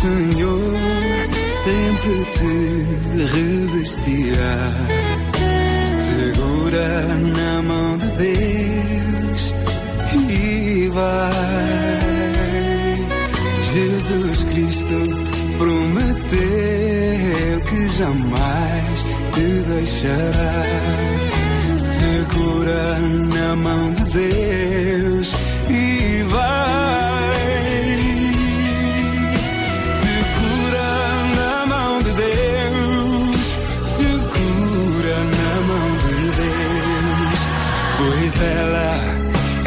Senhor sempre te revestirá. Segura na mão de Deus e vai. Jesus Cristo prometeu que jamais te deixará. Segura na mão de Deus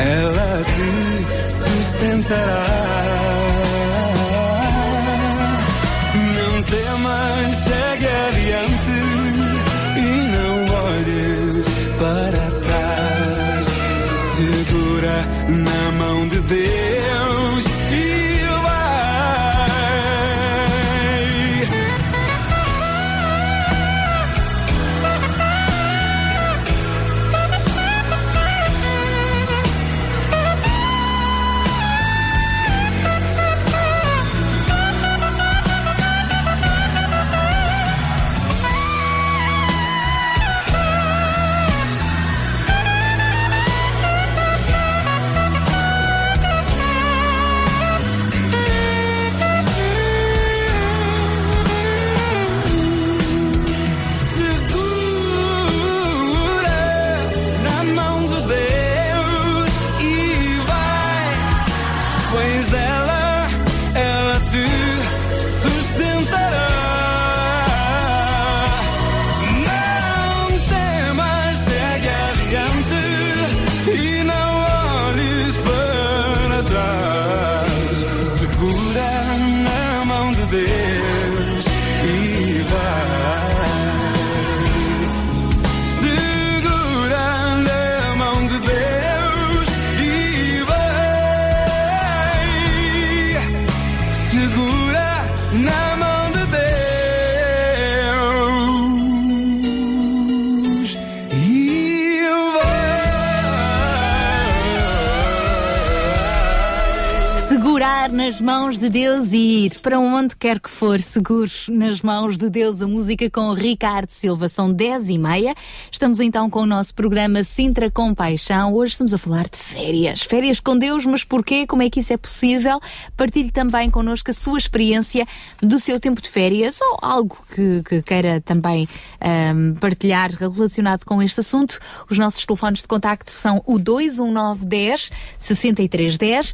ela te sustentará. De Deus e ir para onde quer que for, seguros nas mãos de Deus. A música com Ricardo Silva são 10 e meia. Estamos então com o nosso programa Sintra com Paixão. Hoje estamos a falar de férias. Férias com Deus, mas porquê? Como é que isso é possível? Partilhe também connosco a sua experiência do seu tempo de férias ou algo que, que queira também ahm, partilhar relacionado com este assunto. Os nossos telefones de contacto são o 21910 6310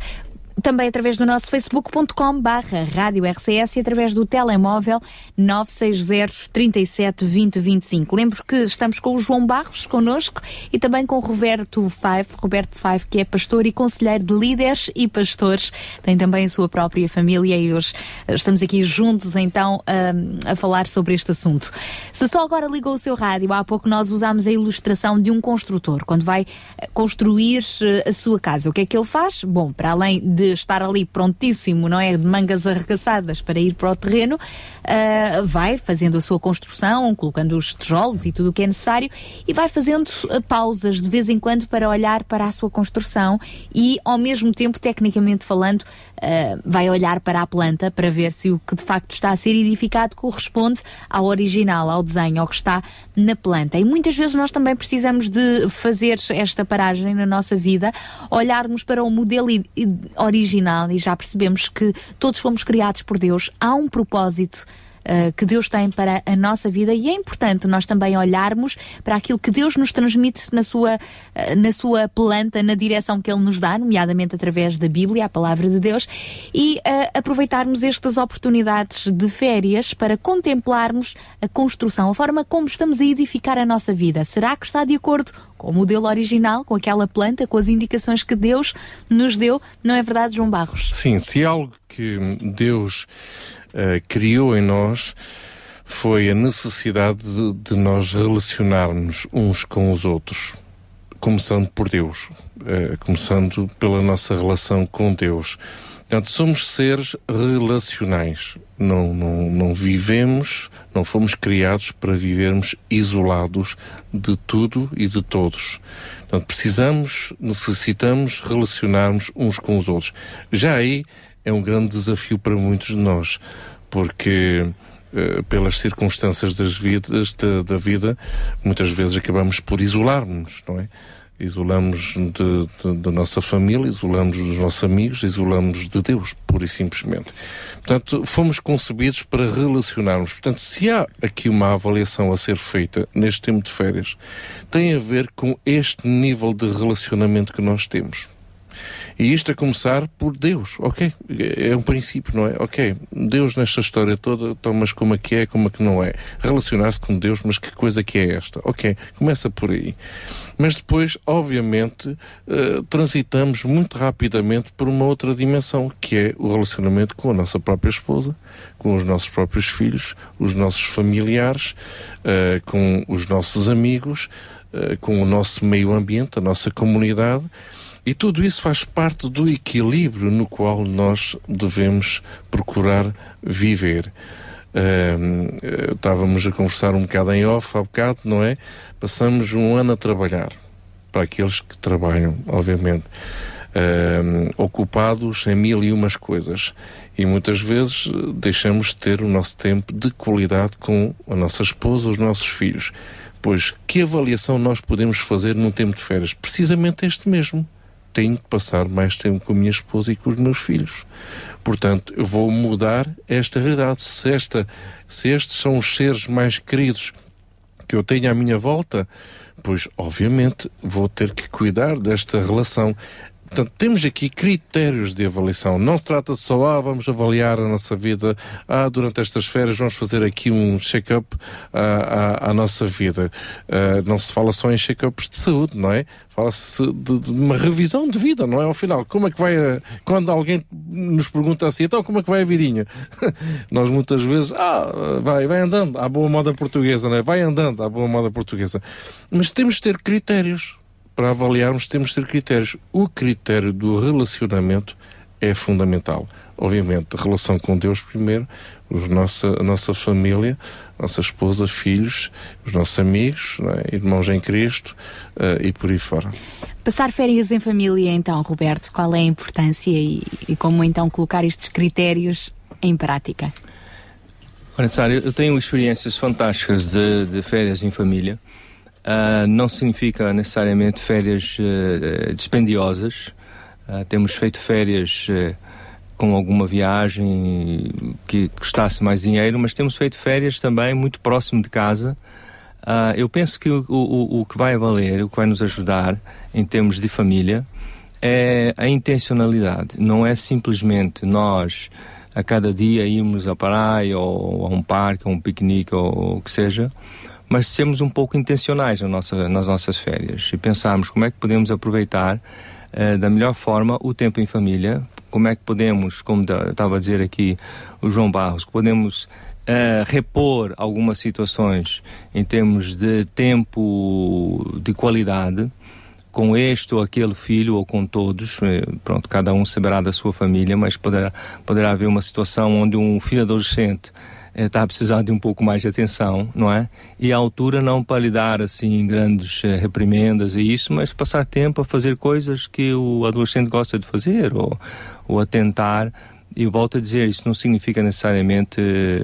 também através do nosso facebook.com barra rádio RCS e através do telemóvel 960 37 20 25. Lembro que estamos com o João Barros connosco e também com o Roberto Five, Roberto Five, que é pastor e conselheiro de líderes e pastores. Tem também a sua própria família e hoje eh, estamos aqui juntos então a, a falar sobre este assunto. Se só agora ligou o seu rádio, há pouco nós usámos a ilustração de um construtor, quando vai eh, construir eh, a sua casa. O que é que ele faz? Bom, para além de estar ali prontíssimo, não é? De mangas arregaçadas para ir para o terreno, ah, vai fazendo a sua construção, colocando os tijolos e tudo o que é necessário e vai fazendo ah, pausas de vez em quando para olhar para a sua construção e, ao mesmo tempo, tecnicamente falando, ah, vai olhar para a planta para ver se o que de facto está a ser edificado corresponde ao original, ao desenho, ao que está na planta. E muitas vezes nós também precisamos de fazer esta paragem na nossa vida, olharmos para o modelo original e já percebemos que todos fomos criados por Deus, há um propósito. Uh, que Deus tem para a nossa vida e é importante nós também olharmos para aquilo que Deus nos transmite na sua, uh, na sua planta, na direção que Ele nos dá, nomeadamente através da Bíblia, a palavra de Deus, e uh, aproveitarmos estas oportunidades de férias para contemplarmos a construção, a forma como estamos a edificar a nossa vida. Será que está de acordo com o modelo original, com aquela planta, com as indicações que Deus nos deu? Não é verdade, João Barros? Sim, se algo que Deus eh, criou em nós foi a necessidade de, de nós relacionarmos uns com os outros, começando por Deus, eh, começando pela nossa relação com Deus. Portanto, somos seres relacionais. Não, não, não vivemos, não fomos criados para vivermos isolados de tudo e de todos. Portanto, precisamos, necessitamos relacionarmos uns com os outros. Já aí é um grande desafio para muitos de nós, porque eh, pelas circunstâncias das vidas, da, da vida, muitas vezes acabamos por isolar-nos, não é? Isolamos da nossa família, isolamos dos nossos amigos, isolamos de Deus, pura e simplesmente. Portanto, fomos concebidos para relacionarmos. Portanto, se há aqui uma avaliação a ser feita neste tempo de férias, tem a ver com este nível de relacionamento que nós temos. E isto a começar por Deus, ok? É um princípio, não é? Ok, Deus nesta história toda, então, mas como é que é, como é que não é? Relacionar-se com Deus, mas que coisa que é esta? Ok, começa por aí. Mas depois, obviamente, eh, transitamos muito rapidamente por uma outra dimensão, que é o relacionamento com a nossa própria esposa, com os nossos próprios filhos, os nossos familiares, eh, com os nossos amigos, eh, com o nosso meio ambiente, a nossa comunidade. E tudo isso faz parte do equilíbrio no qual nós devemos procurar viver. Eh, estávamos a conversar um bocado em off há bocado, não é? Passamos um ano a trabalhar, para aqueles que trabalham, obviamente, ahm, ocupados em mil e umas coisas. E muitas vezes eh, deixamos de ter o nosso tempo de qualidade com a nossa esposa, os nossos filhos. Pois que avaliação nós podemos fazer num tempo de férias? Precisamente este mesmo tenho que passar mais tempo com a minha esposa e com os meus filhos. Portanto, eu vou mudar esta realidade. Se, esta, se estes são os seres mais queridos que eu tenho à minha volta, pois, obviamente, vou ter que cuidar desta relação. Portanto, temos aqui critérios de avaliação. Não se trata só, ah, vamos avaliar a nossa vida, ah, durante estas férias vamos fazer aqui um check-up à, à, à nossa vida. Ah, não se fala só em check-ups de saúde, não é? Fala-se de, de uma revisão de vida, não é? Ao final, como é que vai, a- quando alguém nos pergunta assim, então como é que vai a vidinha? Nós muitas vezes, ah, vai, vai andando, à boa moda portuguesa, não é? Vai andando, à boa moda portuguesa. Mas temos de ter critérios para avaliarmos, temos de ter critérios. O critério do relacionamento é fundamental. obviamente, a relação com Deus primeiro, os nossa, a nossa família, nossa esposa, filhos, os nossos amigos, não é? irmãos em Cristo eh, e por aí fora. Passar férias em família, então, Roberto, qual é a importância e, e como então colocar estes critérios em prática? Olha, Sara, eu eu tenho experiências fantásticas de, de férias em família. Ah, não significa necessariamente férias eh, dispendiosas. Ah, temos feito férias com alguma viagem que custasse mais dinheiro, mas temos feito férias também muito próximo de casa. Eu penso que o, o, o que vai valer, o que vai nos ajudar em termos de família, é a intencionalidade. Não é simplesmente nós a cada dia irmos à praia ou a um parque, ou um piquenique ou o que seja, mas sermos um pouco intencionais na nossa, nas nossas férias e pensarmos como é que podemos aproveitar eh, da melhor forma o tempo em família, como é que podemos, como estava a dizer aqui o João Barros, podemos eh, repor algumas situações em termos de tempo de qualidade com este ou aquele filho ou com todos, eh, pronto, cada um saberá da sua família, mas poderá, poderá haver uma situação onde um filho adolescente está a precisar de um pouco mais de atenção, não é? E a altura não para lhe dar assim grandes eh, reprimendas e isso, mas passar tempo a fazer coisas que o adolescente gosta de fazer ou, ou a tentar. E eu volto a dizer, isso não significa necessariamente eh,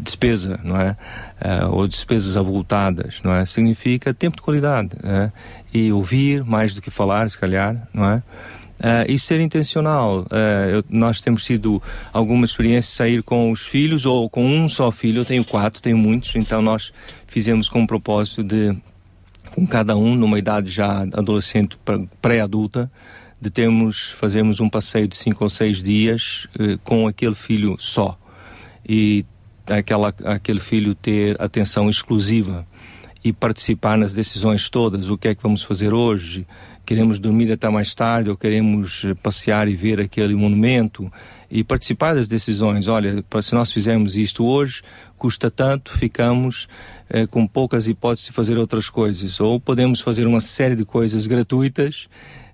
despesa, não é? Ah, ou despesas avultadas, não é? Significa tempo de qualidade, é? E ouvir mais do que falar, se calhar, não é? Ah, e ser intencional. Ah, eu- nós temos tido alguma experiência de sair com os filhos ou com um só filho. Eu tenho quatro, tenho muitos, então nós fizemos com o propósito de, com cada um numa idade já adolescente pré-adulta, de termos, fazermos um passeio de cinco ou seis dias eh, com aquele filho só. E aquela, aquele filho ter atenção exclusiva e participar nas decisões todas. O que é que vamos fazer hoje? Queremos dormir até mais tarde ou queremos eh, passear e ver aquele monumento? E participar das decisões. Olha, se nós fizermos isto hoje, custa tanto, ficamos eh, com poucas hipóteses de fazer outras coisas. Ou podemos fazer uma série de coisas gratuitas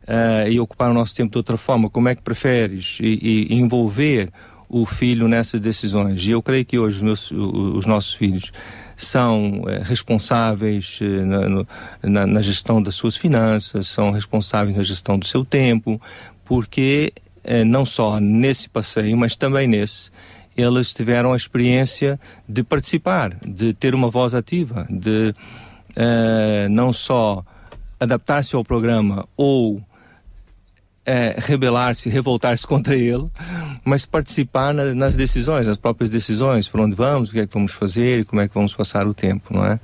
eh, e ocupar o nosso tempo de outra forma. Como é que preferes? E, e envolver o filho nessas decisões. E eu creio que hoje os, meus- os nossos filhos são eh, responsáveis eh, na, na- na gestão das suas finanças, são responsáveis na gestão do seu tempo, porque eh, não só nesse passeio, mas também nesse, eles tiveram a experiência de participar, de ter uma voz ativa, de não só adaptar-se ao programa ou eh, rebelar-se, revoltar-se contra ele, mas participar na- nas decisões, nas próprias decisões, por onde vamos, o que é que vamos fazer, como é que vamos passar o tempo, não é?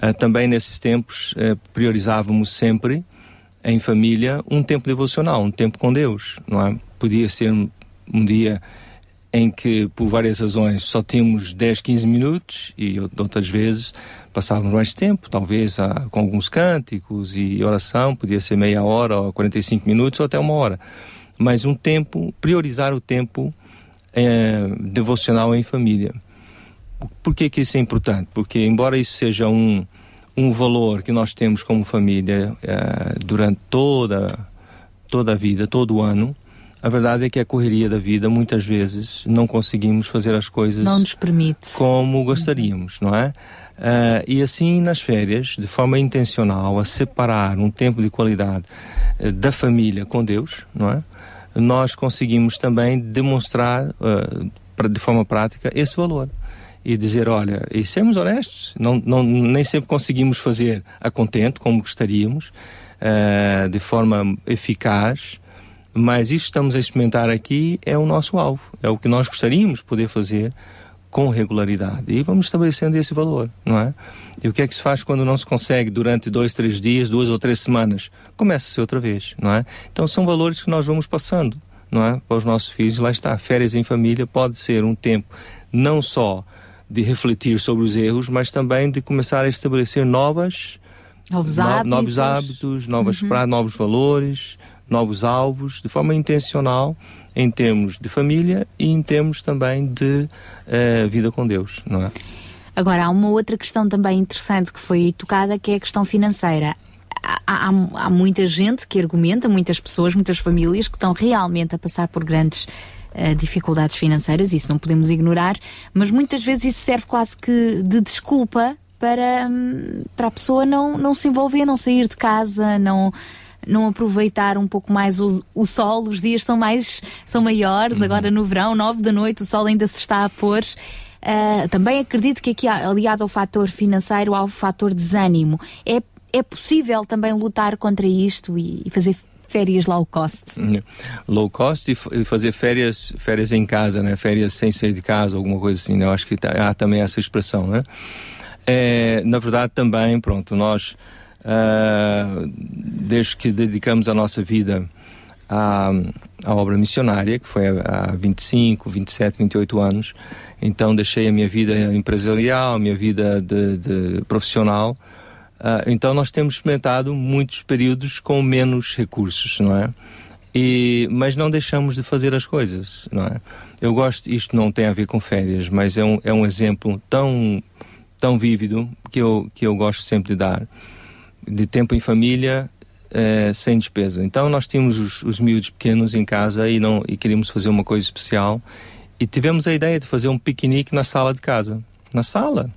Eh, também nesses tempos eh, priorizávamos sempre em família um tempo devocional, um tempo com Deus, não é? Podia ser um, um dia em que, por várias razões, só tínhamos 10, 15 minutos e ou- outras vezes passávamos mais tempo, talvez ah, com alguns cânticos e oração, podia ser meia hora ou 45 minutos ou até uma hora. Mas um tempo, priorizar o tempo eh, devocional em família. Por que, que isso é importante? Porque, embora isso seja um, um valor que nós temos como família eh, durante toda, toda a vida, todo o ano, a verdade é que a correria da vida, muitas vezes, não conseguimos fazer as coisas Não nos permite. como gostaríamos, não é? Ah, e assim, nas férias, de forma intencional, a separar um tempo de qualidade eh, da família com Deus, não é? Nós conseguimos também demonstrar ah, pra- de forma prática esse valor e dizer, olha, e sermos honestos, não, não, nem sempre conseguimos fazer a contento como gostaríamos, ah, de forma eficaz, mas que estamos a experimentar aqui é o nosso alvo, é o que nós gostaríamos de poder fazer com regularidade. E vamos estabelecendo esse valor, não é? E o que é que se faz quando não se consegue durante dois, três dias, duas ou três semanas? Começa-se outra vez, não é? Então são valores que nós vamos passando, não é? Para os nossos filhos, lá está. Férias em família pode ser um tempo não só de refletir sobre os erros, mas também de começar a estabelecer novas Novos no- hábitos. novos hábitos, novas Uhum. pra- novos valores, novos alvos, de forma intencional em termos de família e em termos também de eh, vida com Deus, não é? Agora, há uma outra questão também interessante que foi tocada, que é a questão financeira. Há, há- há muita gente que argumenta, muitas pessoas, muitas famílias que estão realmente a passar por grandes eh, dificuldades financeiras, isso não podemos ignorar, mas muitas vezes isso serve quase que de desculpa para, hum, para a pessoa não, não se envolver, não sair de casa, não, não aproveitar um pouco mais o, o sol, os dias são mais são maiores, agora no verão, nove da noite, o sol ainda se está a pôr. Ah, também acredito que aqui, aliado ao fator financeiro, há o fator desânimo. É, é possível também lutar contra isto e, e fazer férias low cost? Low cost e, e fazer férias, férias em casa, né? Férias sem sair de casa, alguma coisa assim, né? Eu acho que tá- há também essa expressão, né? É, na verdade também, pronto, nós ah, desde que dedicamos a nossa vida à, à obra missionária, que foi há há 25, 27, 28 anos, então deixei a minha vida empresarial, a minha vida de, de profissional, ah, então nós temos experimentado muitos períodos com menos recursos, não é? E, mas não deixamos de fazer as coisas, não é? Eu gosto, isto não tem a ver com férias, mas é um, é um exemplo tão, tão vívido que eu, que eu gosto sempre de dar, de tempo em família eh, sem despesa. Então nós tínhamos os, os miúdos pequenos em casa e, não, e queríamos fazer uma coisa especial e tivemos a ideia de fazer um piquenique na sala de casa. Na sala.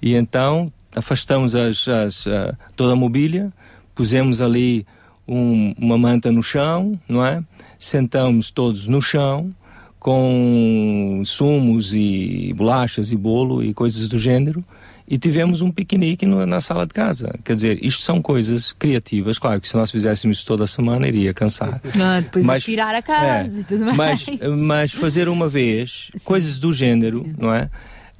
E então afastamos as, as, ah, toda a mobília, pusemos ali um- uma manta no chão, não é? Sentamos todos no chão com sumos e bolachas e bolo e coisas do gênero e tivemos um piquenique no- na sala de casa. Quer dizer, isto são coisas criativas. Claro que se nós fizéssemos isso toda a semana iria cansar. Não, depois Mas- aspirar a casa é, e tudo mais. Mas, mas fazer uma vez coisas do género, não é?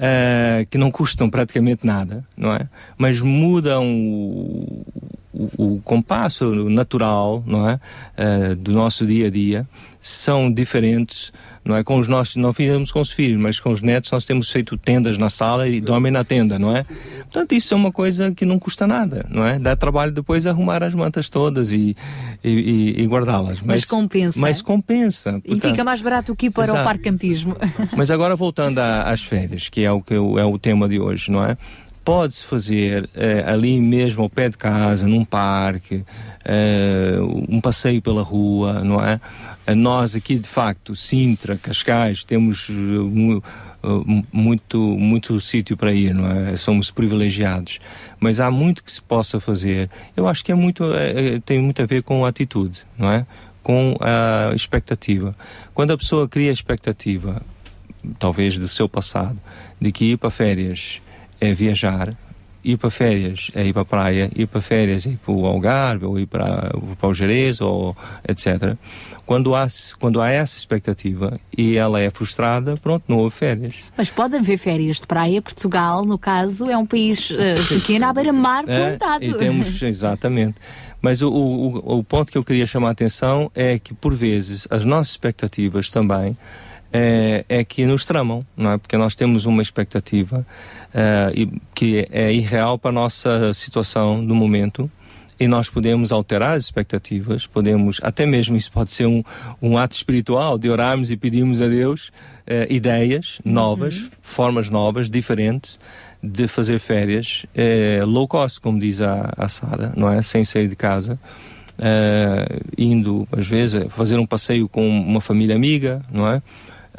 Ah, que não custam praticamente nada, não é? Mas mudam o, o, o compasso natural, não é? Ah, do nosso dia a dia, são diferentes, não é? Com os nossos, não fizemos com os filhos, mas com os netos nós temos feito tendas na sala e dormem na tenda, não é? Portanto, isso é uma coisa que não custa nada, não é? Dá trabalho depois arrumar as mantas todas e, e, e- e guardá-las. Mas compensa. Mas compensa. E portanto. fica mais barato que ir para Exato. o parque campismo. Mas agora voltando a- às férias, que é o que é o tema de hoje, não é? Pode-se fazer eh, ali mesmo ao pé de casa, num parque, eh, um passeio pela rua, não é? Eh, Nós aqui de facto, Sintra, Cascais, temos mu- muito muito sítio para ir, não é? Somos privilegiados, mas há muito que se possa fazer. Eu acho que é muito eh, tem muito a ver com a atitude, não é? Com a expectativa. Quando a pessoa cria expectativa talvez do seu passado, de que ir para férias é viajar, ir para férias é ir para a praia, ir para férias é ir para o Algarve, ou ir para, para o Jerez, ou etc. Quando há, quando há essa expectativa e ela é frustrada, pronto, não houve férias. Mas pode haver férias de praia. Portugal, no caso, é um país eh, pequeno à beira-mar É, plantado. e temos, exatamente. Mas o, o, o ponto que eu queria chamar a atenção é que, por vezes, as nossas expectativas também é, é que nos tramam, não é? Porque nós temos uma expectativa eh, que é irreal para a nossa situação no momento e nós podemos alterar as expectativas, podemos, até mesmo isso pode ser um, um ato espiritual de orarmos e pedirmos a Deus eh, ideias novas, formas novas, diferentes de fazer férias eh, low cost, como diz a, a Sara, não é? Sem sair de casa. indo, às vezes, fazer um passeio com uma família amiga, não é?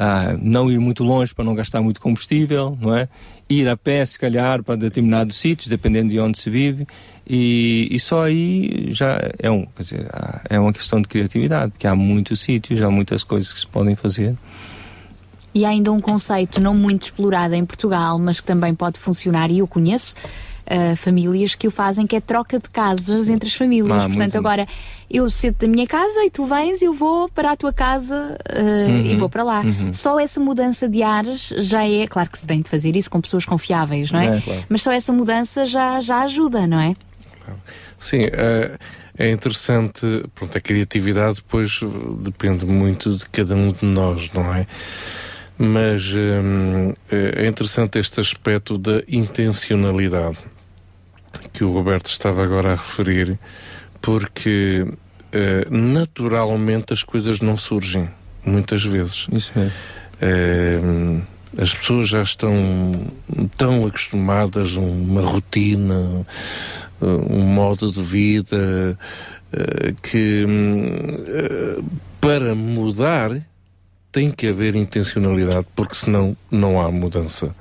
Ah, não ir muito longe para não gastar muito combustível, não é? Ir a pé, se calhar, para determinados sítios, dependendo de onde se vive, e, e só aí já é um, quer dizer, é uma questão de criatividade, porque há muitos sítios, há muitas coisas que se podem fazer. E há ainda um conceito não muito explorado em Portugal, mas que também pode funcionar, e eu conheço ah, famílias que o fazem, que é troca de casas entre as famílias. Ah, Portanto, agora eu cedo da minha casa e tu vens, eu vou para a tua casa ah, Uhum, e vou para lá. uhum. Só essa mudança de ares já é, claro que se tem de fazer isso com pessoas confiáveis, não é? É, claro. Mas só essa mudança já, já ajuda, não é? Sim, é, é interessante, pronto, a criatividade depois uh, depende muito de cada um de nós, não é? Mas hum, é interessante este aspecto da intencionalidade que o Roberto estava agora a referir, porque eh, naturalmente as coisas não surgem, muitas vezes. Isso mesmo. Eh, as pessoas já estão tão acostumadas a uma rotina, eh, um modo de vida, que para mudar tem que haver intencionalidade, porque senão não há mudança.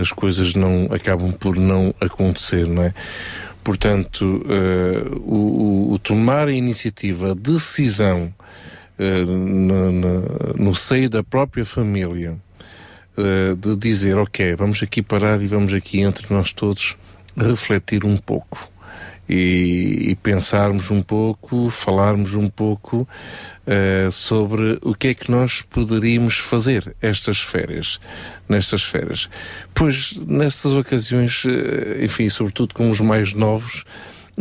As coisas não acabam por não acontecer, não é? Portanto, eh, o, o- tomar a iniciativa, a decisão eh, na- na- no seio da própria família, eh, de dizer, ok, vamos aqui parar e vamos aqui entre nós todos refletir um pouco e, e pensarmos um pouco, falarmos um pouco eh, sobre o que é que nós poderíamos fazer estas férias, nestas férias. Pois nestas ocasiões, eh, enfim, sobretudo com os mais novos,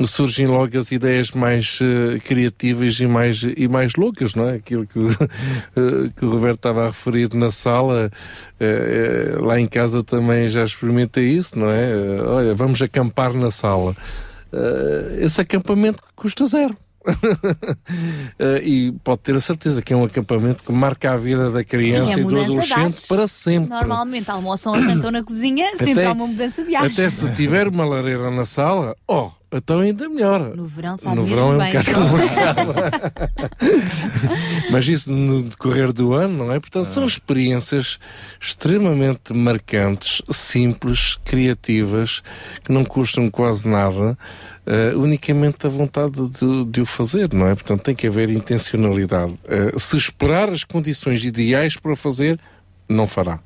surgem logo as ideias mais eh, criativas e mais, e mais loucas, não é? Aquilo que, eh, que o Roberto estava a referir na sala, eh, lá em casa também já experimentei isso, não é? Olha, vamos acampar na sala. Esse acampamento custa zero. Eh, e pode ter a certeza que é um acampamento que marca a vida da criança E a e, do adolescente para sempre. Normalmente almoçam ou jantam na cozinha, sempre Até- há uma mudança de ares. Até se tiver uma lareira na sala, oh, então ainda melhor. No verão sabe No verão é um bem. bocado complicado. Mas isso no decorrer do ano, não é? Portanto, são experiências extremamente marcantes, simples, criativas, que não custam quase nada, eh, unicamente a vontade de, de o fazer, não é? Portanto, tem que haver intencionalidade. Eh, se esperar as condições ideais para o fazer, não fará.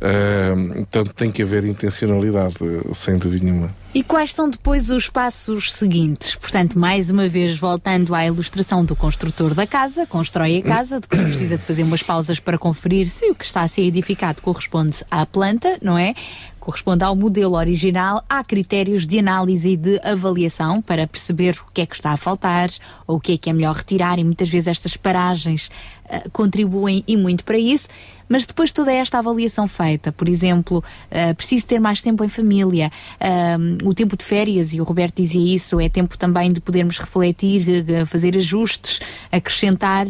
Eh, portanto, tem que haver intencionalidade, sem dúvida nenhuma. E quais são depois os passos seguintes? Portanto, mais uma vez, voltando à ilustração do construtor da casa, constrói a casa, depois precisa de fazer umas pausas para conferir se o que está a ser edificado corresponde à planta, não é? Corresponde ao modelo original, há critérios de análise e de avaliação para perceber o que é que está a faltar ou o que é que é melhor retirar, e muitas vezes estas paragens ah, contribuem e muito para isso. Mas depois de toda esta avaliação feita, por exemplo, ah, preciso ter mais tempo em família, ah, o tempo de férias, e o Roberto dizia isso, é tempo também de podermos refletir, fazer ajustes, acrescentar,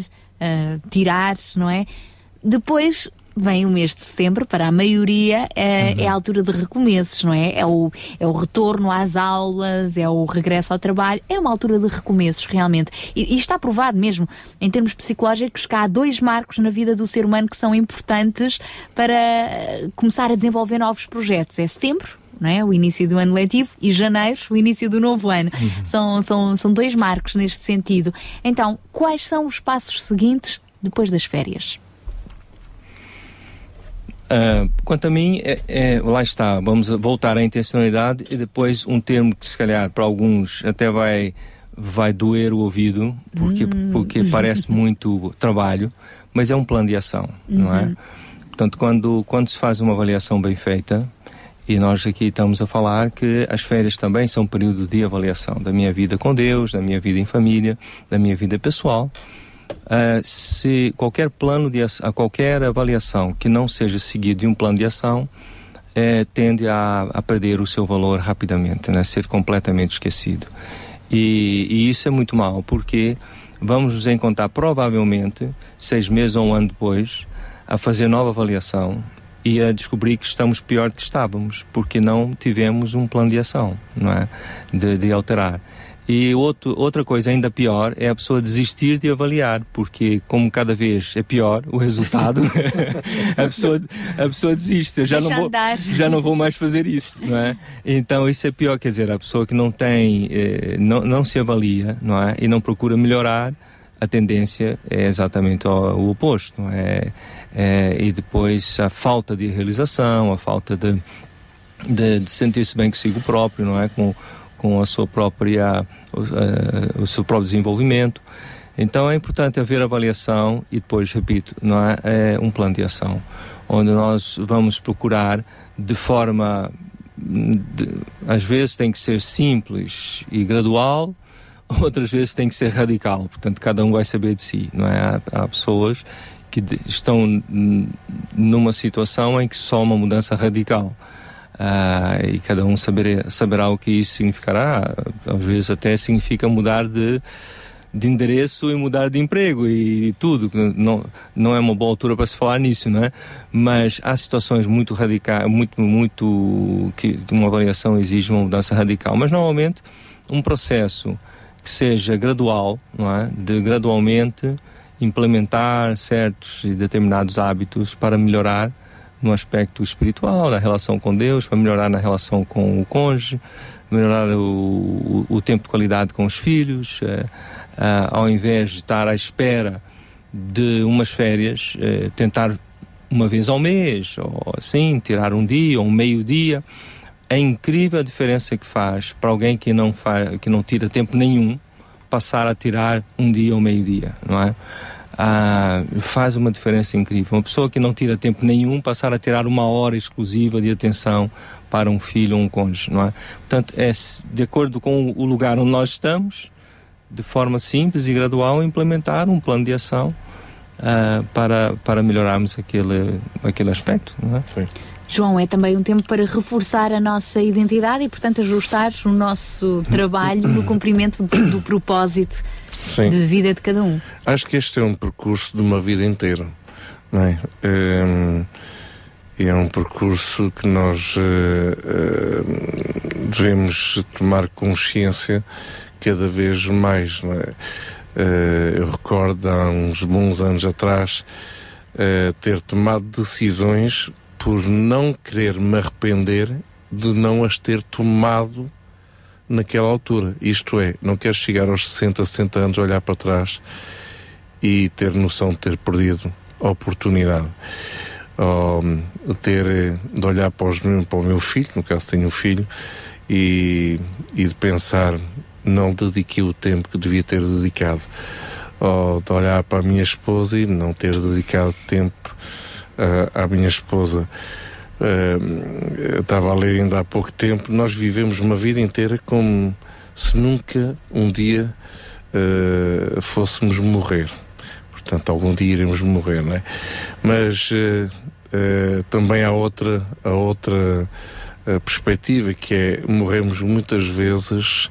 tirar, não é? Depois vem o mês de setembro, para a maioria é, é a altura de recomeços, não é? É o, é o retorno às aulas, é o regresso ao trabalho, é uma altura de recomeços, realmente. E, e está provado mesmo, em termos psicológicos, que há dois marcos na vida do ser humano que são importantes para eh, começar a desenvolver novos projetos. É setembro, não é? O início do ano letivo e janeiro, o início do novo ano. São, são, são dois marcos neste sentido. Então, quais são os passos seguintes depois das férias? Ah, quanto a mim, é, é- lá está, vamos voltar à intencionalidade e depois um termo que se calhar para alguns até vai, vai doer o ouvido, porque, porque parece muito trabalho, mas é um plano de ação, não é? Uhum. Portanto, quando, quando se faz uma avaliação bem feita, e nós aqui estamos a falar que as férias também são um período de avaliação da minha vida com Deus, da minha vida em família, da minha vida pessoal. Ah, se qualquer plano de a qualquer avaliação que não seja seguido de um plano de ação, eh, tende a, a perder o seu valor rapidamente, né? ser completamente esquecido. E, e isso é muito mal, porque vamos nos encontrar provavelmente seis meses ou um ano depois a fazer nova avaliação e a descobrir que estamos pior do que estávamos, porque não tivemos um plano de ação, não é? De, de alterar. E outro, outra coisa ainda pior é a pessoa desistir de avaliar, porque como cada vez é pior o resultado, a, pessoa, a pessoa desiste. Eu já Deixa não, vou, andar. já não vou mais fazer isso, não é? Então isso é pior, quer dizer, a pessoa que não tem, eh, não, não se avalia, não é? E não procura melhorar, a tendência é exatamente o, o oposto, não é? É, E depois a falta de realização, a falta de, de, de sentir-se bem consigo próprio, não é? Com, com a sua própria, o, eh, o seu próprio desenvolvimento. Então é importante haver avaliação e depois, repito, não é, é um plano de ação, onde nós vamos procurar de forma, de- às vezes tem que ser simples e gradual, outras vezes tem que ser radical. Portanto, cada um vai saber de si, não é? Há, há pessoas que estão numa situação em que só uma mudança radical. Ah, e cada um saberá, saberá o que isso significará. Às vezes até significa mudar de, de endereço e mudar de emprego e tudo. Não, não é uma boa altura para se falar nisso, não é? Mas há situações muito radicais, muito, muito que uma avaliação exige uma mudança radical. Mas normalmente um processo que seja gradual, não é? De gradualmente implementar certos e determinados hábitos para melhorar no aspecto espiritual, na relação com Deus, para melhorar na relação com o cônjuge, melhorar o, o, o tempo de qualidade com os filhos, eh, ah, ao invés de estar à espera de umas férias, eh, tentar uma vez ao mês, ou assim, tirar um dia ou um meio-dia. É incrível a diferença que faz para alguém que não, faz, que não tira tempo nenhum passar a tirar um dia ou meio-dia, não é? Ah, faz uma diferença incrível. Uma pessoa que não tira tempo nenhum passar a tirar uma hora exclusiva de atenção para um filho ou um cônjuge, não é? Portanto, é de acordo com o lugar onde nós estamos, de forma simples e gradual, implementar um plano de ação ah, para, para melhorarmos aquele, aquele aspecto, não é? João, é também um tempo para reforçar a nossa identidade e, portanto, ajustar o nosso trabalho no cumprimento do, do propósito Sim. de vida de cada um. Acho que este é um percurso de uma vida inteira, não é? E é um percurso que nós eh, eh, devemos tomar consciência cada vez mais, é? Eh, eu recordo há uns bons anos atrás ter tomado decisões por não querer me arrepender de não as ter tomado naquela altura. Isto é, não quero chegar aos 60, 70 anos, olhar para trás e ter noção de ter perdido a oportunidade. Ou ter eh, de olhar para, os, para o meu filho, no caso tenho um filho, e, e de pensar, não dediquei o tempo que devia ter dedicado. Ou de olhar para a minha esposa e não ter dedicado tempo à minha esposa. Eu estava a ler ainda há pouco tempo, nós vivemos uma vida inteira como se nunca um dia ah, fôssemos morrer. Portanto, algum dia iremos morrer, não é? Mas ah, também há outra, há outra perspectiva que é morremos muitas vezes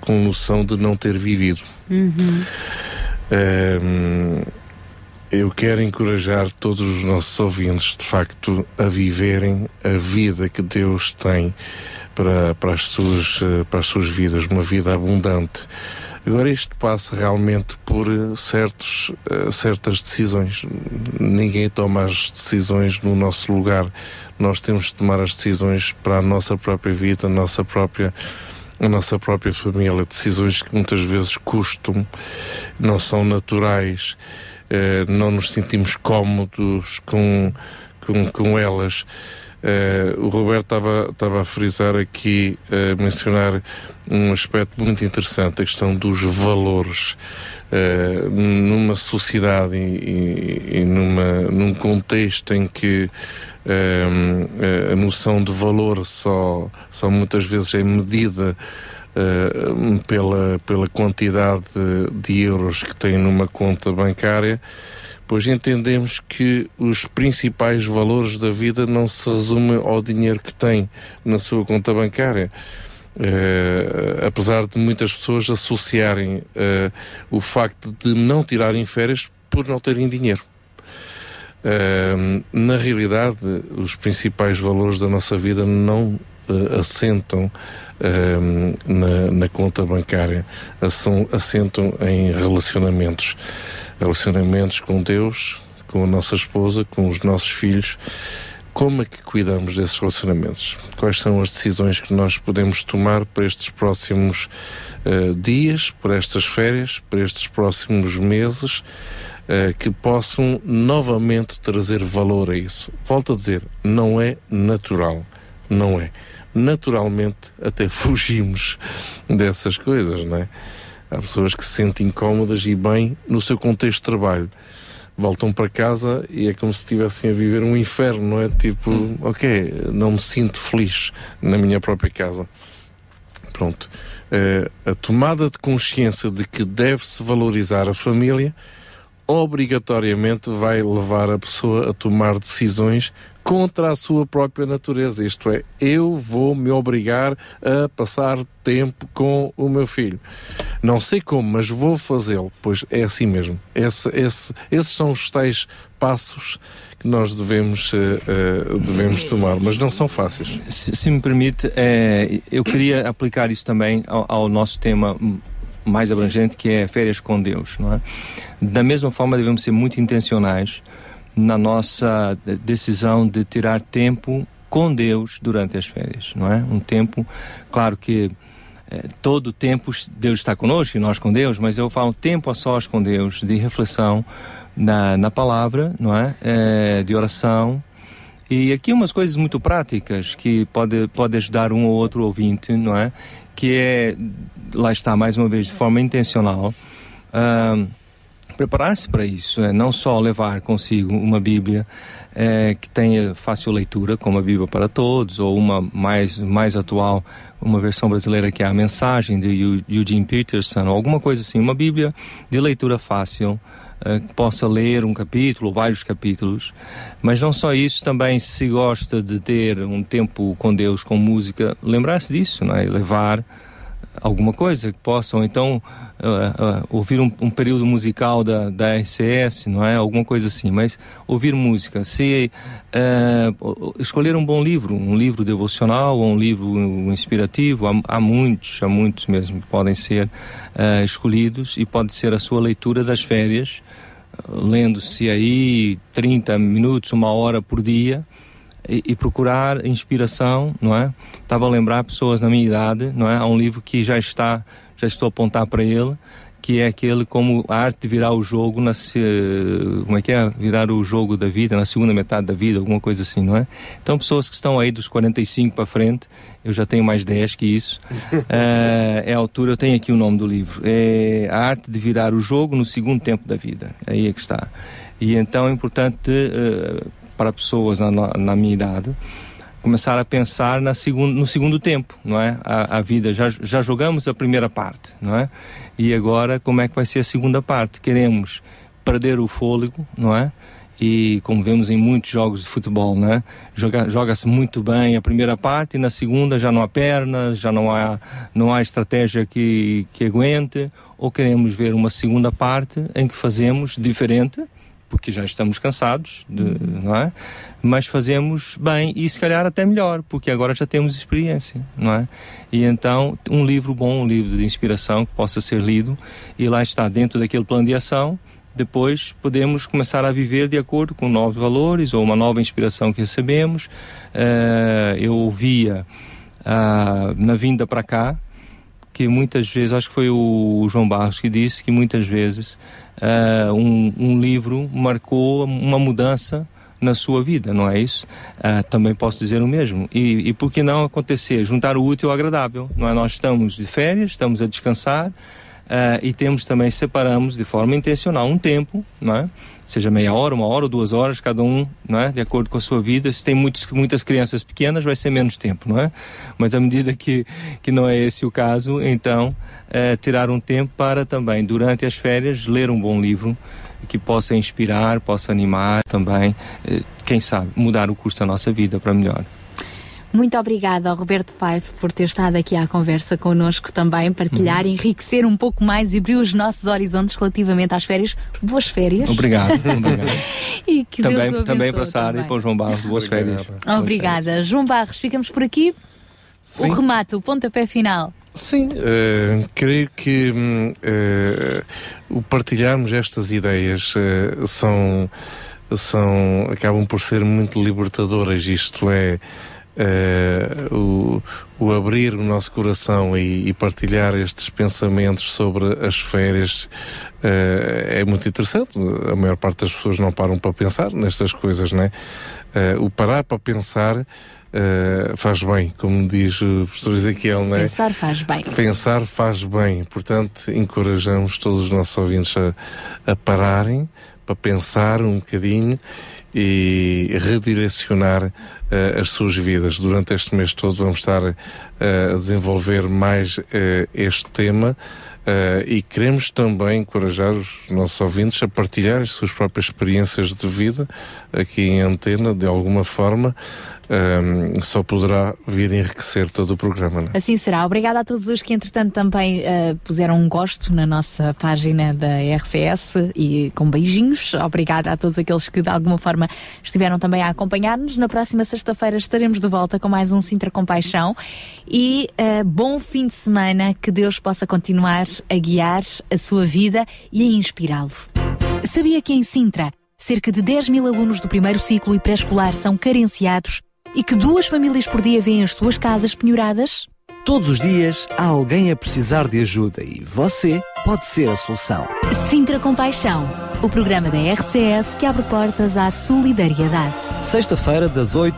com noção de não ter vivido. Hum, eu quero encorajar todos os nossos ouvintes, de facto, a viverem a vida que Deus tem para, para, as, suas, eh, para as suas vidas, uma vida abundante. Agora, isto passa realmente por eh, certos, eh, certas decisões. Ninguém toma as decisões no nosso lugar. Nós temos de tomar as decisões para a nossa própria vida, a nossa própria a nossa própria família, decisões que muitas vezes custam, não são naturais, não nos sentimos cómodos com, com, com elas. Eh, o Roberto estava a frisar aqui, a mencionar um aspecto muito interessante, a questão dos valores. Eh, numa sociedade e, e, numa, num contexto em que eh, a noção de valor só, só muitas vezes é medida eh, pela, pela quantidade de, euros que tem numa conta bancária, pois entendemos que os principais valores da vida não se resumem ao dinheiro que tem na sua conta bancária. Eh, apesar de muitas pessoas associarem eh, o facto de não tirarem férias por não terem dinheiro. Na realidade, os principais valores da nossa vida não assentam eh, na, na conta bancária, assentam em relacionamentos. Relacionamentos com Deus, com a nossa esposa, com os nossos filhos. Como é que cuidamos desses relacionamentos? Quais são as decisões que nós podemos tomar para estes próximos eh, dias, para estas férias, para estes próximos meses, eh, que possam novamente trazer valor a isso? Volto a dizer, não é natural. Não é. Naturalmente, até fugimos dessas coisas, não é? Há pessoas que se sentem incómodas e bem no seu contexto de trabalho voltam para casa e é como se estivessem a viver um inferno, não é? Tipo, ok, não me sinto feliz na minha própria casa. Pronto. Eh, a tomada de consciência de que deve-se valorizar a família obrigatoriamente vai levar a pessoa a tomar decisões contra a sua própria natureza. Isto é, eu vou me obrigar a passar tempo com o meu filho. Não sei como, mas vou fazê-lo, pois é assim mesmo. Esse, esse, esses são os tais passos que nós devemos, eh, devemos tomar, mas não são fáceis. Se, se me permite, eh, eu queria aplicar isso também ao, ao nosso tema mais abrangente que é férias com Deus, não é? Da mesma forma devemos ser muito intencionais na nossa decisão de tirar tempo com Deus durante as férias, não é? Um tempo, claro que eh, todo tempo Deus está conosco e nós com Deus, mas eu falo tempo a sós com Deus, de reflexão na, na palavra, não é? Eh, de oração. E aqui umas coisas muito práticas que pode, pode ajudar um ou outro ouvinte, não é? Que é, lá está, mais uma vez, de forma intencional, ah, preparar-se para isso, é não só levar consigo uma Bíblia é, que tenha fácil leitura, como a Bíblia para Todos, ou uma mais, mais atual, uma versão brasileira que é a Mensagem de Eu- Eugene Peterson, ou alguma coisa assim, uma Bíblia de leitura fácil, é, que possa ler um capítulo, vários capítulos, mas não só isso, também se gosta de ter um tempo com Deus, com música, lembrar-se disso, não é? levar alguma coisa que possam então uh, uh, ouvir um, um período musical da, da RCS, não é? Alguma coisa assim, mas ouvir música, se uh, escolher um bom livro, um livro devocional ou um livro inspirativo, há, há muitos, há muitos mesmo que podem ser escolhidos e pode ser a sua leitura das férias, lendo-se aí 30 minutos, uma hora por dia, e, e procurar inspiração, não é? Estava a lembrar pessoas na minha idade, não é? Há um livro que já está, já estou a apontar para ele, que é aquele como a arte de virar o jogo na como é que é? Virar o jogo da vida na segunda metade da vida alguma coisa assim não é? Então pessoas que estão aí dos 45 para frente eu já tenho mais 10 que isso Eh, é a altura eu tenho aqui o nome do livro. É a arte de virar o jogo no segundo tempo da vida. Aí é que está. E então é importante eh, para pessoas na, na minha idade começar a pensar na segundo, no segundo tempo, não é? A, a vida, já, já jogamos a primeira parte, não é? E agora como é que vai ser a segunda parte? Queremos perder o fôlego, não é? E como vemos em muitos jogos de futebol, né? Joga- Joga-se muito bem a primeira parte e na segunda já não há pernas, já não há, não há estratégia que, que aguente. Ou queremos ver uma segunda parte em que fazemos diferente, porque já estamos cansados, de, não é? Mas fazemos bem e se calhar até melhor, porque agora já temos experiência, não é? E então, um livro bom, um livro de inspiração que possa ser lido e lá está, dentro daquele plano de ação, depois podemos começar a viver de acordo com novos valores ou uma nova inspiração que recebemos. Eh, eu ouvia ah, na vinda para cá, que muitas vezes, acho que foi o João Barros que disse que muitas vezes eh, um, um livro marcou uma mudança na sua vida, não é isso? Ah, também posso dizer o mesmo. E, e por que não acontecer? Juntar o útil ao agradável, não é? Nós estamos de férias, estamos a descansar ah, e temos também, separamos de forma intencional um tempo, não é? Seja meia hora, uma hora ou duas horas, cada um, não é? De acordo com a sua vida. Se tem muitos, muitas crianças pequenas, vai ser menos tempo, não é? Mas à medida que, que não é esse o caso, então, eh, tirar um tempo para também, durante as férias, ler um bom livro que possa inspirar, possa animar também, eh, quem sabe, mudar o curso da nossa vida para melhor. Muito obrigada ao Roberto Five por ter estado aqui à conversa connosco também, partilhar, Uhum. enriquecer um pouco mais e abrir os nossos horizontes relativamente às férias. Boas férias. Obrigado, obrigado. E que Deus o também, abençoe também para a Sara e também. para o João Barros, boas férias. Obrigada. João Barros, ficamos por aqui. Sim. O remate, o pontapé final. Sim, eh, creio que hum, eh, o partilharmos estas ideias eh, são, são, acabam por ser muito libertadoras, isto é, eh, o, o abrir o nosso coração e, e partilhar estes pensamentos sobre as férias eh, é muito interessante. A maior parte das pessoas não param para pensar nestas coisas, né? Eh, o parar para pensar eh, faz bem, como diz o professor Ezequiel, não é? Pensar faz bem. Pensar faz bem, portanto, encorajamos todos os nossos ouvintes a, a pararem para pensar um bocadinho e redirecionar eh, as suas vidas. Durante este mês todo vamos estar eh, a desenvolver mais eh, este tema e queremos também encorajar os nossos ouvintes a partilhar as suas próprias experiências de vida aqui em antena, de alguma forma. Ehm, só poderá vir enriquecer todo o programa. Não é? Assim será. Obrigada a todos os que, entretanto, também eh, puseram um gosto na nossa página da RCS e com beijinhos. Obrigada a todos aqueles que, de alguma forma, estiveram também a acompanhar-nos. Na próxima sexta sexta-feira estaremos de volta com mais um Sintra Compaixão e uh, bom fim de semana, que Deus possa continuar a guiar a sua vida e a inspirá-lo. Sabia que em Sintra, cerca de 10 mil alunos do primeiro ciclo e pré-escolar são carenciados e que duas famílias por dia vêm as suas casas penhoradas? Todos os dias há alguém a precisar de ajuda e você pode ser a solução. Sintra Compaixão, o programa da RCS que abre portas à solidariedade. Sexta-feira, das 8